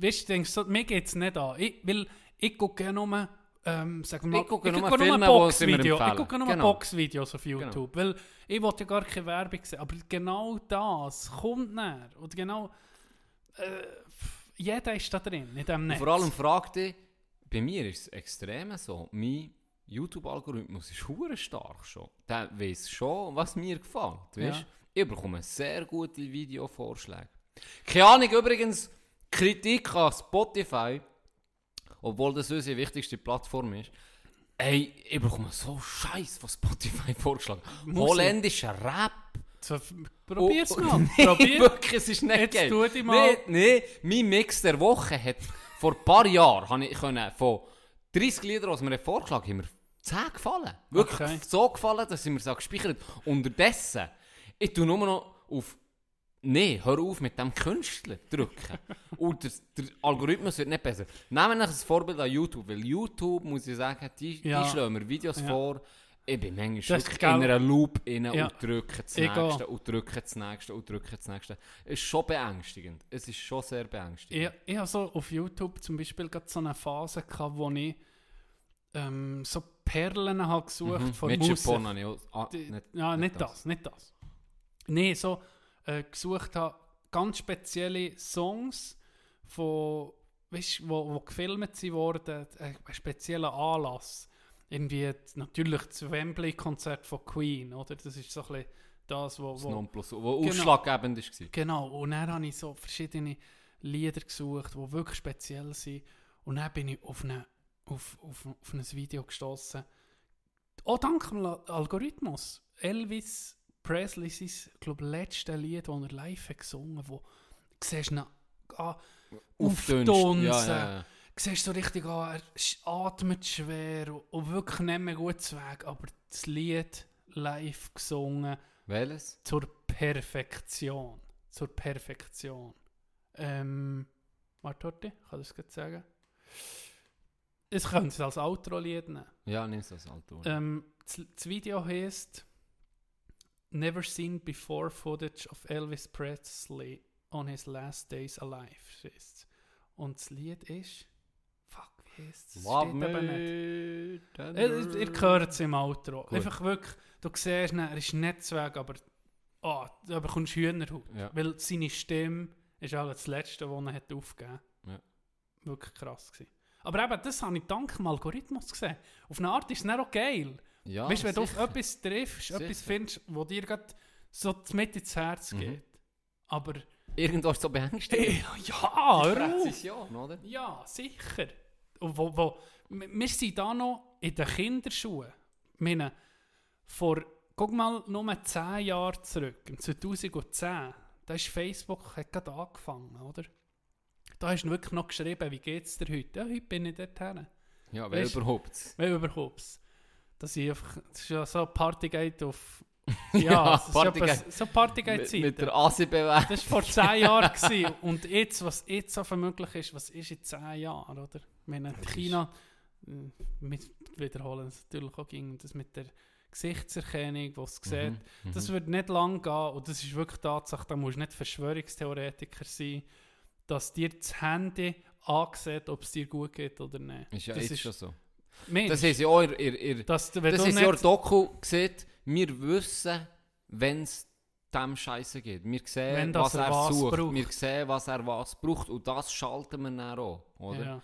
weißt du, denkst so, mir geht es nicht an. Ich, weil ich gucke ja nur, ähm, wir mal, Ich gucke nur gucke nur Boxvideo. Ich empfehlen. gucke nur Genau. Boxvideos auf YouTube, weil ich wollte ja gar keine Werbung sehen. Aber genau das kommt näher. Und genau, äh, jeder ist da drin, in diesem Und Netz. vor allem frag dich, bei mir ist es extrem so, mein YouTube-Algorithmus ist hure stark schon. Der weiß schon, was mir gefällt. Weißt? Ja. Ich bekomme sehr gute Videovorschläge. Keine Ahnung, übrigens, Kritik an Spotify, obwohl das unsere wichtigste Plattform ist. Ey, ich bekomme so Scheiß von Spotify vorgeschlagen. Holländischer Rap. So, probier's Oh, mal. nee, Probier. wirklich, es ist nicht Jetzt geil. tu dich mal. Nee, nee, mein Mix der Woche hat vor ein paar Jahren habe ich können, von 30 Liedern, die mir vorgeschlagen haben, mir 10 gefallen. Wirklich Okay. so gefallen, dass ich mir so gespeichert Unterdessen, ich tue nur noch auf Nee, hör auf mit dem Künstler drücken. Und der, der Algorithmus wird nicht besser. Nehmen wir ein Vorbild an YouTube, weil YouTube, muss ich sagen, die, Ja. die schlagen mir Videos Ja. vor. Ich bin manchmal wirklich in einer Loop rein Ja. und drücke das Ich nächste auch. und drücke das nächste und drücke das nächste. Es ist schon beängstigend. Es ist schon sehr beängstigend. Ich, ich habe so auf YouTube zum Beispiel gerade so eine Phase gehabt, wo ich ähm, so Perlen habe gesucht Mhm. von Midget Musik. Porn habe ich auch... Ah, nicht, ja, nicht, nicht das. das. nicht das. Nee, so äh, gesucht habe, ganz spezielle Songs, von, weißt, wo, wo gefilmt wurden, äh, ein spezieller Anlass. Irgendwie natürlich das Wembley-Konzert von Queen, oder? Das ist so ein bisschen das, wo... das wo Nonplus, wo Genau. ausschlaggebend war. Genau, und dann habe ich so verschiedene Lieder gesucht, die wirklich speziell sind. Und dann bin ich auf, eine, auf, auf, auf ein Video gestoßen. Auch dank dem Algorithmus. Elvis Presley, sein glaub, letztes Lied, das er live hat gesungen hat, wo du siehst ihn ah, aufdunsen. Ja, ja, ja. Du siehst so richtig an, er atmet schwer und, und wirklich nicht mehr gut Weg. Aber das Lied live gesungen Welches? zur Perfektion. Zur Perfektion. Ähm, warte, warte, ich kann das gerade sagen. Es könnte es als Outro-Lied nehmen. Ja, nimm es als Alto. Ähm, das, das Video heißt Never Seen Before Footage of Elvis Presley on his last days alive. Und das Lied ist. Heisst es? Love Steht nicht. Ihr, ihr hört es im Outro. Gut. Einfach wirklich, du siehst, ihn, er ist nicht zu weg, aber oh, da bekommst du Hühnerhaut. Ja. Weil seine Stimme ist auch das Letzte, was er hat aufgegeben Ja. Wirklich krass gewesen. Aber eben, das habe ich dank dem Algorithmus gesehen. Auf eine Art ist es dann auch geil. Ja, weißt du, wenn du auf sicher. etwas triffst, etwas Sicher. findest, wo dir gerade so mit ins Herz Mhm. geht. Aber Irgendwo ist so beängstigend. ja, hör auf. Ja, sicher. Wo, wo, wir sind da noch in den Kinderschuhen. Ich meine, vor, guck mal, nur 10 Jahre zurück, im 2010, da ist Facebook hat gerade angefangen, oder? Da hast du wirklich noch geschrieben, wie geht es dir heute? Ja, heute bin ich dort hin. Ja, wer überhaupt? Wenn überhaupt. Das ist einfach, das ist ja so Partygate auf... Ja, Ja, das ist Partygate. etwas- so Partygate-Zeit. Mit, der Asi-Bewegung. Das war vor 10 Jahren. Gewesen. Und jetzt, was jetzt so möglich ist, was ist in 10 Jahren, oder? Das ist- China, mit wiederholen es natürlich auch ging, das mit der Gesichtserkennung, was es sieht, Mhm, das mhm. wird nicht lang gehen und das ist wirklich Tatsache, da musst du nicht Verschwörungstheoretiker sein, dass dir das Handy ansieht, ob es dir gut geht oder nicht. Ist ja das jetzt ist schon so. Mensch, Das haben sie auch du- wenn das in nicht, der Doku gesehen. Wir wissen, wenn es dem Scheiße geht. Wir sehen, was er was sucht. braucht. Wir sehen, was er was braucht. Und das schalten wir dann auch. Oder? ja,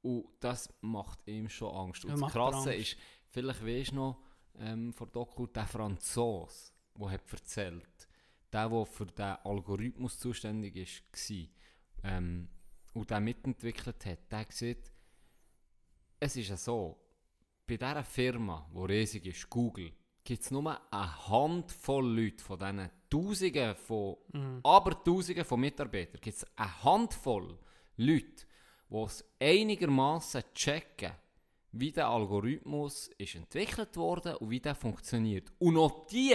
Und das macht ihm schon Angst. Und Das Krasse Angst. ist, vielleicht weisst du noch, ähm, von Doku, der Franzose, der hat erzählt, der, der für den Algorithmus zuständig ist, war, ähm, und der mitentwickelt hat, der sieht, es ist ja so, bei dieser Firma, die riesig ist, Google, gibt es nur eine Handvoll Leute von diesen Tausenden von, Mhm. aber Tausenden von Mitarbeitern, gibt es eine Handvoll Leute, die es einigermaßen checken, wie der Algorithmus ist entwickelt worden und wie der funktioniert. Und auch die,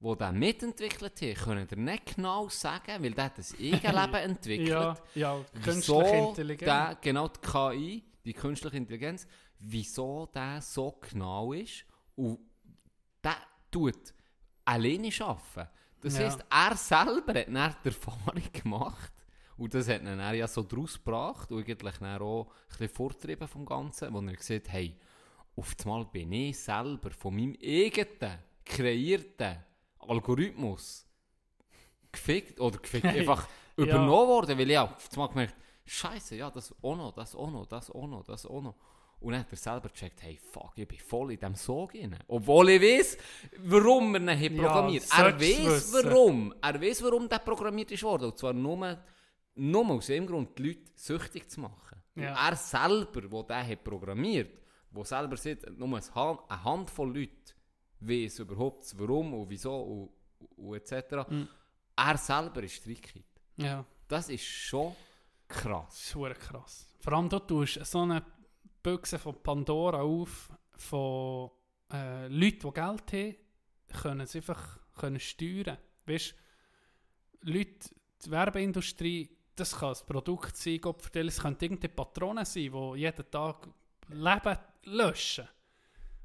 die den mitentwickelt haben, können dir nicht genau sagen, weil der das Eigenleben entwickelt, ja, ja, künstliche Intelligenz. der, genau die KI, die künstliche Intelligenz, wieso der so genau ist und der tut alleine arbeiten. Das Ja. heisst, er selber hat dann die Erfahrung gemacht und das hat ihn dann ja so draus gebracht und eigentlich dann auch ein bisschen vortrieben vom Ganzen, wo er gesagt hat, hey, auf einmal bin ich selber von meinem eigenen, kreierten Algorithmus gefickt oder gefickt, einfach Ja. übernommen worden, weil ich auf einmal gemerkt, Scheiße, ja, das auch noch, das auch noch, das auch noch, das auch noch. Und dann hat er selber gecheckt, hey, fuck, ich bin voll in diesem Sog rein. Obwohl ich weiß, warum er ihn hat Ja, programmiert. er weiß warum. Er weiß, warum der programmiert ist worden. Und zwar nur, nur aus dem Grund, die Leute süchtig zu machen. Ja. Und er selber, der den hat programmiert, der selber sieht, nur eine Handvoll Leute weiß überhaupt, warum und wieso und, und etc. Mhm. Er selber ist Trickit. Ja. Das ist schon krass. Das ist krass. Vor allem, du tust so eine Büchse von Pandora auf, von äh, Leuten, die Geld haben, können es einfach können steuern. Weißt du, Leute, die Werbeindustrie, das kann ein Produkt sein, Gott vertelle, es könnte irgendeine Patronen sein, die jeden Tag Leben löschen.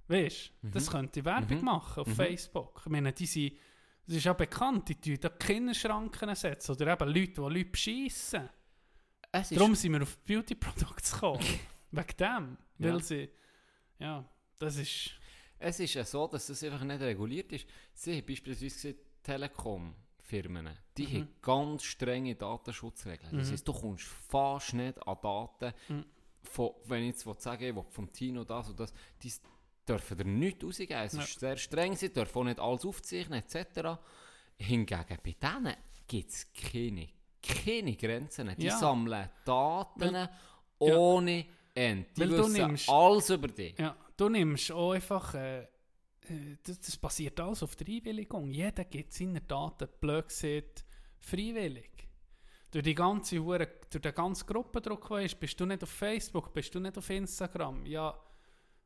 Weißt du, das könnte Werbung Mhm. machen auf Mhm. Facebook. Ich meine, die sind, das ist ja bekannt, die tun da Kinderschranken setzen oder eben Leute, die Leute beschissen. Darum sind wir auf Beauty Products gekommen. Wegen dem. Weil Ja. sie. Ja, das ist. Es ist ja so, dass das einfach nicht reguliert ist. Sie haben beispielsweise Telekom-Firmen, die Mhm. haben ganz strenge Datenschutzregeln. Das Mhm. heisst, du kommst fast nicht an Daten, Mhm. von, wenn ich jetzt sagen will, ich will vom Tino das und das, die dürfen dir nichts rausgeben. Es Ja. ist sehr streng, sie dürfen auch nicht alles aufzeichnen etc. Hingegen bei denen gibt es keine, keine Grenzen. Die Ja. sammeln Daten ja. ohne Ende. Die Weil du wissen nimmst- alles über dich. Ja, du nimmst auch einfach. Äh, äh, das, das basiert alles auf der Einwilligung. Jeder gibt seine Daten, blöd gesagt, freiwillig. Durch die ganze Hure, durch den ganzen Gruppendruck, der ist, bist du nicht auf Facebook, bist du nicht auf Instagram. Ja,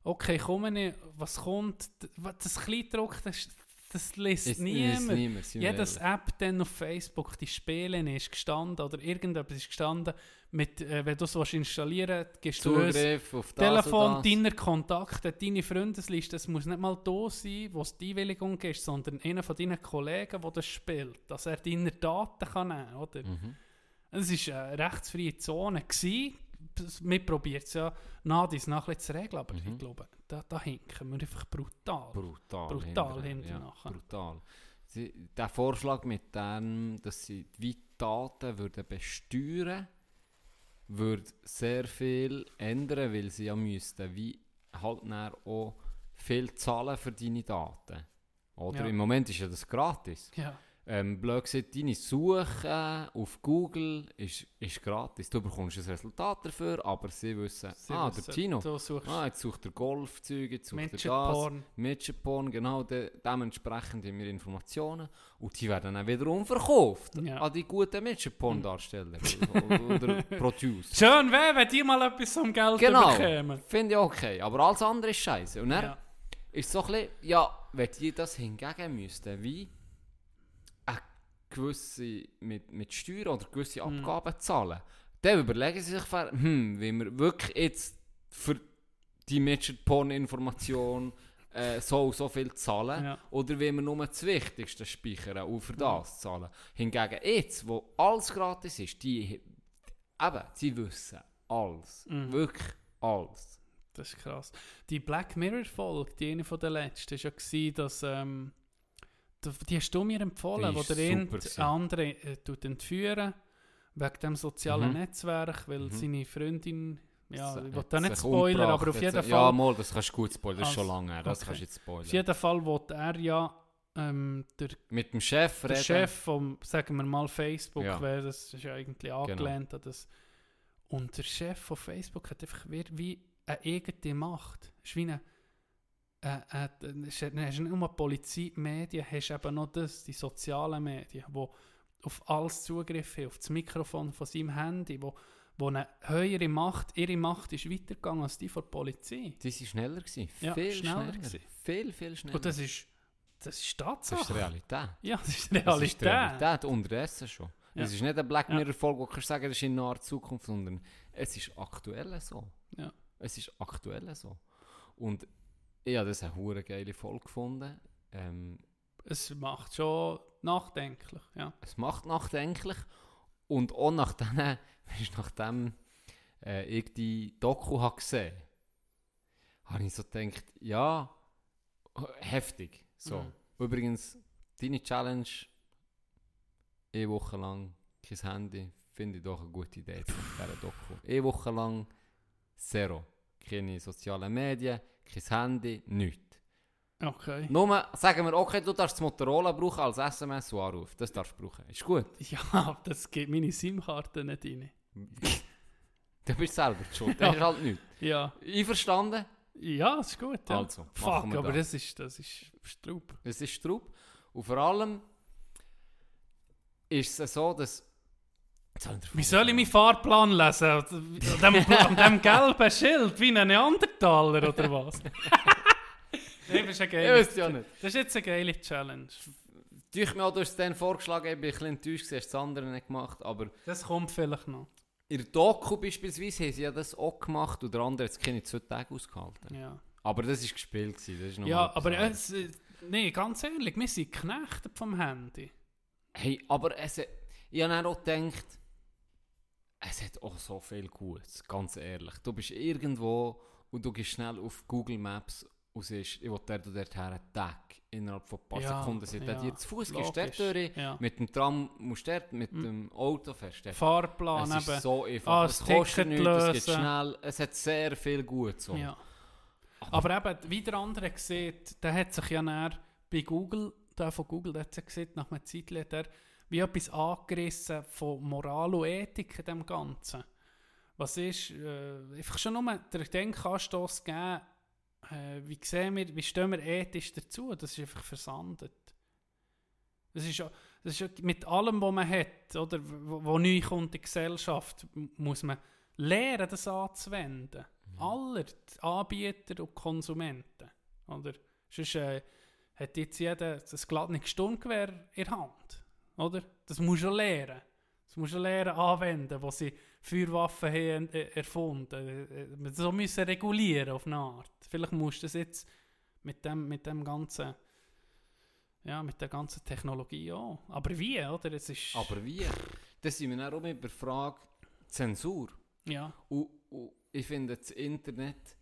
okay, komme nicht, was kommt, d- was- das Kleindruck, das, das liest Es- es niemand. niemand, Jedes ehrlich. App dann auf Facebook, die Spiele ist gestanden oder irgendetwas ist gestanden, mit, äh, wenn du es willst installieren du uns Zugriff auf das Telefon, das. deiner Kontakte, deine Freundesliste, es muss nicht mal da sein, wo es die Einwilligung gibt, sondern einer von deinen Kollegen, der das spielt, dass er deine Daten kann nehmen kann, oder? Mhm. Es war eine rechtsfreie Zone. Gewesen. Wir probieren es ja nach dies nach zu regeln, aber Mhm. ich glaube, da, da hinken wir einfach brutal. Brutal. Brutal hinterher, ja, nachher. Brutal. Sie, der Vorschlag mit dem, dass sie die Daten würden besteuern würde sehr viel ändern, weil sie ja müssten wie halt auch viel zahlen für deine Daten. Oder Ja. im Moment ist ja das gratis. Ja. Ähm, blöd gesagt, deine Suche auf Google ist, ist gratis. Du bekommst ein Resultat dafür, aber sie wissen, Sie ah, wissen, der suchst ah, jetzt sucht er Golfzüge, jetzt sucht er das. Midget-Porn. Midget-Porn, genau, de, dementsprechend haben wir Informationen und die werden dann wiederum verkauft Ja. an die guten Midget-Porn-Darsteller oder, oder Producer. Schön wäre, wenn die mal etwas vom Geld Genau, bekämen. finde ich okay, aber alles andere ist scheiße. Und dann Ja. ist so ein bisschen, ja, wenn die das hingegen müssten, wie gewisse, mit, mit Steuern oder gewisse Mhm. Abgaben zahlen, dann überlegen sie sich, hm, wie wir wirklich jetzt für die Midget-Porn-Information äh, so und so viel zahlen Ja. oder wie wir nur das Wichtigste speichern und für das zahlen. Hingegen jetzt, wo alles gratis ist, die, eben, sie wissen alles, Mhm. wirklich alles. Das ist krass. Die Black Mirror-Folge, die eine von der letzten, war ja, dass. Ähm, die, hast du mir empfohlen, wo der gewesen. andere äh, entführen wegen dem sozialen Mhm. Netzwerk, weil Mhm. seine Freundin. Ja, Sie ich will da nicht spoilern, aber auf jeden Fall. Ja, mal, das kannst du gut spoilern, das ist schon lange her, das okay. kannst du jetzt spoilern. auf jeden Fall wollte er ja ähm, der, Mit dem Chef der reden. Chef vom, sagen wir mal, Facebook, Ja. Genau. wäre das ist ja eigentlich angelehnt an das. Und der Chef von Facebook hat einfach wie, wie eine eigene Macht. Ist wie eine. Äh, äh, ist- hast nicht nur Polizei, Medien, hast eben noch das, die sozialen Medien, wo auf alles Zugriff haben, auf das Mikrofon von seinem Handy, wo, wo eine höhere Macht, ihre Macht ist weitergegangen als die von der Polizei. Die waren schneller. Gewesen. Ja, viel schneller schneller. gewesen. Viel, viel schneller. Und das ist, das ist Tatsache. das ist Realität. Ja, das ist Das Realität. ist die Realität, unterdessen schon. Ja. Es ist nicht ein Black. Mirror-Folge, wo du kannst sagen, das ist in naher Zukunft, sondern es ist aktuell so. Ja. Es ist aktuell so. Und ich habe das eine hure geile Folge gefunden. Ähm, Es macht schon nachdenklich, ja. es macht nachdenklich. Und auch nach weißt, nachdem äh, ich die Doku habe gesehen habe ich so gedacht, ja, heftig. So. Mhm. Übrigens, deine Challenge, eine Woche lang kein Handy, finde ich doch eine gute Idee zu dieser Doku. Eine Woche lang zero. Keine sozialen Medien, kein Handy, nichts. Okay. Nur sagen wir, okay, du darfst das Motorola brauchen als SMS und Anruf. Das darfst du brauchen. Ist gut. Ja, das geht meine SIM-Karte nicht rein. Du bist selber schuld. Das Ja. ist halt nichts. Ja, Einverstanden? ja, ist gut. Ja. Also, Fuck, aber das. das ist, das ist Straub. Es ist Straub. Und vor allem ist es so, dass... Jetzt habe ich den Wie soll ich meinen Fahrplan lesen? An dem, an dem gelben Schild, wie ein Neandertaler oder was? nee, das ist eine Ich geile, weiß ja nicht. Das ist jetzt eine geile Challenge. Du hast mir auch, du hast es dann vorgeschlagen, ich bin ein bisschen enttäuscht, hast das andere nicht gemacht, aber Das kommt vielleicht noch. in der Doku beispielsweise haben sie ja das auch gemacht und der andere hat es keine zwei Tage ausgehalten. Ja, Aber das war gespielt. Gewesen, das ist ja aber es, äh, nee, ganz ehrlich, wir sind geknechtet vom Handy. Hey, aber es, ich habe auch gedacht, es hat auch so viel Gutes, ganz ehrlich. Du bist irgendwo und du gehst schnell auf Google Maps und siehst, ich will dort und dort her, Tag. Innerhalb von ein paar Ja, Sekunden sind ja, dir zu Fuß, gehst dort durch, ja. mit dem Tram musst du dort, mit Mhm. dem Auto fährst du. Fahrplan Es eben. ist so einfach, Ah, es kostet nichts, es geht lösen. schnell, es hat sehr viel gut so. Ja. Aber eben, wie der andere sieht, der hat sich ja näher bei Google, der von Google, der hat sich gesehen, nach einer Zeit hat er wie etwas angerissen von Moral und Ethik in dem Ganzen. Was ist, äh, einfach schon nur der Denkanstoss geben, äh, wie sehen wir, wie stehen wir ethisch dazu? Das ist einfach versandet. Das ist das ist mit allem, was man hat, oder, wo, wo neu kommt in die Gesellschaft, muss man lernen, das anzuwenden. Aller die Anbieter und Konsumenten. Oder? Sonst äh, hat jetzt jeder das geladene Sturmgewehr in der Hand. Oder? Das muss schon lernen. Das muss schon lernen anwenden, wo sie Feuerwaffen haben äh, erfunden. Äh, äh, So müssen regulieren auf eine Art. Vielleicht musst du das jetzt mit dem, mit dem ganzen ja, mit der ganzen Technologie auch. Aber wie, oder? Es ist, Aber wie? Das sind wir dann auch mit der Frage Zensur. ja, Und, und ich finde, das Internet,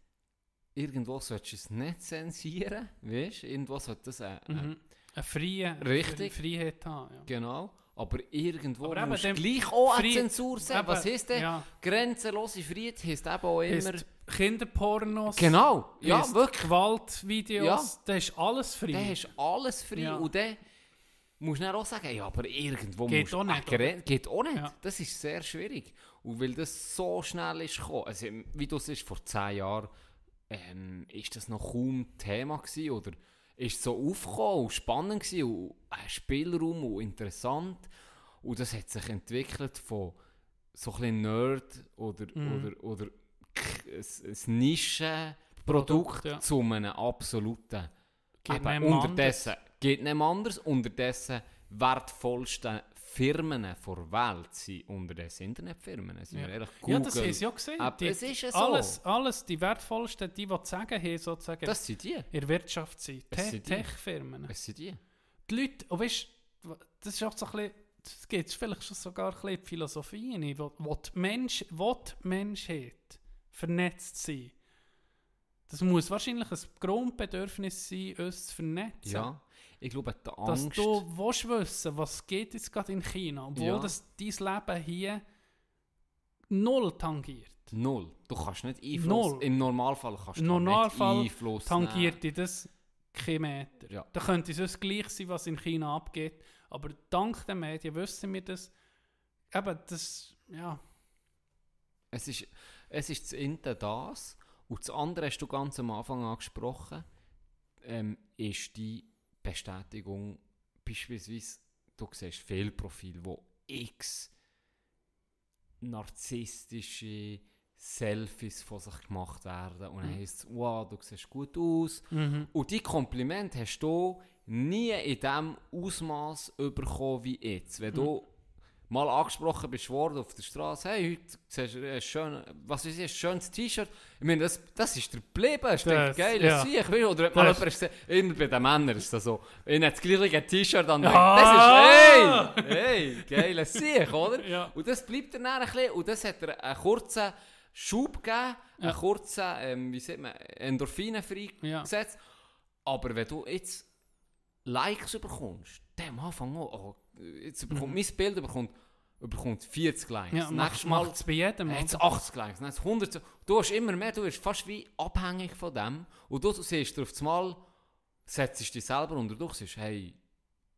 irgendwo solltest du es nicht zensieren, weißt du? Irgendwo sollte das äh, mhm. Eine freie Richtig. Freiheit haben. Ja. Genau. Aber irgendwo Aber musst gleich auch eine Zensur sein. Was heisst denn? Ja, Grenzenlose Freiheit heisst eben auch immer... heisst Kinderpornos, Genau, ja, wirklich. Gewaltvideos, Ja. da ist alles frei. Hast du alles frei Ja. und dann musst du dann auch sagen, ja, aber irgendwo Geht musst auch nicht, Geht auch nicht. Ja. Das ist sehr schwierig. Und weil das so schnell ist gekommen, also wie du es ist, vor zehn Jahren, ähm, ist das noch kaum Thema gewesen oder ist so aufgekommen und spannend gewesen und ein Spielraum und interessant und das hat sich entwickelt von so ein bisschen Nerd oder, Mhm. oder, oder ein, ein Nischenprodukt Produkt, ja. zu einem absoluten Geht unterdessen geht nicht anders. Unterdessen wertvollsten Firmen der Welt sind unterdessen Internetfirmen. Sind Ja. ehrlich, Ja, das Google, haben sie ja gesehen. Aber Die- es ist ja so. alles, alles, die wertvollsten, die, die zu sagen haben, sozusagen, Das sind die. in der Wirtschaft sind. Te. Tech-Firmen. Es sind die. Die Leute, und weißt das ist auch so ein bisschen, das geht vielleicht schon sogar ein bisschen in die Philosophie rein, wo, wo, die Mensch, wo die Menschheit vernetzt sein. Das muss wahrscheinlich ein Grundbedürfnis sein, uns zu vernetzen. Ja. Ich glaube, die Dass Angst... du willst wissen, was geht jetzt gerade in China, obwohl Ja. das dein Leben hier null tangiert. Null. Du kannst nicht Einfluss... Null. Im Normalfall kannst du Normalfall nicht Einfluss Tangiert dich das kein Meter. Ja. Da könnte es uns gleich sein, was in China abgeht, aber dank den Medien wissen wir das. Eben, das, ja, Es ist, es ist das eine das und das andere hast du ganz am Anfang angesprochen, ähm, ist die Bestätigung, beispielsweise, du siehst Fehlprofile, wo x narzisstische Selfies von sich gemacht werden und dann Mhm. heisst es, wow, du siehst gut aus. mhm. Und die Kompliment hast du nie in dem Ausmaß bekommen wie jetzt. Wenn du mal angesprochen bist worden auf der Straße, hey, heute siehst du ein, schön, was ist das, ein schönes T-Shirt. Ich meine, das, das ist dir geblieben. Das ist Das- geil, ja. ich. Oder wenn mal jemand gesagt, immer bei den Männern ist das so, ich habe das gleiche T-Shirt an, Ah! das ist, hey, hey, geil, das sehe ich, oder? Ja. Und das bleibt dann ein bisschen, und das hat er einen kurzen Schub gegeben, einen Ja. kurzen, ähm, wie sagt man, Endorphinen freigesetzt. Aber wenn du jetzt Likes bekommst, am Anfang auch, oh, jetzt bekommt mein Bild bekommt, bekommt 40 Likes. Mhm. ja Nächstes Mal es bei jedem. jetzt oder? 80 Likes, dann 100. Du hast immer mehr, du wirst fast wie abhängig von dem. Und du siehst auf einmal, setzt dich selber unter Druck, sagst, hey,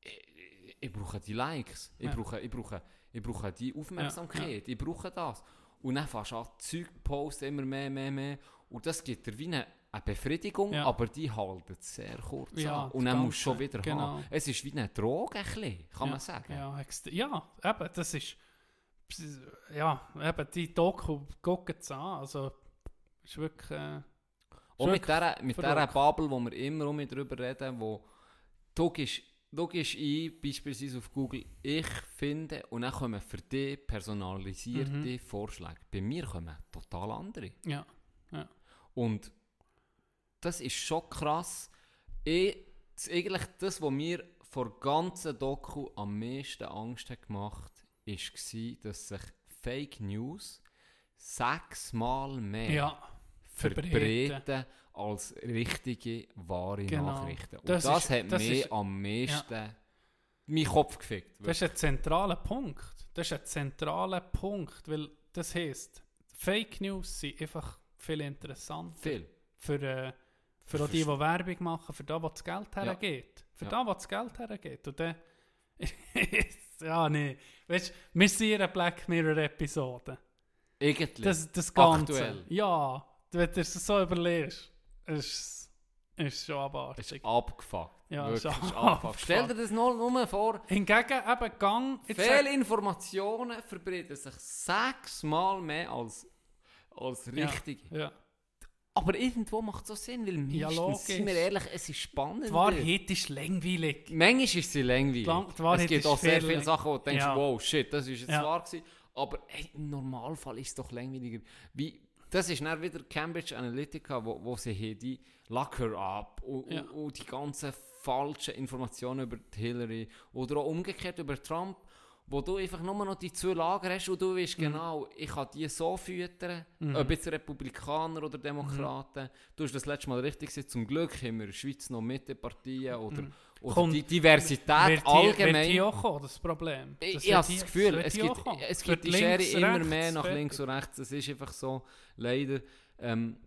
ich, ich brauche die Likes, ich, Ja. brauche, ich, brauche, ich brauche die Aufmerksamkeit, ich brauche das. Und dann fängst du an, Zeug posten, immer mehr, mehr, mehr. Und das gibt dir wie eine, eine Befriedigung, Ja. aber die haltet sehr kurz Ja, an. Und dann musst du schon wieder genau. haben. Es ist wie eine Droge, ein bisschen, kann ja, man sagen. Ja, ja, eben, das ist. Ja, eben, die Doku gucken es an. Also, ist wirklich. Äh, Und mit dieser, mit dieser. Bubble, wo wir immer um drüber reden, wo du gehst, du gehst ein, beispielsweise auf Google, ich finde, und dann kommen für dich personalisierte Mhm. Vorschläge. Bei mir kommen total andere. ja. Und das ist schon krass. Ich, das, eigentlich das, was mir vor ganzen Doku am meisten Angst hat gemacht hat, war, dass sich Fake News sechsmal mehr Ja, verbreiten. als richtige, wahre Genau. Nachrichten. Und Das das, ist- hat das mir ist- am meisten meinen Kopf gefickt. Das ist ein zentraler Punkt. Das ist ein zentraler Punkt, weil das heisst, Fake News sind einfach viel interessanter Viel. für, äh, für die, die Werbung machen, für da, wo das Geld Ja. hergeht. Für Ja. da, wo das Geld hergeht. Und dann, ja, nee. Weißt du, wir sind in einer Black Mirror-Episode. Irgendwie. Das, das Ganze. Aktuell. Ja, wenn du es so überlegst, ist es schon abartig. ist abgefuckt. Ja, Wirklich, ist abgefuckt. abgefuckt. Stell dir das nur, nur vor, Hingegen eben Gang. Fehlinformationen verbreiten sich sechsmal mehr als, als Ja, richtige. Ja. Aber irgendwo macht es auch Sinn, weil Ja, meistens, logisch. sind wir ehrlich, es ist spannend. Die Wahrheit ist langweilig. Manchmal ist sie langweilig. Es gibt auch sehr viel viele Sachen, wo du denkst, Ja. wow, shit, das ist jetzt Ja. wahr gewesen. Aber hey, im Normalfall ist es doch langweiliger. Wie, das ist dann wieder Cambridge Analytica, wo, wo sie hier die Lock her up und, Ja. und, und die ganzen falschen Informationen über Hillary oder auch umgekehrt über Trump, wo du einfach nur noch die zwei Lager hast und du weißt Mhm. genau, ich kann die so füttern, ob jetzt Republikaner oder Demokraten. Du hast das letzte Mal richtig gesagt, zum Glück haben wir in der Schweiz noch Mitteparteien oder, oder Kommt- die Diversität Wird wird allgemein. hier auch kommen, das Problem. Ich, Das ich wird habe das Gefühl, wird es gibt, es gibt die Schere immer rechts, mehr nach links und rechts. Das ist einfach so, leider. ähm,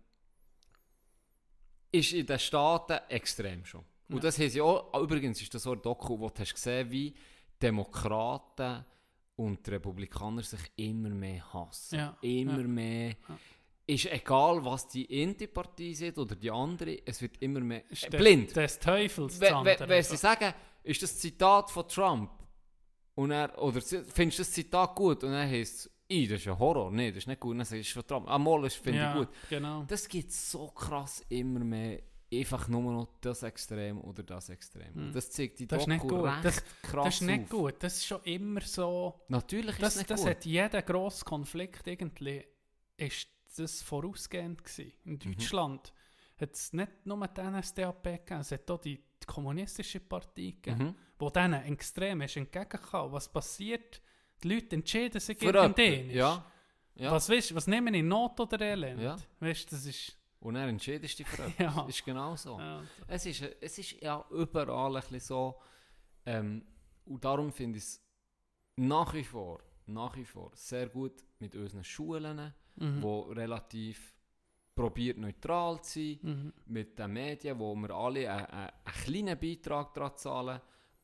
ist in den Staaten extrem schon. Und Ja. das haben sie auch, übrigens ist das so ein Doku, wo du hast gesehen, wie Demokraten und die Republikaner sich immer mehr hassen. Ja, Immer ja, mehr. ja. Ist egal, was die eine Partei sieht oder die andere, es wird immer mehr Ist äh, blind. Des Teufels. Wenn, sie sagen, ist das Zitat von Trump und er, oder findest du das Zitat gut und dann heisst es, «Ih, das ist ein Horror, nee, das ist nicht gut, dann sagst du, von Trump, ah, mal, das finde ich gut. Genau. Das gibt so krass immer mehr, einfach nur noch das Extrem oder das Extrem. Hm. Das zeigt die Das ist Doku nicht gut. recht Das- krass Das ist nicht auf. gut. Das ist schon immer so. Natürlich ist Das, es nicht das gut. hat jeder grosse Konflikt irgendwie. Ist das vorausgehend gewesen. In Mhm. Deutschland hat es nicht nur die NSDAP gegeben, es hat auch die, die kommunistische Partei gegeben, Mhm. wo denen extrem ist entgegenkam. Was passiert? Die Leute entscheiden sich Für gegen den. Ja. ja. Was, weißt, was nehmen in Not oder Elend? Ja. Weißt, das ist... Und er entscheidest dich für etwas. Ja. Ist genau so. Ja, Es ist, es ist ja überall ein bisschen so. Ähm, und darum finde ich es nach wie vor, nach wie vor sehr gut mit unseren Schulen, mhm. wo relativ probiert neutral zu sein, Mhm. mit den Medien, wo wir alle einen, einen, einen kleinen Beitrag daran zahlen,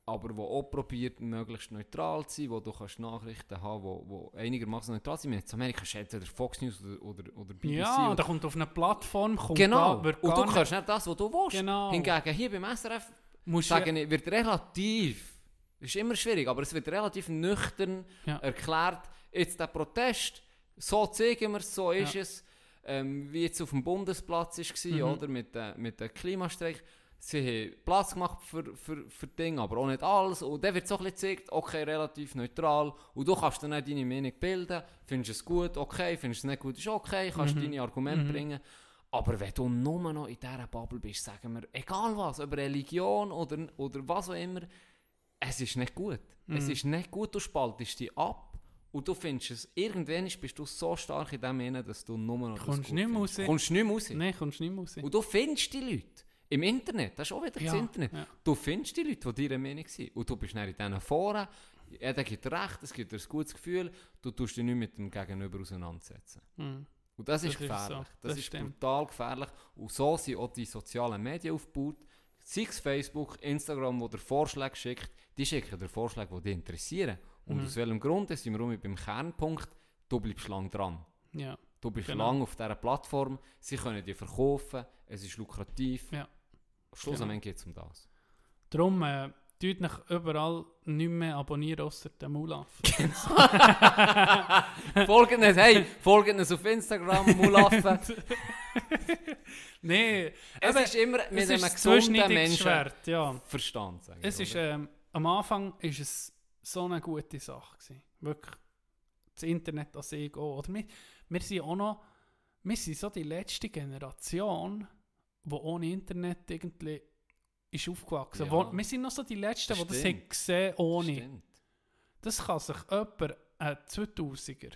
aber wo auch probiert möglichst neutral zu sein, wo du kannst Nachrichten haben, wo, wo einigermaßen neutral sind. In Amerika ist entweder Fox News oder, oder, oder BBC. Ja, oder da kommt auf eine Plattform, kommt Genau, da, und du kannst nicht das, was du willst. Genau. Hingegen hier beim SRF Musst sagen, ich, wird relativ, ist immer schwierig, aber es wird relativ nüchtern Ja. erklärt, jetzt der Protest, so zeigen wir es, so ist Ja. es, ähm, wie jetzt auf dem Bundesplatz war, Mhm. oder, mit, äh, mit dem Klimastreik. Sie haben Platz gemacht für, für, für Dinge, aber auch nicht alles. Und dann wird so ein bisschen gezeigt, okay, relativ neutral. Und du kannst dann auch deine Meinung bilden. Findest du es gut, okay. Findest du es nicht gut, ist okay. Kannst Mhm. deine Argumente Mhm. bringen. Aber wenn du nur noch in dieser Bubble bist, sagen wir, egal was, über Religion oder, oder was auch immer, es ist nicht gut. Es Mhm. ist nicht gut, du spaltest dich ab und du findest es, irgendwann bist du so stark in dem Innen, dass du nur noch das Kommst gut nicht mehr findest. raus. Kommst nicht mehr raus. Nein, kommst nicht mehr raus. Und du findest die Leute. Im Internet, das ist auch wieder Ja, das Internet. ja. Du findest die Leute, die deiner Meinung sind. Und du bist dann in diesen Foren, jeder gibt recht, es gibt dir ein gutes Gefühl, du tust dich nicht mit dem Gegenüber auseinandersetzen. Mhm. Und das ist Das ist gefährlich. so. Das, Das ist brutal gefährlich. Und so sind auch die sozialen Medien aufgebaut. Sei es Facebook, Instagram, wo der Vorschlag schickt, die schicken dir Vorschläge, die dich interessieren. Und Mhm. aus welchem Grund sind wir um beim Kernpunkt, du bleibst lang dran. Ja. Du bist Genau. lang auf dieser Plattform, sie können dir verkaufen, es ist lukrativ. Ja. Schlussendlich geht es um das. Darum, äh, tut nicht überall nicht mehr abonnieren, außer den Mulaf. folgt uns, hey, folgt uns auf Instagram, Mulaffen. Nein, es eben, ist immer mit es einem ist gesunden Menschen ja. Verstand. Sagen Es ist, ähm, am Anfang ist es so eine gute Sache gewesen. Wirklich, das Internet an sich auch. Oder wir, wir sind auch noch, wir sind so die letzte Generation, die ohne Internet irgendwie ist aufgewachsen. Ja. Wo, wir sind noch so die Letzten, die das haben gesehen ohne. Stimmt. Das kann sich jemand, ein 2000er,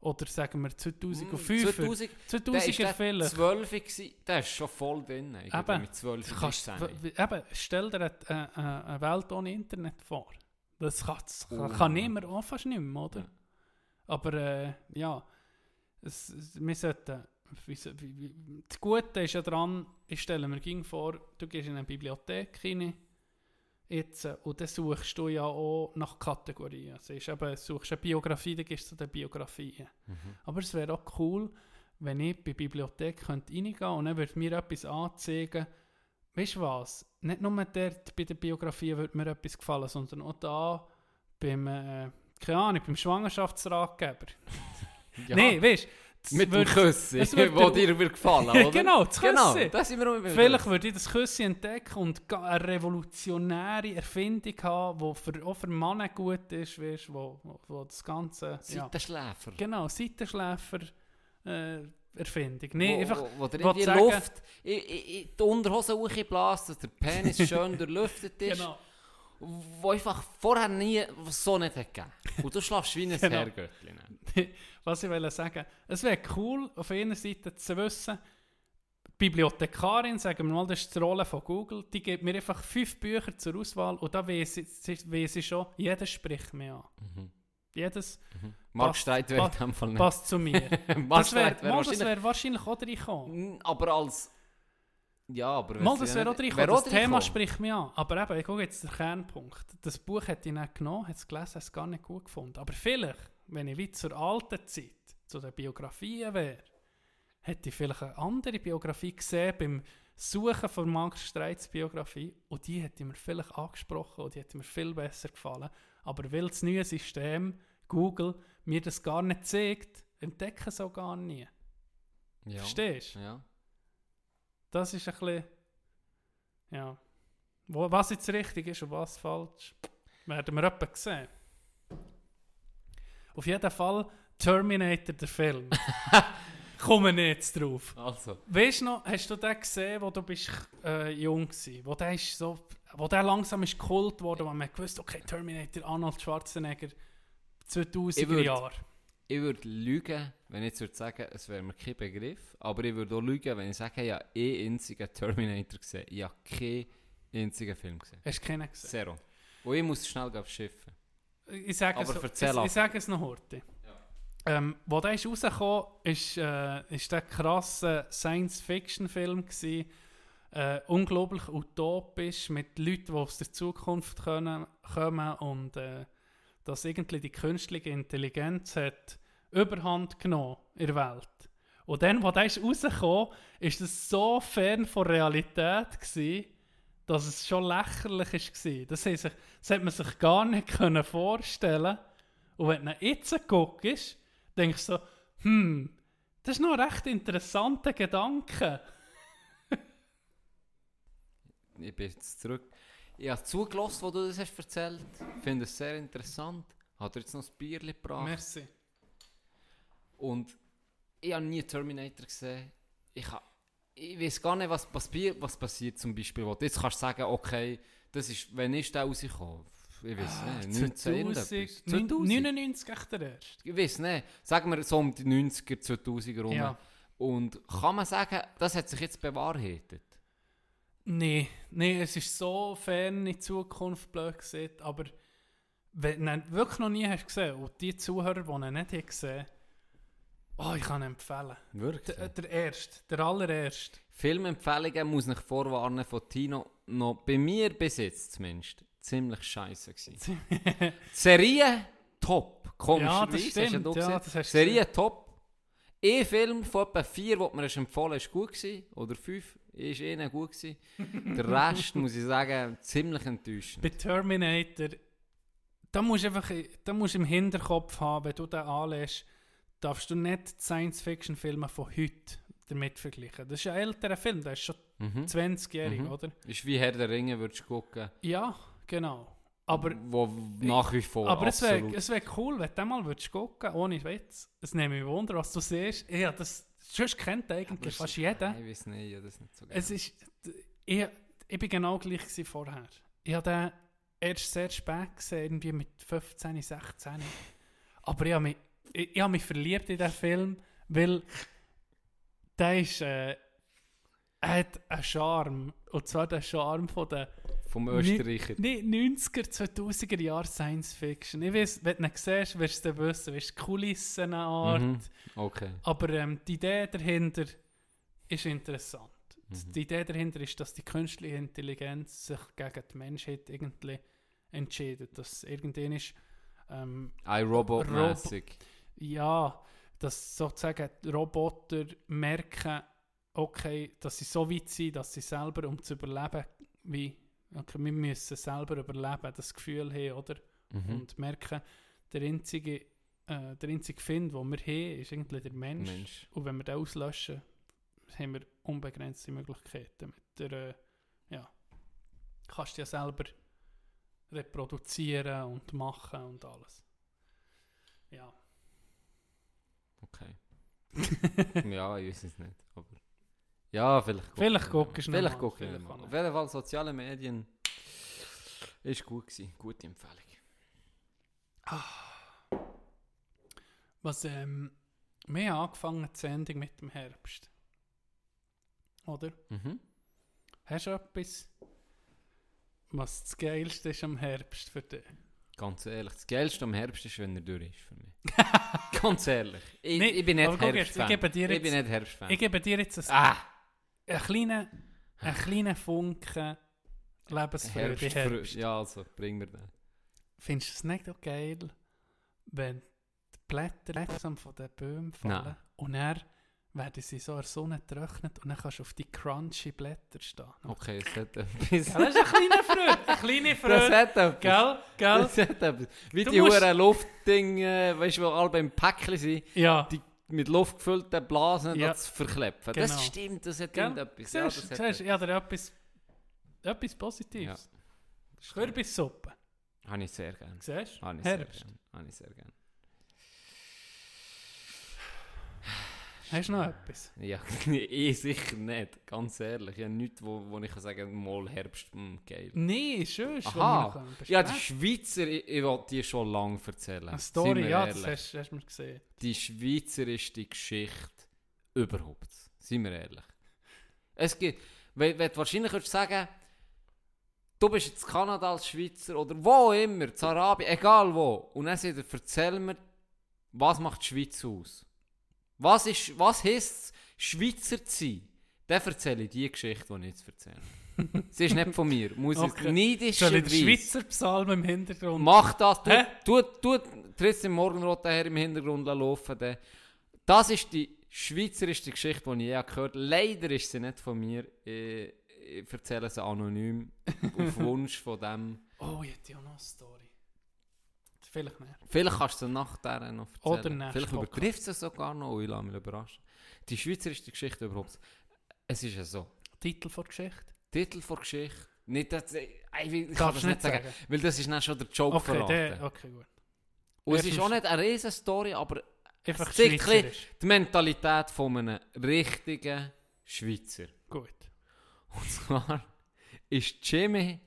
oder sagen wir 2005er, 2000, der ist 2000er der vielleicht. 12 gewesen, der ist schon voll drin. Eben. mit 12 Du kannst, 13. w- w- eben, stell dir eine, eine, eine Welt ohne Internet vor. Das kann, das kann, Oh. kann niemand auch fast nicht mehr, oder? Ja. Aber äh, ja, es, es, wir sollten... Das Gute ist ja dran, ich stelle mir ging vor, du gehst in eine Bibliothek rein, jetzt, äh, und dann suchst du ja auch nach Kategorien. Also ist eben, suchst eine Biografie, dann gehst du zu den Biografien. Mhm. Aber es wäre auch cool, wenn ich bei der Bibliothek könnte reingehen könnte und dann würde mir etwas anzeigen, weißt du was, nicht nur dort bei der Biografie würde mir etwas gefallen, sondern auch da beim, äh, keine Ahnung, beim Schwangerschaftsratgeber. Ja, Nein, weißt du, mit dem Küssi, der- dir wird gefallen? Genau, das Genau, Küssi. das sind wir um Vielleicht würde ich das Küssi entdecken und eine revolutionäre Erfindung haben, die für, auch für Männer gut ist, weißt, wo, wo, wo das Ganze... Ja. Seitenschläfer. Genau, Seitenschläfer äh, Erfindung. Nee, wo, einfach... wo, wo in die Luft, in, in, in die Unterhose hochbläst, dass der Penis schön durchlüftet ist. Genau. Wo einfach vorher nie so nicht gegeben. Und du schlafst wie ein Genau. Herrgöttli. Was ich will sagen, es wäre cool, auf einer Seite zu wissen, die Bibliothekarin, sagen wir mal, das ist die Rolle von Google, die gibt mir einfach fünf Bücher zur Auswahl und da weiss ich, weiss ich schon, jeder spricht mir an. Mhm. Jedes Mark Passt- Streit wäre in dem Fall nicht. passt zu mir. Mark das wäre wär wahrscheinlich... wär wahrscheinlich auch reinkommen. Mm, Aber als... Ja, aber... Mal, das wäre auch wäre Das auch Thema spricht mich an. Aber eben, ich gucke jetzt den Kernpunkt. Das Buch hätte ich nicht genommen, hätte es gelesen, hätte es gar nicht gut gefunden. Aber vielleicht, wenn ich wie zur alten Zeit, zu den Biografien wäre, hätte ich vielleicht eine andere Biografie gesehen beim Suchen von Mark Streits Biografie und die hätte mir vielleicht angesprochen und die hätte mir viel besser gefallen. Aber weil das neue System, Google, mir das gar nicht zeigt, entdecken so gar nie. Ja. Verstehst du? Ja. Das ist ein bisschen. Ja. Was jetzt richtig ist und was falsch, werden wir etwa sehen. Auf jeden Fall Terminator, der Film. Kommen wir jetzt drauf. Also... Weißt du noch, hast du den gesehen, wo du bist, äh, jung warst? Wo der, ist so, wo der langsam ist Kult wurde, wo man gewusst okay, Terminator, Arnold Schwarzenegger, 2000er Ich würd- Jahre. Ich würde lügen, wenn ich jetzt würde sagen, es wäre mir kein Begriff. Aber ich würde auch lügen, wenn ich sage, ich habe einen einzigen Terminator gesehen. Ich habe keinen einzigen Film gesehen. Hast du keinen gesehen? Zero. Und ich muss schnell aufs Schiff. Ich sage es, Aber ich, erzähl ich, ich sage es noch heute. Ähm, wo der ist rausgekommen ist, äh, ist der krasse Science-Fiction-Film gewesen. Äh, unglaublich utopisch mit Leuten, die aus der Zukunft können, kommen und äh, dass irgendwie die künstliche Intelligenz hat Überhand genommen in der Welt. Und dann, der ist rausgekommen ist es so fern von Realität gewesen, dass es schon lächerlich war. Das, sich, das hat man sich gar nicht vorstellen Und wenn du jetzt guckst, denkst du so, hm, das ist noch ein recht interessanter Gedanke. Ich bin jetzt zurück. Ich habe zugelassen, wo du das hast erzählt. Ich finde es sehr interessant. Hat er jetzt noch ein Bierchen gebracht. Merci. Und ich habe nie Terminator gesehen. Ich, ha, ich weiß gar nicht, was, passiert, was passiert zum Beispiel. Wo jetzt kannst du sagen, okay, das ist, wenn ist der rausgekommen? Ich weiß nicht, 19 irgendetwas. 2000, 2000? 99 echt der erste. Ich weiß nicht. Sagen wir so um die 90er, 2000er rum. Ja. Und kann man sagen, das hat sich jetzt bewahrheitet? Nee, nee, es ist so fern in die Zukunft blöd gesehen, aber wenn du ihn wirklich noch nie hast gesehen und die Zuhörer, die ihn nicht haben gesehen oh, ich kann ihn empfehlen. Wirklich? Der, der erste, der allererste. Filmempfehlungen muss ich vorwarnen von Tino. Noch bei mir bis jetzt zumindest ziemlich scheiße gewesen. Serie top. Komisch. Ja, das stimmt, ja, das hast Serie top. Ein Film von etwa vier, den mir hast empfohlen hast, gut gewesen. Oder fünf, ist eh gut gewesen. Der Rest, muss ich sagen, ziemlich enttäuschend. Bei Terminator, da musst du einfach da musst im Hinterkopf haben, wenn du den anlässt, darfst du nicht die Science-Fiction-Filme von heute damit vergleichen. Das ist ein älterer Film, der ist schon Mhm. 20-jährig, Mhm. oder? Ist wie Herr der Ringe, würdest du gucken. Ja, genau. Aber, wo nach wie vor aber es wäre absolut- es wär cool, wenn du mal würdest gucken ohne Witz. Es nimmt mich Wunder, was du siehst. Ja, das, sonst kennt eigentlich fast jeder. Ich weiß nicht, ich das nicht so Es ist, ich, ich bin genau gleich vorher. Ich habe den erst sehr spät gesehen, irgendwie mit 15, 16. Aber ich habe mich, ich, ich habe mich verliebt in diesen Film, weil der ist, äh, er hat einen Charme. Und zwar den Charme von den Vom Österreicher. Nee, 90er, 2000er Jahre Science Fiction. Ich weiß, wenn du ihn siehst, wirst du wissen, weißt, die Kulissenart. Mhm. Okay. Aber ähm, die Idee dahinter ist interessant. Mhm. Die Idee dahinter ist, dass die künstliche Intelligenz sich gegen die Menschheit irgendwie entscheidet. Dass irgendwann ist, ähm, iRobot-mässig. ja, dass sozusagen Roboter merken, okay, dass sie so weit sind, dass sie selber, um zu überleben, wie, okay, wir müssen selber überleben, das Gefühl haben, oder? Mhm. Und merken, der einzige, äh, der einzige Find, den wir haben, ist irgendwie der Mensch. Mensch. Und wenn wir den auslöschen, haben wir unbegrenzte Möglichkeiten. Mit der, äh, ja, kannst du ja selber reproduzieren und machen und alles. Ja. Okay. ja, ich weiß es nicht. Aber ja, vielleicht gucke Vielleicht ich guckst du Vielleicht gucke ich mal. Auf jeden Fall, soziale Medien ist gut gewesen. Gute Empfehlung. Was, ähm, wir haben angefangen die Sendung mit dem Herbst. Oder? Mhm. Hast du etwas, was das Geilste ist am Herbst für dich? Ganz ehrlich, das Geilste am Herbst ist, wenn er durch ist für mich. Ganz ehrlich. Ich, Nee, ich bin nicht jetzt, Herbstfan. ich gebe dir ich bin jetzt- nicht Herbstfan. Ich gebe dir jetzt ein, ah, einen kleinen, einen kleinen Funken Lebensfreude. Herbst, Herbst. Ja, also, bring mir den. Findest du es nicht auch geil, wenn die Blätter langsam von den Bäumen fallen Nein. und dann werden sie so in der Sonne getrocknet und dann kannst du auf die crunchy Blätter stehen. Okay, das hat etwas. das ist eine kleine Freude. Eine kleine Das Freude. hat etwas. Gell? Gell? Das hat etwas. Wie Du die musst- Huren Luftding, äh, weißt du, wo alle beim Päckchen sind, Ja. die mit Luft gefüllten Blasen Ja. das verkleppen. Genau. Das stimmt, das hat irgendetwas. Ja, das siehst ja, da etwas, etwas Positives. etwas. Kürbissuppe. Habe ich sehr gerne. Siehst du? Habe ich sehr gerne. Habe ich sehr gerne. Hast du noch etwas? Ja, ich sicher nicht, ganz ehrlich. Ich habe nichts, wo, wo ich kann sagen mal Herbst, mh, geil. Nein, schön. Aha, ja, die Schweizer, ich, ich will die schon lange erzählen. Eine Story, ja, das ehrlich. hast, hast du mir gesehen. Die schweizerische Geschichte überhaupt. Seien wir ehrlich. Es gibt, wenn, wenn du wahrscheinlich würdest sagen, du bist jetzt Kanada als Schweizer oder wo immer, in Arabien, egal wo, und dann sagt er, erzähl mir, was macht die Schweiz aus? Was, ist, was heisst es, Schweizer zu sein? Dann erzähle ich die Geschichte, die ich jetzt erzähle. Sie ist nicht von mir. Muss Okay. den neidischerweise... Schweizer Psalm im Hintergrund? Mach das, tu, Hä? tu, tu, tritt im Morgenrot her im Hintergrund laufen. dann. Das ist die schweizerische Geschichte, die ich je gehört habe. Leider ist sie nicht von mir. Ich, ich erzähle sie anonym, auf Wunsch von dem. Oh, ich hätte ja noch eine Story. Vielleicht nicht. Vielleicht kannst du sie nach der noch erzählen. Oder nächste Vielleicht Podcast. übertrifft sie sogar noch. Ich lasse mich überraschen. Die schweizerische Geschichte überhaupt. Es ist ja so. Titel der Geschichte? Titel der Geschichte. Nicht, dass, ich, ich, kann das nicht sagen, weil das ist dann schon der Joke Okay, verraten. der, okay, gut. Und es ist auch nicht eine riesen Story, aber Einfach Es die Mentalität von einem richtigen Schweizer. Gut. Und zwar ist Jimmy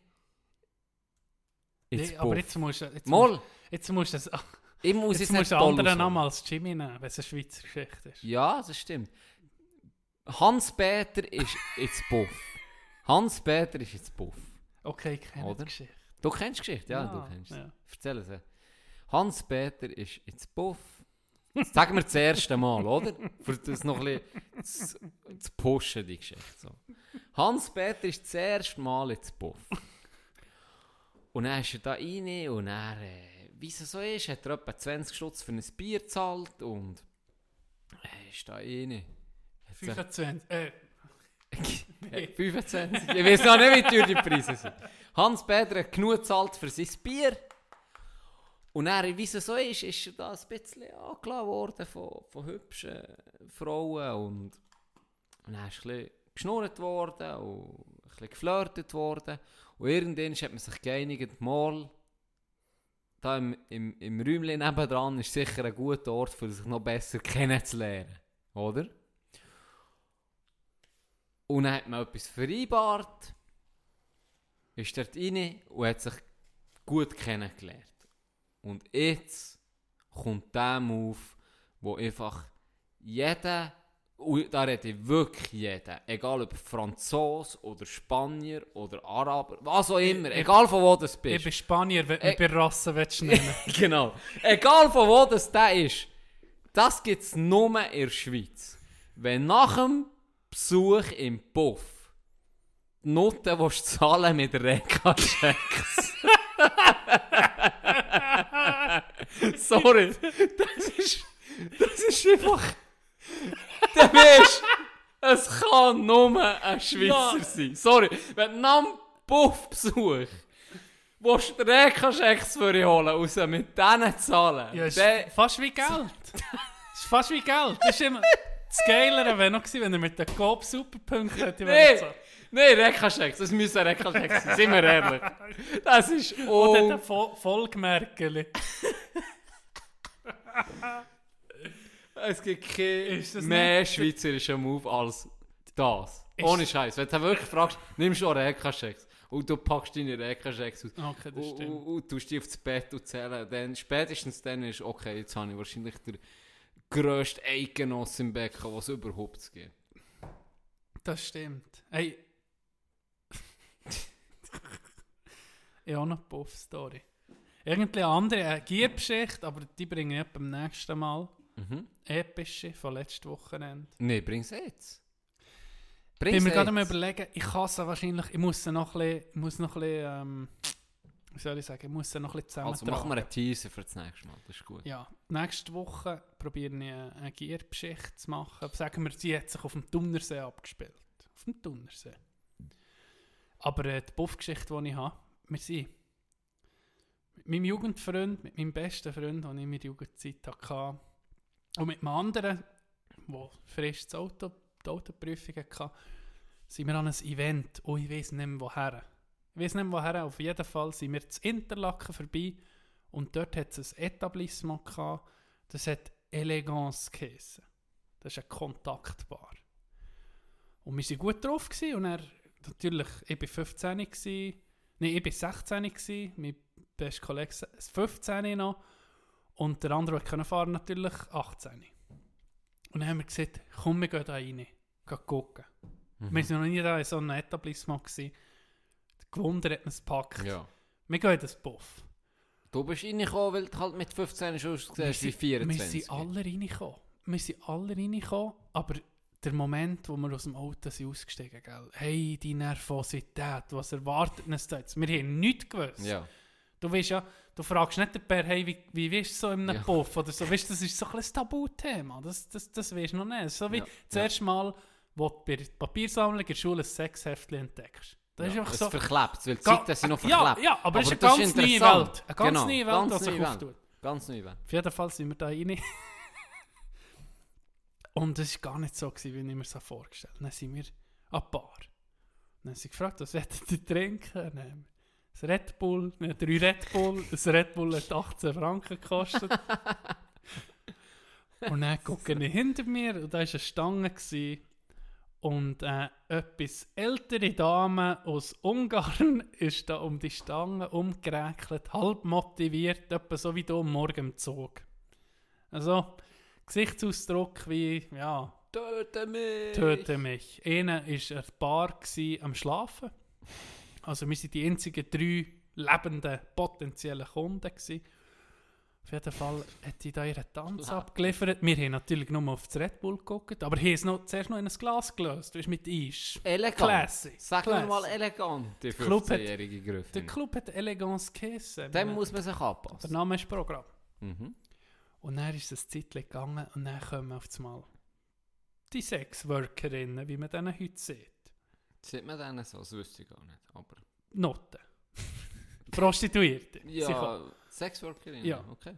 ins Nee, aber jetzt musst du... Jetzt musst, jetzt musst du, das- ich muss jetzt jetzt musst du einen anderen Namen als Jimmy nehmen, wenn es eine Schweizer Geschichte ist. Ja, das stimmt. Hans-Peter ist ins Puff. Hans-Peter ist ins Puff. Okay, ich kenne Oder? die Geschichte. Du kennst die Geschichte? Ja, du kennst sie. ja. Erzähl sie. Hans-Peter ist Puff. Das sagen wir das erste Mal, oder? Für das noch ein bisschen zu, zu pushen, die Geschichte. So. Hans-Peter ist das erste Mal ins Puff. Und dann ist er da rein und er, wie es so ist, hat er etwa 20 Stutz für ein Bier gezahlt und er ist da. Hat sich- 25, äh, äh, 25. Ich weiß noch nicht, wie teuer die Preise sind. Hans-Peter hat genug gezahlt für sein Bier. Und er, wie es so ist, ist er da ein bisschen angelassen worden von, von hübschen Frauen. Und, und dann ist ein bisschen geschnurrt worden und ein bisschen geflirtet worden. Und irgendwann hat man sich geeinigt, mal da im, im, im Räumchen nebendran ist sicher ein guter Ort, für sich noch besser kennenzulernen. Oder? Und dann hat man etwas vereinbart, ist dort rein und hat sich gut kennengelernt. Und jetzt kommt der Move, wo einfach jeder, und da rede ich wirklich jeder, egal ob Franzose oder Spanier oder Araber, was auch immer, ich- egal von wo das ich bist. bin Spanier, wenn du mich bei Rassen willst nennen genau. Egal von wo das da ist, das gibt es nur in der Schweiz. Wenn nach dem Besuch im Puff die Noten willst du zahlen mit Reka-Checks. Sorry. Das ist, das ist einfach... Du weißt, es kann nur ein Schweizer sein. Sorry. Wenn du nach dem Puff-Besuch willst du Reka-Checks für dich holen und sie mit denen zahlen, Ja, ist dann- fast wie Geld. ist fast wie Geld. Das ist immer... Das Geilere wäre noch gewesen, wenn er mit den Coop Superpunkten hätte Nee, wollen. nee, Reka-Checks, das müssen Reka-Checks sein, sind wir ehrlich. Das ist Und oh, dann Vo Vollgemerkeli. Es gibt keinen mehr nicht- schweizerischen Move als das. Ist- Ohne Scheiß. Wenn du wirklich fragst, nimmst du auch Reka-Checks. Und du packst deine Reka-Checks aus. Okay, das Und, und, stimmt. und tust die aufs Bett und zählen. Dann, spätestens dann ist okay, jetzt habe ich wahrscheinlich den grössten Eidgenoss im Becken, was es überhaupt gibt. Das stimmt. Hey. ich habe noch eine Puff-Story. Irgendwie andere eine Gierbeschichte, aber die bringe ich beim nächsten Mal. Mhm. Epische von letztem Wochenende. Nee, bring's jetzt. Ich Bring's bin mir gerade jetzt. überlegen, ich kann sie wahrscheinlich, ich muss noch ein bisschen, ich muss noch ein bisschen, ähm, wie soll ich sagen, ich muss noch ein bisschen Also machen wir einen Teaser für das nächste Mal, das ist gut. Ja, nächste Woche probiere ich eine, Gierbeschichte zu machen. Sagen wir, sie hat sich auf dem Thunersee abgespielt. Auf dem Thunersee. Aber äh, die Buffgeschichte, die ich habe, wir sind mit meinem Jugendfreund, mit meinem besten Freund, den ich in meiner Jugendzeit hatte, und mit einem anderen, der frisch das Auto, die Autoprüfung hatte, sind wir an ein Event. Oh, ich weiß nicht mehr woher. Ich weiß nicht mehr woher. Auf jeden Fall sind wir zu Interlaken vorbei und dort hat es ein Etablissement gehabt, das hat Elegance geheissen. Das ist ein Kontaktbar. Und wir waren gut drauf gewesen, und er, natürlich, ich war 15 gewesen, nein, ich war 16 gewesen, mein bester Kollege 15 noch und der andere konnte fahren natürlich 18. Und dann haben wir gesagt, komm, wir gehen da rein, gehen gucken. Mhm. Wir waren noch nie da in so einem Etablissement gewesen. Gewunder hat uns gepackt. Ja. Wir gehen in das Buff. Du bist reingekommen, weil du halt mit 15 schon ausgesehen hast wie sind- 24. Wir sind alle reingekommen. Wir sind alle reingekommen, aber der Moment, wo wir aus dem Auto sind ausgestiegen gell? hey, die Nervosität, was erwartet uns da jetzt? Wir haben nichts gewusst. Ja. Du weißt ja, du fragst nicht den Bär, hey, wie, wie bist du so in einem Ja. Puff oder so. Weißt, das ist so ein ein Tabuthema. Das, das, das weißt du noch nicht. So wie Ja. das erste Mal, wo du bei der Papiersammlung in der Schule ein Sexheftchen entdeckst. Das ist ja. einfach Es so. verklebt, weil die Ga- Seiten sind noch ja, verklebt. ja, aber es ist eine ganz neue. Welt. Eine ganz Genau, neue Welt, ganz die sich auftut. Ganz neu Welt. Auf jeden Fall sind wir da rein. Und es war gar nicht so, gewesen, wie ich mir das vorgestellt habe. Dann sind wir an die Bar. Dann haben sie gefragt, was wollt ihr trinken? Dann ein Red Bull, nein, drei Red Bull. Das Red Bull hat 18 Franken gekostet. und dann gucke ich hinter mir und da war eine Stange. Gewesen. Und äh, etwas ältere Dame aus Ungarn ist da um die Stange umgeräkelt, halb motiviert, etwa so wie du am Morgen im Zug. Also, Gesichtsausdruck wie, ja, Töte mich! töte mich. Einer war der Bar am Schlafen. Also wir waren die einzigen drei lebenden potenziellen Kunden. Gsi. Auf jeden Fall hat die da ihren Tanz abgeliefert. Wir haben natürlich nur auf das Red Bull geguckt, aber hier ist noch, zuerst noch in ein Glas gelöst, du weißt, mit Eis. Elegant. Classy. Sag Classy. mal elegant, die Club hat- 15-jährige Der Griffin. Club hat Elegance geheissen. Dem Der muss man sich anpassen. Name ist Programm. Mhm. Und dann ist das Zeit gegangen und dann kommen auf einmal die Sexworkerinnen, wie man denen heute sieht. Sieht man denen so? Das wüsste ich gar nicht. Aber Noten. Prostituierte. Ja, Sexworkerin? Ja. Okay.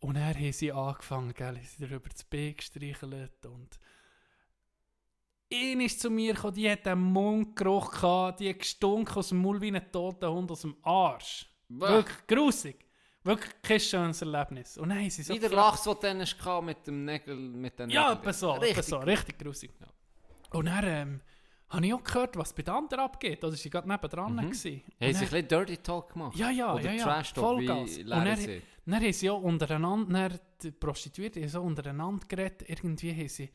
Und dann haben sie angefangen, gell, sie darüber das B gestreichelt und Ihn ist zu mir gekommen, die hat einen Mundgeruch gehabt, die hat gestunken aus dem Maul wie ein toter Hund aus dem Arsch. Wirklich grusig. Wirklich kein schönes Erlebnis. Und haben sie so Wie der gefragt- Lachs, den du mit dem Nägel, mit den Ja, etwa so, Richtig. so, richtig grusig. Ja. Und dann ähm, habe ich auch gehört, was bei den anderen abgeht. Oder sie gerade nebendran Mhm. Haben sie ein bisschen Dirty Talk gemacht? Ja, ja, Oder ja, ja. Trash Talk, Vollgas. wie Und dann-. Dann haben sie auch untereinander, dann die Prostituierten haben so untereinander geredet. Irgendwie haben sie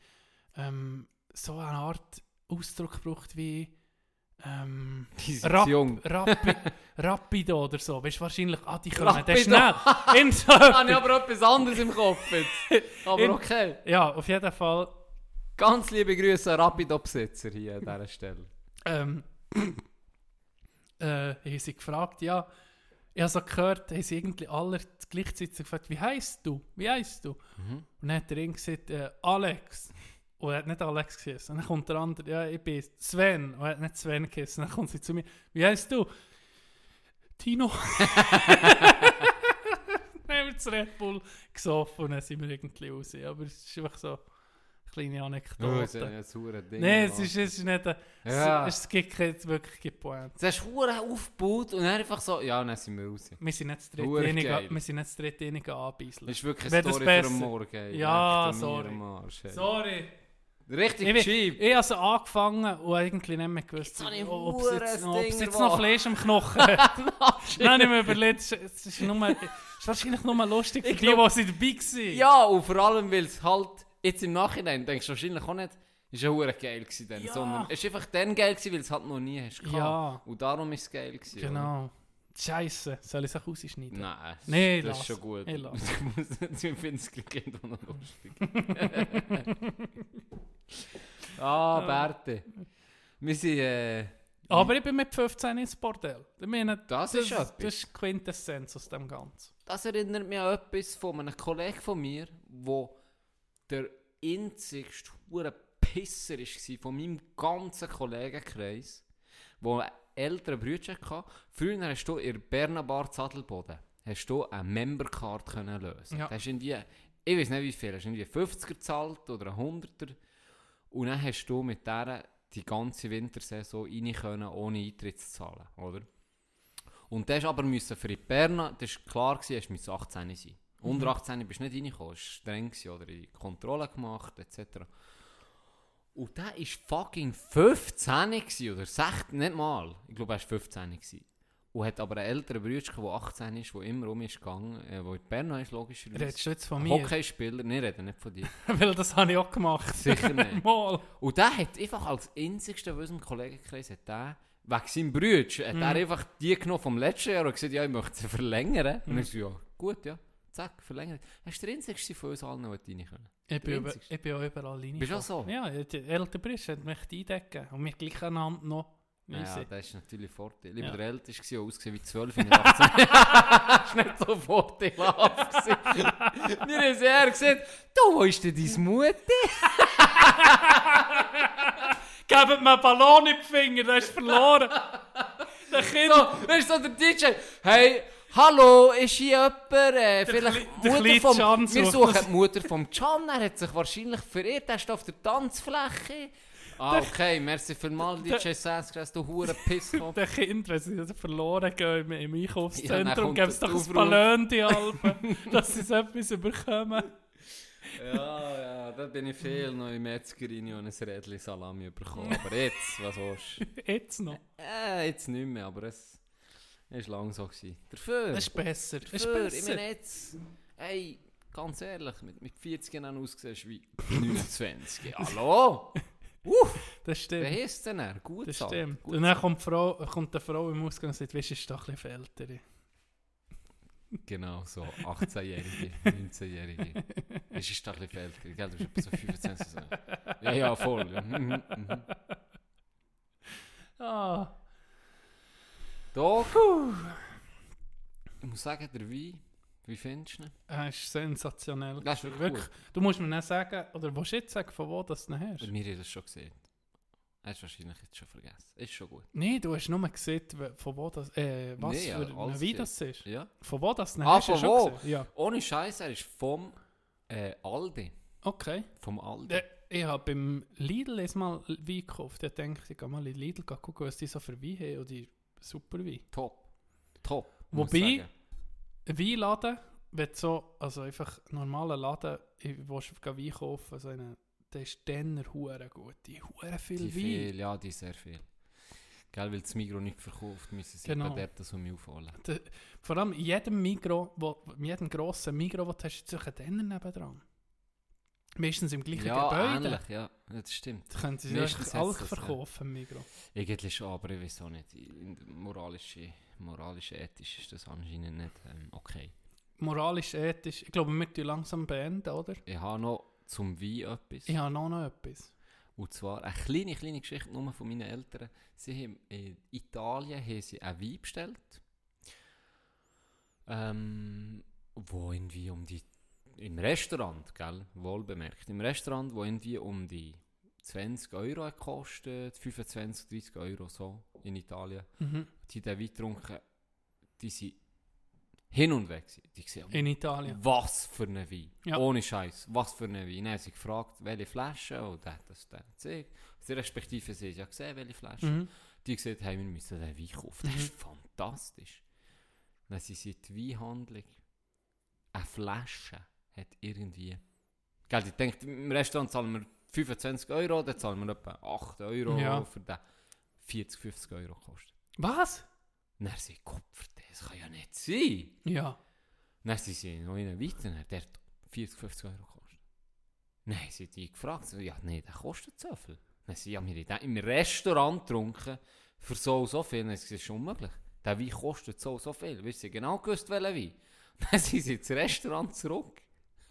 ähm, so eine Art Ausdruck gebraucht wie ähm, Rap, jung. Rapi, Rapido oder so. Weißt du, wahrscheinlich, ah, die kommen dann schnell. In so Habe ich aber etwas anderes im Kopf jetzt. Aber In- okay. ja, auf jeden Fall. Ganz liebe Grüße an Rapido-Besitzer hier an dieser Stelle. Ähm, äh, haben sie gefragt, ja, ich habe so gehört, haben sie irgendwie alle gleichzeitig gefragt, wie heißt du? Wie heißt du? Mhm. Und dann hat der Ring gesagt, äh, Alex. Und er hat nicht Alex geheißen. Und dann kommt der andere, ja, ich bin Sven. Und er hat nicht Sven geheißen. Und dann kommt sie zu mir, wie heißt du? Tino. dann haben wir das Red Bull gesoffen und dann sind wir irgendwie raus. Aber es ist einfach so kleine Anekdote. das ist ein. Nein, es ist, es ist nicht ein, Ja. es, es gibt keine wirkliche Pointe. Das hast du verdammt aufgebaut und dann einfach so, ja, dann sind wir raus. Wir sind nicht das dritte sind nicht das ist wirklich eine Story für den Morgen. Ja, sorry. mir am Arsch, ey. Sorry. Richtig Ich, cheap. ich habe so angefangen und eigentlich nicht mehr gewusst, ich ob es jetzt, ob es jetzt noch. Fleisch am Knochen hat. Dann habe ich mir überlegt, es ist, es ist, nur, es ist wahrscheinlich nur lustig für Ich die, glaub- die dabei waren. Ja, und vor allem, weil es halt jetzt im Nachhinein, denkst du wahrscheinlich auch nicht, ist ja hure geil gewesen dann, Ja. sondern es ist einfach dann geil gewesen, weil es halt noch nie hast gehabt. Ja. Und darum ist es geil gewesen. Genau. Scheiße, soll ich es auch rausschneiden? Nein, Nee, das lass. ist schon gut. Ich finde es gleich noch lustig. ah, Bärte. Wir sind... Äh, Aber ich bin mit 15 ins Bordell. Ich meine, Das das, ist das, etwas. ist die Quintessenz aus dem Ganzen. Das erinnert mich an etwas von einem Kollegen von mir, wo der einzigste hure Pisser war von meinem ganzen Kollegenkreis, wo einen älteren Bruder hatte. Früher hast du in der Berner Bar Zadelboden hast du eine Membercard können lösen. Ja. Hast irgendwie, ich weiß nicht wie viel, hast irgendwie 50er gezahlt oder ein 100er und dann hast du mit der die ganze Wintersaison rein können, ohne Eintritt zu zahlen, oder? Und das aber müssen für die Berner, das war klar, gewesen, es musste 18 sein. Unter 18 bist du nicht reingekommen, es war streng oder in Kontrolle gemacht, etc. Und der war fucking 15 gewesen, oder 16, nicht mal. Ich glaube, er war 15 gewesen. Und hat aber einen älteren Bruder, der 18 ist, der immer um ist gegangen, äh, der in Berna ist, logischerweise. Redest du jetzt von mir? Hockeyspieler, nein, rede nicht von dir. Weil das habe ich auch gemacht. Sicher nicht. Mal. Und der hat einfach als einzigster in unserem Kollegenkreis, hat der, wegen seinem Bruder, hat er einfach die genommen vom letzten Jahr und gesagt, ja, ich möchte sie verlängern. Und ich so, ja, gut, ja, zack, verlängert. Er ist der einzigste von uns allen, der rein können. Ich bin, über, ich bin auch überall rein. Bist du auch so? Ja, der ältere Bruder hat mich eindecken und mich gleich einander noch. Ja, Weise. das ist natürlich Vorteil. Lieber Ja. der Älteste war, ausgesehen wie 12 in 18. das ist nicht so vorteilhaft. Wir haben sehr gesagt, du, wo ist denn deine Mutter? Gebt mir einen Ballon in die Finger, der ist verloren. der Kind. So, weißt du, so der DJ, hey, hallo, ist hier jemand, äh, vielleicht der Mutter kleine vom, Can wir suchen die Mutter vom Can, er hat sich wahrscheinlich verirrt, er steht auf der Tanzfläche. Ah, okay, merci vielmals, DJ Sass, du hure Pisskopf. Der Kind, wenn sie verloren gehen im, Ja, Einkaufszentrum, kommt geben sie der doch ein. Ballon die Alpen, dass sie so etwas bekommen. Ja, ja, da bin ich viel noch im Metzgerin und ein Rädchen Salami bekommen. Aber jetzt, was willst du? Jetzt noch. Äh, jetzt nicht mehr, aber es war lang so. Gewesen. Dafür, Das ist besser. Das ist dafür, ich besser. meine jetzt, ey, ganz ehrlich, mit, mit 40 Jahren aussiehst wie 29. Hallo? Uff, Das wer stimmt. heisst denn er? Gut Das Sache, stimmt. gut Und dann kommt, Frau, kommt eine Frau im Ausgang und sagt, weißt du, ist doch ein bisschen ältere. Genau, so 18-Jährige, 19-Jährige. Es ist doch ein bisschen älter, gell? Du bist etwa so 25. So. Ja, ja, voll. Ja. Mhm, mhm. Ah, Doch. Ich muss sagen, der Wein, wie findest du ihn? das ist sensationell. Das ist wirklich Wirklich. Du musst mir nicht sagen, oder willst du jetzt sagen, von wo das du ihn hast? Wir haben das schon gesehen. Hast du wahrscheinlich jetzt schon vergessen. Ist schon gut. Nein, du hast nur gesehen, von wo das, äh, was Nee, ja, für Wein gesehen. das ist. Ja. Von wo das Ah, hast, du wo? schon gesehen. Ja, Ohne Scheiß, er ist vom äh, Aldi. okay. Vom Aldi. Äh, ich habe beim Lidl jetzt mal Wein gekauft. Ich dachte, ich gehe mal in Lidl gucken, was die so für Wein haben. Und die super Wein. Top. Top. Wobei- Weinladen, wenn du so, also einfach ein normaler Laden, ich willst du Wein kaufen, so einen, der ist dann hure gut. Die hure viel Die Wein. viel, ja, die sehr viel. Gell, weil das Migros nicht verkauft, müssen sie Genau. bei dort das um aufholen. Der, vor allem in jedem Migro, wo, in jedem grossen Migro, wo du hast, ist ein Denner nebendran. Meistens im gleichen Ja, Gebäude. ähnlich, ja. Das stimmt. Können sie sich ja. verkaufen Migro. Eigentlich schon, aber ich weiß auch nicht. Moralische, moralische, ethisch ist das anscheinend nicht ähm, okay. Moralisch, ethisch. Ich glaube, wir tun langsam beenden, oder? Ich habe noch zum Wein etwas. Ich habe noch, noch etwas. Und zwar eine kleine, kleine Geschichte nur von meinen Eltern. Sie haben in Italien haben sie einen Wein bestellt. Ähm, wo irgendwie um die. Im Restaurant, gell? Wohlbemerkt. Im Restaurant, wo irgendwie um die 20 Euro gekostet, 25, 30 Euro so in Italien. Mhm. Die den Wein getrunken, die sind hin und weg. Die gesehen, In Italien. was für ein Wein. Ja. Ohne Scheiß. Was für ein Wein. Dann haben sie gefragt, welche Flasche. Und hat das dann gezeigt. Sie respektive sie haben ja gesehen, welche Flasche. Mhm. Die gesagt haben, wir müssen den Wein kaufen. Das ist fantastisch. Dann sind sie in die Weinhandlung. Eine Flasche hat irgendwie... Gell, ich denke, im Restaurant zahlen wir 25 Euro, dann zahlen wir etwa 8 Euro Ja. für den 40, 50 Euro kostet. Was? Dann haben sie Kupfer, das kann ja nicht sein. Ja. Dann sind sie noch einen weiter, der hat 40, 50 Euro gekostet. Dann haben sie die gefragt, ja, nee, der kostet so viel. Dann haben sie, ja, wir haben im Restaurant getrunken, für so und so viel. Dann haben ist unmöglich. der Wein kostet so, so viel. Wir sie genau gewusst, welcher Wein. Dann sind sie ins Restaurant zurück.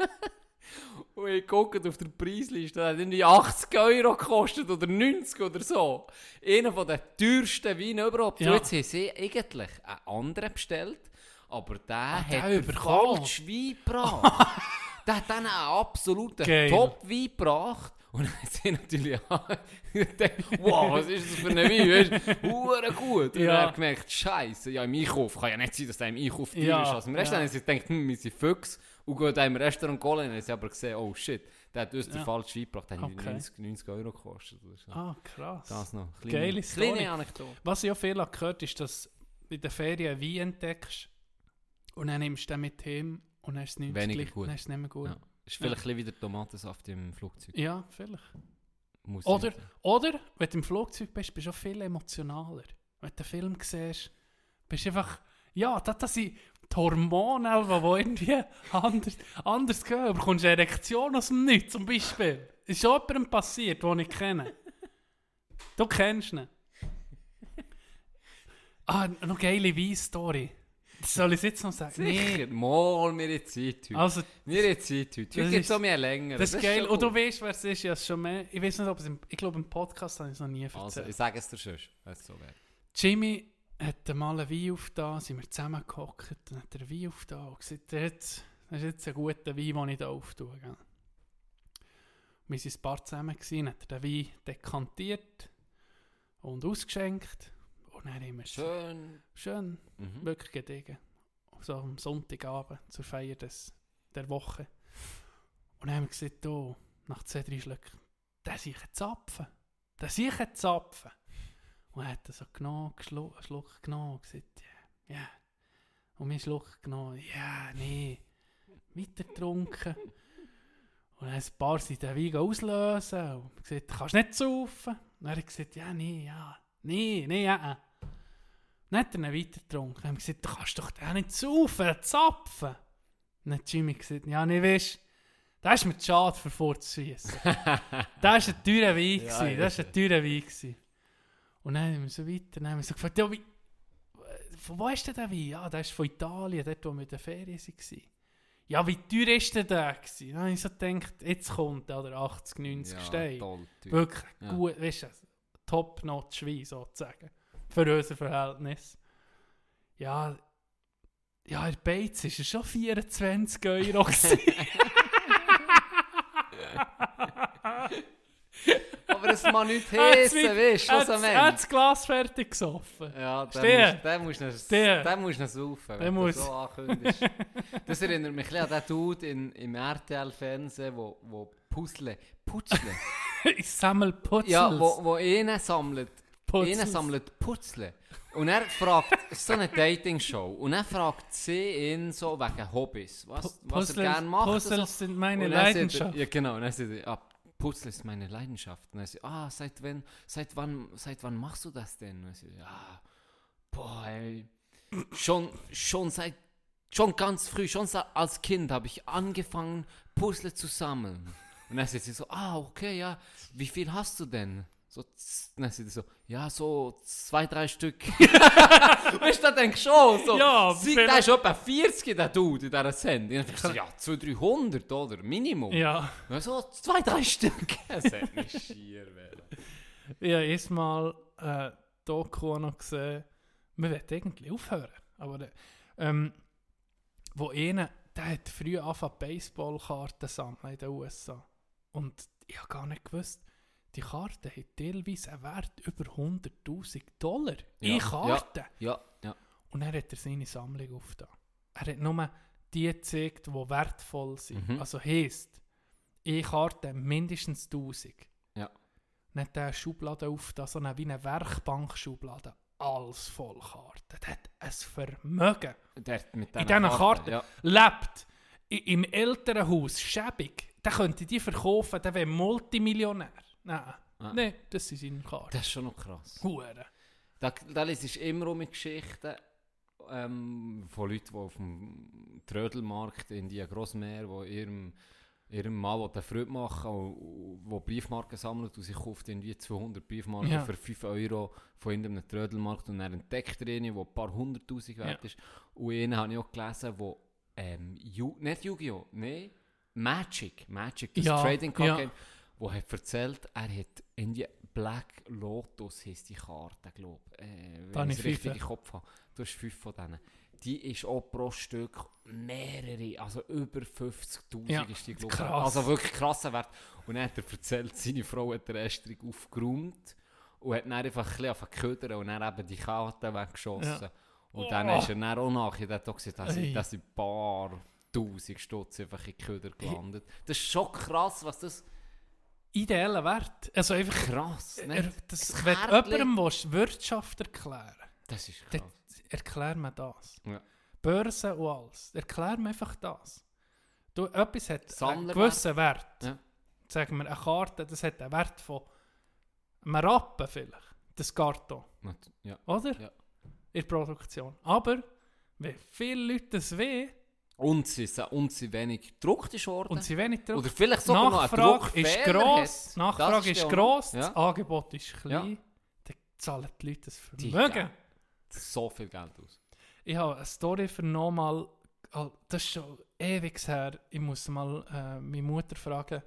Und ich gucke auf der Preisliste, der hat irgendwie 80 Euro gekostet oder 90 oder so. Einer von den teuersten Weinen überhaupt. Ja. Jetzt haben sie eigentlich einen anderen bestellt, aber der Ah, der hat den überkommen. Wein gebracht. der hat dann einen absoluten. Top-Wein gebracht. Und dann sind natürlich gedacht, wow, was ist das für ein Wein? Weißt du, gut. Und Ja. hat gemerkt, Scheiße, ja, im Einkauf kann ja nicht sein, dass der im Einkauf teuer Ja, ist. Also im Restaurant ja. haben sie gedacht, hm, wir sind Füchse und gehen da im Restaurant holen. Dann haben sie aber gesehen, oh shit, der hat uns den Ja. falschen Wein gebracht. Der hat Okay. 90, 90 Euro gekostet. So. Ah, krass. Das noch. Geile Story. Kleine Anekdote. Was ich auch viel habe gehört ist, dass du in den Ferien Wein entdeckst und dann nimmst du den mit heim und dann ist es nicht Weniger gleich- gut. Dann ist es nicht mehr gut. Ja. Ist vielleicht ein bisschen wie der Tomatensaft im Flugzeug. Ja, vielleicht. Muss Oder, sein. oder, wenn du im Flugzeug bist, bist du auch viel emotionaler. Wenn du den Film siehst, bist du einfach, ja, das, das sind die Hormone, die die irgendwie anders, anders gehen. Du bekommst eine Erektion aus dem Nichts, zum Beispiel. Ist schon jemandem passiert, den ich kenne. Du kennst ihn. Ah, noch geile Wein-Story. Soll ich es jetzt noch sagen? Sicher. Mal, wir haben Zeit heute. Also, wir haben Zeit heute. Das Heute gibt es auch mehr länger. das ist geil. Und du weißt, wer es ist. Ja, es schon mehr. Ich weiß nicht, ob es im, ich glaube, im Podcast habe ich es noch nie erzählt. Also, ich sage es dir schon, wenn es so wäre. Jimmy hat mal einen Wein aufgetan, sind wir zusammengehockt, dann hat er einen Wein aufgetan und gesagt, jetzt, das ist jetzt ein guter Wein, den ich hier auftue. Gell? Wir waren ein paar zusammen, gewesen, hat er den Wein dekantiert und ausgeschenkt und dann haben wir Schön. schön, Mhm. wirklich gediegen, so am Sonntagabend zur Feier des, der Woche. Und dann haben wir gesagt, oh, nach zwei, drei Schlücken, der ist ein Zapfen, der ist ein Zapfen. Und er hat das so genommen, geschluckt, einen Schluck genommen und gesagt, ja, ja. Und mir einen Schluck genommen, ja, nee. Weiter getrunken. Und dann ein paar sind den Wein auslösen und gesagt, kannst nicht saufen. Und er hat gesagt, ja, nee, ja, nee, nee, ja. Dann hat er ihn weiter getrunken. Wir gesagt, du kannst doch den nicht saufen, zapfen. Dann hat Jimmy gesagt, ja, nee, weißt das ist mir zu schade, für vorzuschießen. das war ein teurer Wein. Ja, gewesen, ja. das war ein teurer Wein. gewesen. Und dann haben wir so weiter, dann haben wir so gefragt, ja, wie, von wo ist denn der Wein? Ja, der ist von Italien, dort, wo wir in der Ferien waren. Ja, wie teuer ist denn der? gewesen? Dann habe ich so gedacht, jetzt kommt der, oder 80, 90 Steine. toll. teuer. Wirklich Ja. gut, weißt du, top-notch Wein sozusagen. Für unser Verhältnis. Ja, ja, in Beiz war er schon 24 Euro. Aber es mag nicht Er heissen, weißt du, er was am hat's- Er hat das Glas fertig gesoffen. Ja, den musst musst musst du noch saufen, Der wenn muss. du so ankündigst. Das erinnert mich an den Dude in, im RTL-Fernsehen, wo, wo Puzzle, Puzzle, ich sammle Putzels. ja, wo, wo einen sammelt, Putzels. einen sammelt Puzzle. Und er fragt, es ist so eine Dating-Show, und er fragt sie ihn so wegen Hobbys, was, was er gerne macht. und Puzzles sind meine sagt er- Leidenschaft. Ja, genau. Und dann sagt er, ah, Puzzle ist meine Leidenschaft. Und dann sagt er, ah, seit wann, seit wann, seit wann machst du das denn? Und dann sagt er, ja, boah, ey, schon, schon seit, schon ganz früh, schon als Kind habe ich angefangen, Puzzle zu sammeln. Und dann sagt sie so, ah, okay, ja, wie viel hast du denn? So, dann sie so, ja, so zwei, drei Stück. weißt du, da denkst du schon, so, Ja, vielleicht- der ist etwa 40, der Dude in dieser Sendung. Und dann denkst du, ja, 200, 300, oder? Minimum. Ja, Ja, so zwei, drei Stück. Es hat mich schier werden. ich habe erstmal äh, Doku noch gesehen. Wir wollen eigentlich aufhören. Aber äh, ähm, wo einer, der hat früh angefangen Baseballkarten sammeln in den USA. Und ich habe gar nicht gewusst, die Karte hat teilweise einen Wert über 100'000 Dollar. Ja, In Karten. Ja, ja. Und dann hat er seine Sammlung aufgetan. Er hat nur die gezeigt, die wertvoll sind. Mhm. Also heisst, ich Karte mindestens 1000. Ja. Dann hat er Schublade aufgetan, so eine, wie eine Werkbankschublade. Alles voll Karten. Der hat ein Vermögen. Der hat mit In diesen diesen Karten. Ja. Lebt i- im Elternhaus, schäbig. Der könnte die verkaufen, der wäre Multimillionär. Nein, Ah. nein, das sind seine Karten. Das ist schon noch krass. Hure. Da, da liest immer um Geschichten ähm, von Leuten, die auf dem Trödelmarkt in die Grossmeer, wo ihrem ihrem Mann eine Freude machen, und- Briefmarken sammelt und sie kauft irgendwie 200 Briefmarken Ja. für 5 Euro von irgendeinem Trödelmarkt und dann entdeckt er eine, die ein paar hunderttausend wert Ja. ist. Und einen habe ich auch gelesen, wo ähm, Yu nicht Yu-Gi-Oh!, nein, Magic, Magic, das Ja, Trading Card ja. Game, wo hat erzählt, er hat irgendwie Black Lotus heisst die Karte, glaube ich, äh, Da wenn ich ich es richtig im Kopf habe. Du hast fünf von denen. Die ist auch pro Stück mehrere, also über 50'000 Ja, ist die, glaube ich. Also wirklich krasser Wert. Und dann hat er erzählt, seine Frau hat den Restring aufgeräumt und hat dann einfach ein bisschen ködern und dann eben die Karten weggeschossen. Ja. Und dann Oh. ist er dann auch nachher, der hat auch gesagt, sind- das sind ein paar tausend Stutz einfach in die Köder gelandet. Das ist schon krass, was das... Ideeller Wert. Also einfach, Krass, ne? das, Das wenn Kärtchen- jemandem willst, Wirtschaft erklären Das ist krass. erklär mir das. Ja. Börse und alles. Erklär mir einfach das. Du, etwas hat einen gewissen Wert. Ja. Sagen wir, eine Karte, das hat einen Wert von einem Rappen vielleicht. Das Karton. Ja. Oder? Ja. In der Produktion. Aber, wenn viele Leute das weh Und sie, und sie wenig gedruckt ist worden. und sie wenig drauf Oder vielleicht sogar Nachfrage ist gross, hat. Nachfrage Das ist ja auch gross, noch- das Ja. Angebot ist klein, dann zahlen die Leute das Vermögen. so viel Geld aus. Ich habe eine Story für nochmal, das ist schon ewig her, ich muss mal äh, meine Mutter fragen,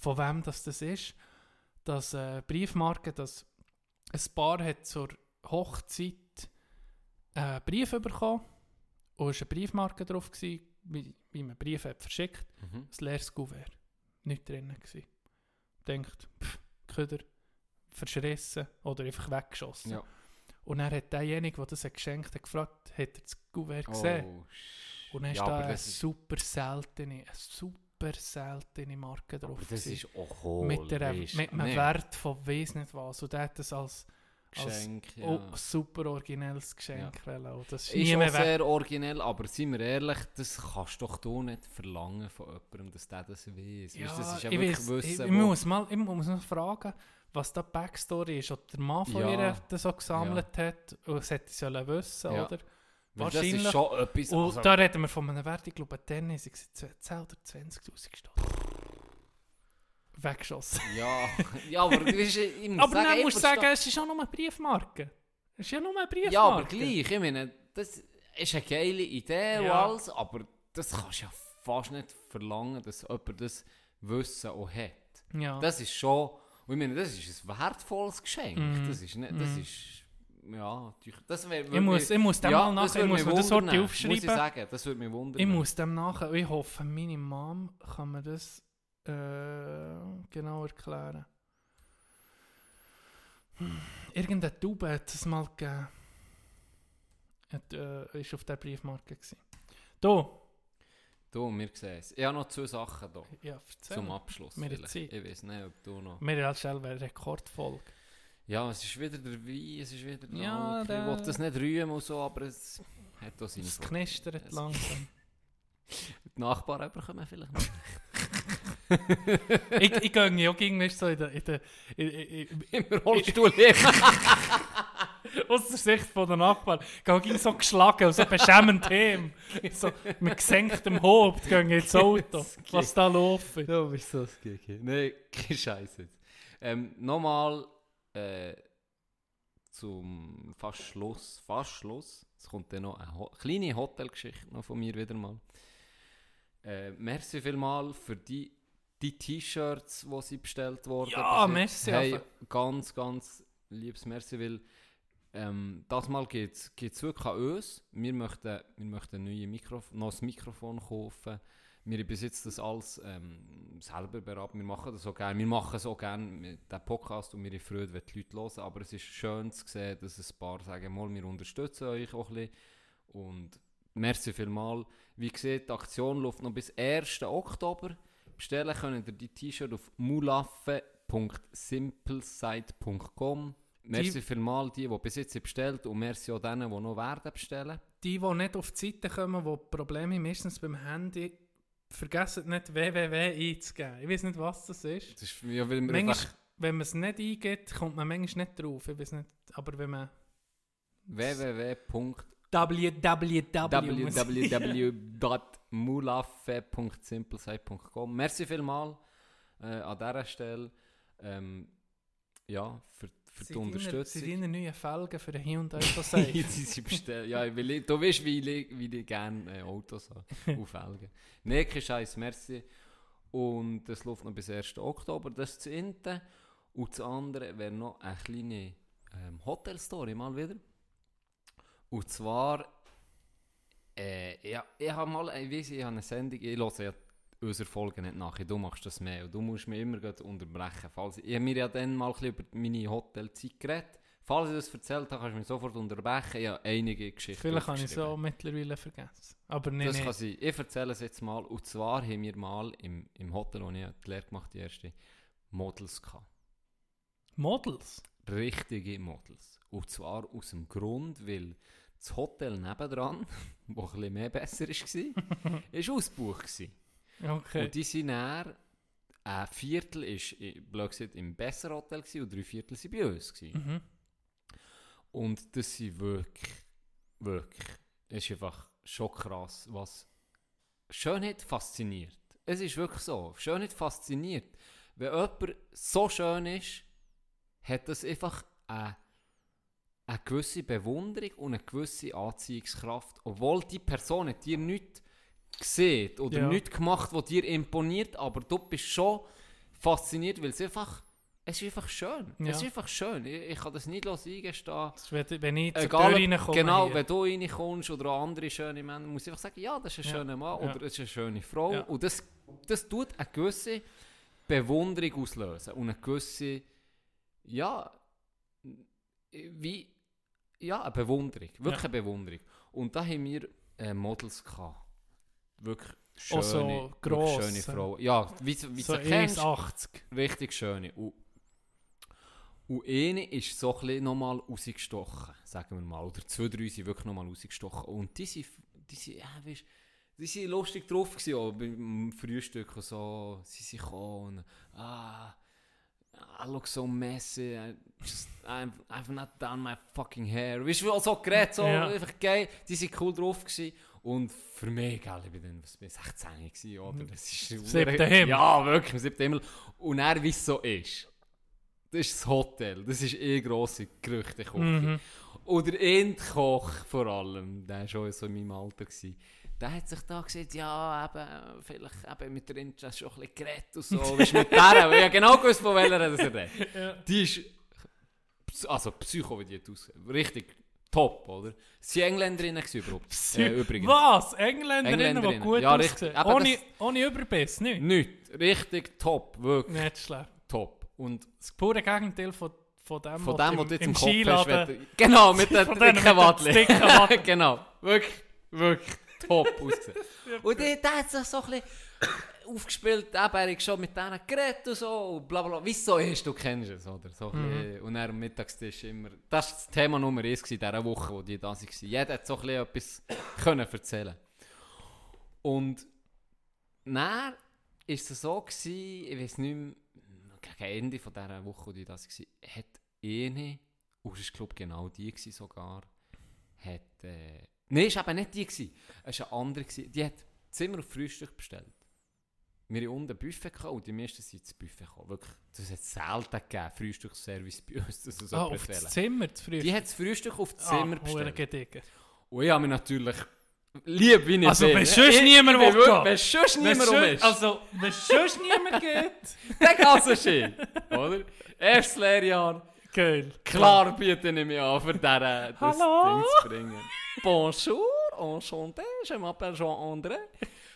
von wem das, das ist, dass äh, Briefmarke, dass ein Paar hat zur Hochzeit einen Brief bekommen und es war eine Briefmarke drauf, gewesen, wie, wie man Briefe hat verschickt Mhm. ein leeres Kuvert. Nicht drin gsi. Denkt, pff, Köder, verschrissen oder einfach weggeschossen. Ja. Und dann hat derjenige, der das geschenkt hat, gefragt, hat er das Kuvert gesehen? Oh, Und dann ist ja, da aber eine ist, super seltene, eine super seltene Marke drauf. das gewesen. ist auch hohl. mit, der, mit einem nee. Wert von weiss nicht was. Und der hat das als Geschenk, ja. oh, super originelles Geschenk. Und das ist, Ist auch weg. sehr originell, aber seien wir ehrlich, das kannst doch du nicht verlangen von jemandem, dass der das weiß. Ja, Weisst du, das ist ja ich, wirklich weiss, Wissen, ich, ich, muss mal, ich muss noch fragen, was da Backstory ist. Ob der Mann von Ja. ihr das so gesammelt hat und es hätte sie wissen, Ja. oder? Weil Das wahrscheinlich- ist schon etwas... Und also- da reden wir von einem Wert, ich glaube, dann ist es 10 oder 20'000 Stutz. Weggeschossen. Ja, ja, aber du, ich muss Aber sagen, dann ich musst du sagen, es ist auch nur eine Briefmarke. Es ist ja nur eine Briefmarke. Ja, aber gleich, ich meine, das ist eine geile Idee und Ja. alles, aber das kannst du ja fast nicht verlangen, dass jemand das Wissen auch hat. Ja. Das ist schon, und ich meine, das ist ein wertvolles Geschenk. Mhm. Das ist nicht, das Mhm. ist, ja, das wär, ich, muss, ich muss dem mal nach, ich muss mir das heute Muss ich aufschreiben. sagen, das würde mich wundern. Ich muss dem nachher, ich hoffe, meine Mom kann mir das äh, genau erklären. Hm. Irgendeine Taube hat es mal gegeben. Hat, äh, ist auf der Briefmarke gewesen. Du, Du, wir sehen es. Ich habe noch zwei Sachen hier, ja, erzähl. zum Abschluss. Wir haben vielleicht. Zeit. Ich weiß nicht, ob du noch... Wir haben schnell eine Rekordfolge. Ja, es ist wieder der Wein, es ist wieder der Ja, der- Ich will das nicht rühmen und so, aber es hat auch seine Es knistert langsam. Die Nachbarn bekommen vielleicht noch. ich, ich gehe ja auch irgendwie so in der, in der, in, in, Im Rollstuhl aus der Sicht von der Nachbarn. Ich gehe so geschlagen und so beschämend heim. So mit gesenktem Haupt gehe ins Auto. Was da läuft. Ja, bist du das gegen? Nein, kein Scheiß jetzt. Ähm, Nochmal äh, zum fast Schluss. Fast Schluss. Es kommt dann noch eine Ho kleine Hotelgeschichte noch von mir wieder mal. Äh, merci vielmal für die, die T-Shirts, die sie bestellt wurden. Ja, jetzt. merci, Hey, aber- ganz, ganz liebes Merci, weil ähm, das Mal geht es wirklich an uns. Wir möchten, wir möchten neue Mikrof noch ein Mikrofon kaufen. Wir besitzen das alles ähm, selber beraten. Wir machen das so gerne. Wir machen so gerne mit dem Podcast und wir haben Freude, wenn die Leute hören. Aber es ist schön zu sehen, dass ein paar sagen, mal, wir unterstützen euch auch ein bisschen. Und merci vielmal. Wie gesagt, die Aktion läuft noch bis 1. Oktober. Bestellen könnt ihr die T-Shirt auf mulaffe.simplesite.com. Merci vielmal die, die bis jetzt bestellt und merci auch denen, die noch werden bestellen. Die, die nicht auf die Seite kommen, die Probleme meistens beim Handy, vergessen nicht www einzugeben. Ich weiß nicht, was das ist. Das ist, ja, weil Manchmal, einfach wenn man es nicht eingibt, kommt man manchmal nicht drauf. Ich weiß nicht, aber wenn man... www. www.mulafe.simplesite.com Merci vielmal äh, an dieser Stelle ähm, ja, für, für die Unterstützung. Sind deine neuen Felgen für den Hyundai Passat? Ja, weil du weißt, wie ich, wie ich gerne äh, Autos habe. Aufhelgen. Nee, kein Scheiß, merci. Und das läuft noch bis 1. Oktober. Das ist das eine. Und das andere wäre noch eine kleine ähm, Hotelstory mal wieder. Und zwar, äh, ja, ich habe mal, ich weiss, ich habe eine Sendung, ich höre ja unsere Folgen nicht nach, du machst das mehr und du musst mich immer unterbrechen. Falls ich, habe mir ja dann mal ein bisschen über meine Hotelzeit geredet. Falls ich das erzählt habe, kannst du mich sofort unterbrechen. Ich habe einige Geschichten Vielleicht habe ich es auch mittlerweile vergessen. Aber nee, Das nee. kann sein. Ich erzähle es jetzt mal. Und zwar haben wir mal im, im Hotel, wo ich die Lehre gemacht die erste, Models gehabt. Models? Richtige Models. Und zwar aus dem Grund, weil das Hotel nebendran, wo ein mehr besser war, ist ausgebucht. Okay. Und die sind dann, ein Viertel gesagt, im besseren Hotel gewesen, und drei Viertel waren bei uns. Mhm. Und das sind wirklich, wirklich, es ist einfach schon krass, was Schönheit fasziniert. Es ist wirklich so, Schönheit fasziniert. Wenn jemand so schön ist, hat das einfach eine, eine gewisse Bewunderung und eine gewisse Anziehungskraft, obwohl die Person dir nichts sieht oder Ja. nichts gemacht, was dir imponiert, aber du bist schon fasziniert, weil es einfach, es ist einfach schön. Ja. Es ist einfach schön. Ich, ich kann das nicht los eingestehen. Das wenn- ich Egal, reinkomme. genau, hier. wenn du reinkommst oder andere schöne Männer, muss ich einfach sagen, ja, das ist ein Ja. schöner Mann Ja. oder das ist eine schöne Frau. Ja. Und das, das tut eine gewisse Bewunderung auslösen und eine gewisse, ja, wie, ja, eine Bewunderung. Wirklich Ja. eine Bewunderung. Und da haben wir äh, Models gehabt. Wirklich Auch schöne, so wirklich gross, schöne äh, Frauen. Ja, wie, wie so du sie kennst. 1,80. Richtig schöne. Und, und eine ist so ein nochmal rausgestochen, sagen wir mal. Oder zwei, drei sind wirklich nochmal rausgestochen. Und die sind, die sind, ja, weißt, die sind lustig drauf gewesen, auch beim Frühstück und so. Sie sind gekommen und, ah, I look so messy, I just, I've, I've not done my fucking hair. Weißt du, so geredet, so Ja. einfach geil. Die sind cool drauf gewesen. Und für mich, gell, ich bin dann, was bin ich, 16 gewesen, oder? Das ist Siebter Himmel. Ja, wirklich, im siebten Himmel. Und er, wie es so ist. Das ist das Hotel. Das ist eh grosse Gerüchteküche. Mhm. Oder Endkoch vor allem. Der war schon so in meinem Alter. Gewesen. Der hat sich da gesagt, ja, eben, vielleicht eben mit der Interest schon ein bisschen geredet und so. Weißt du, mit der, weil ich genau gewusst, von welcher er redet. Ja. Die ist, also Psycho, wie die aussieht. Richtig top, oder? Sie Engländerinnen gewesen überhaupt. Äh, übrigens. Was? Engländerinnen, die gut Ja, richtig. aussehen? Ohne, das- ohne Überbiss, nicht? Nicht. Richtig top, wirklich Nicht schlecht. top. Und Das pure Gegenteil von, von dem, Von was dem, was du jetzt im im Kopf hast. Genau, mit den dicken Waddeln. genau, wirklich, wirklich top ausgesehen. und der, der hat sich so ein bisschen aufgespielt, eben, er schon mit denen geredet und so, und bla bla, wie es so ist, du kennst es, oder? So Mhm. bisschen, Und er am Mittagstisch immer, das war das Thema Nummer 1 in dieser Woche, wo die da waren. Jeder hat so ein bisschen etwas können erzählen Und dann ist es so gewesen, ich weiß nicht mehr, gegen Ende von dieser Woche, wo die das war, hat eine, und es war glaube genau die gewesen sogar, hat, äh, nein, es war eben nicht die gewesen, es war eine andere gewesen, die hat Zimmer auf Frühstück bestellt. Wir hatten unten Buffet gehabt und die meisten sind ins Buffet gekommen. Wirklich, das hat es selten gegeben, Frühstücksservice bei uns, dass so Ah, auf das Zimmer, das Frühstück. Die hat das Frühstück auf das Zimmer ah, bestellt. Und ich habe mich natürlich lieb wie ich Also, bin. wenn sonst niemand will gehen. Wenn sonst niemand ist, Also, wenn sonst niemand geht... dann kann es schön. Oder? Erstes Lehrjahr. Geil. Klar biete ich mich an, für diese, das Hallo? Ding zu bringen. Bonjour, enchanté, je m'appelle Jean-André.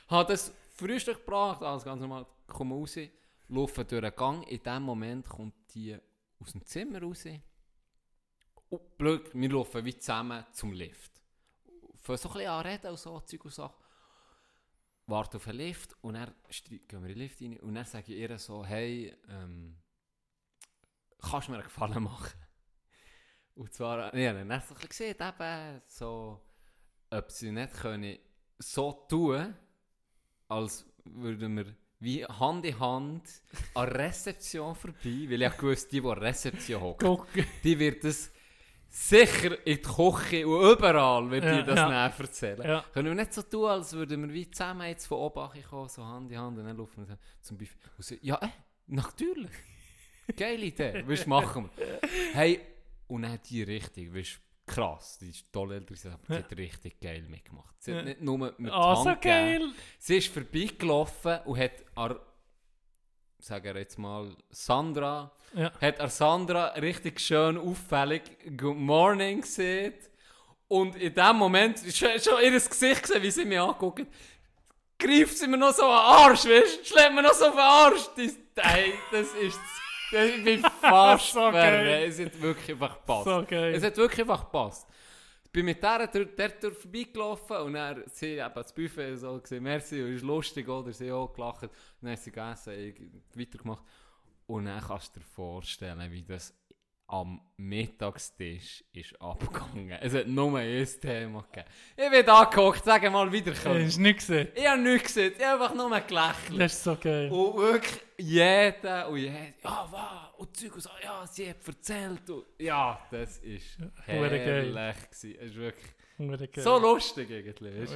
Habe das Frühstück gebracht, alles ganz normal, komme raus, laufe durch den Gang. In dem Moment kommt die aus dem Zimmer raus. Und blöd, wir laufen wie zusammen zum Lift. Fangen so ein bisschen an reden und so, Zeug und Sachen. Warte auf den Lift und dann gehen wir in den Lift rein und dann sage ich ihr so, hey, ähm, kannst du mir einen Gefallen machen? Und zwar, ja, dann ein bisschen gesehen, eben, so, ob sie nicht können so tun, als würden wir wie Hand in Hand an Rezeption vorbei, weil ich gewusst, die, die an Rezeption hocken, die wird das sicher in die Küche und überall wird Ja, dir das ja. erzählen. Ja. Können wir nicht so tun, als würden wir wie zusammen jetzt von oben kommen, so Hand in Hand und dann laufen wir zum so, ja, äh, natürlich. Geile Idee, weißt machen wir. Hey, und dann die richtig, weißt krass, die ist toll älter, sie hat richtig geil mitgemacht. Sie hat nicht nur mit die Ah, so Hand gegeben. geil. Sie ist vorbeigelaufen und hat an, sagen wir jetzt mal, Sandra, Ja. hat an Sandra richtig schön auffällig Good Morning gesehen. Und in dem Moment, schon, schon ihr Gesicht gesehen, wie sie mich anguckt, greift sie mir noch so an den Arsch, weißt du? Schlägt mir noch so auf den Arsch. Das, ey, das ist. Das, ich bin fast verrückt. Es hat wirklich einfach gepasst. Geil. Es hat wirklich einfach gepasst. Ich bin mit der vorbeigelaufen und dann sie eben das Buffet so gesehen, merci, und ist lustig, oder? Sie auch gelacht. Und dann hat sie gegessen, ich weitergemacht. Und dann kannst du dir vorstellen, wie das am Mittagstisch ist abgegangen. Es hat nur ein Thema gegeben. Ich bin da gehockt, sag mal wieder Hast du nicht gesehen? Ich habe nichts gesehen, ich habe einfach nur gelächelt. Das ist so geil. Und wirklich jeder und jeder, ja, was? Und Zeug und so, ja, sie hat erzählt. Und, ja, das ist geil. herrlich gewesen. Es ist wirklich so lustig eigentlich.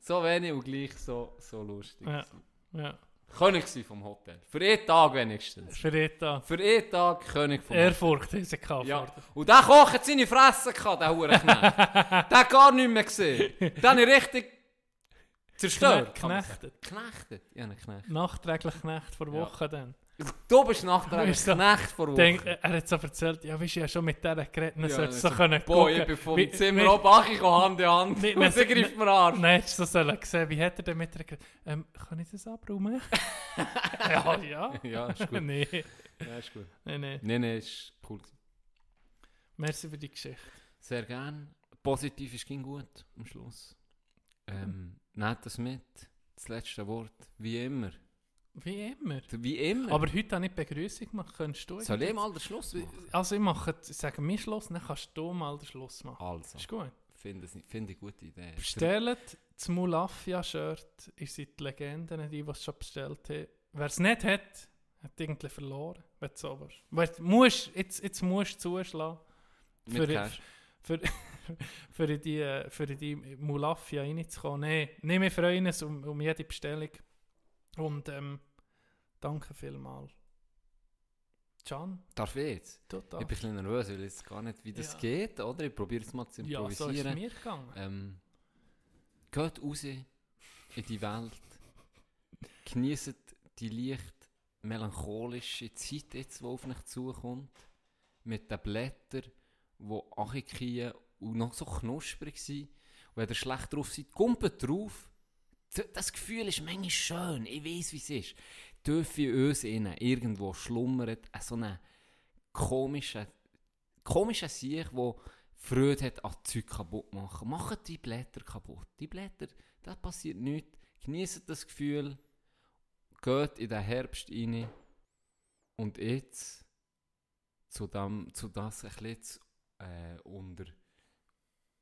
So wenig und gleich so, so lustig. Ja. Ja. König vom Hotel. Für einen Tag wenigstens. Für Eta. Für einen Tag König vom Hotel. Ehrfurcht haben sie. Ja. Und der Koch hat seine Fresse gehabt, der Hurenknecht. der hat gar nichts mehr gesehen. Den habe ich richtig zerstört. Knechtet. Knechtet? Ja, einen. Nachträglich Knecht vor Ja. Wochen dann. Du bist nachträglich du, Knecht vor. Denk, er hat so erzählt, ja, weißt du, ich habe schon mit der geredet, dann Ja, sollst du so können Boah, gucken. ich bin vom Wie- Zimmer wie- oben angekommen, Hand in Hand. Nicht- und sie greift mir an. Nein, hättest du so sollen sehen, wie hat er denn mit der geredet? Ähm, kann ich das abräumen? ja, ja. Ja, ist gut. nee, Ja, ist gut. nee, nee. Nein, nein, ist cool. Merci für die Geschichte. Sehr gern. Positiv ist ging gut am Schluss. Ähm, nehmt das mit. Das letzte Wort. Wie immer. Wie immer. Wie immer. Aber heute habe ich Begrüßung gemacht. Könntest du Soll ich mal den Schluss machen? Also ich mache, ich sage mir Schluss, dann kannst du mal den Schluss machen. Also, Ist gut. finde ich find eine gute Idee. Bestellt das Mulafia-Shirt. Ihr seid die Legenden, die, die es schon bestellt haben. Wer es nicht hat, hat irgendwie verloren. Wenn du so willst. Weil du musst, jetzt, jetzt musst du zuschlagen. Mit für- Cash. Für, für, in die, für die Mulafia reinzukommen. Nein, nee, wir freuen uns um, um jede Bestellung. Und ähm, danke vielmals. Can, Darf ich jetzt? du Ich bin ein bisschen nervös, weil ich jetzt gar nicht, wie das Ja. geht, oder? Ich probiere es mal zu Ja, so ist es improvisieren. mir gegangen. ähm, geht raus in die Welt. Genießt die leicht melancholische Zeit, jetzt, die auf euch zukommt. Mit den Blättern, die angekriegen und noch so knusprig sind. Und wenn ihr schlecht drauf seid, kumpelt drauf. Das Gefühl ist manchmal schön. Ich weiß, wie es ist. Tief in uns innen irgendwo schlummert ein so ein komischer, komischer Sieg, der Freude hat an Zeug kaputt machen. Macht die Blätter kaputt. Die Blätter, da passiert nichts. Genießt das Gefühl. Geht in den Herbst rein. Und jetzt zu, dem, zu das ein bisschen zu, äh, unter.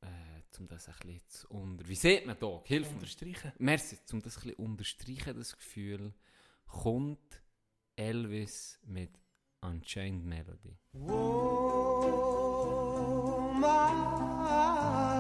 Äh, zum das ein bisschen zu unter. Wie sieht man da? Hilf mir. Unterstreichen. Merci, um das ein bisschen unterstreichen, das Gefühl, kommt Elvis mit Unchained Melody. Oh, my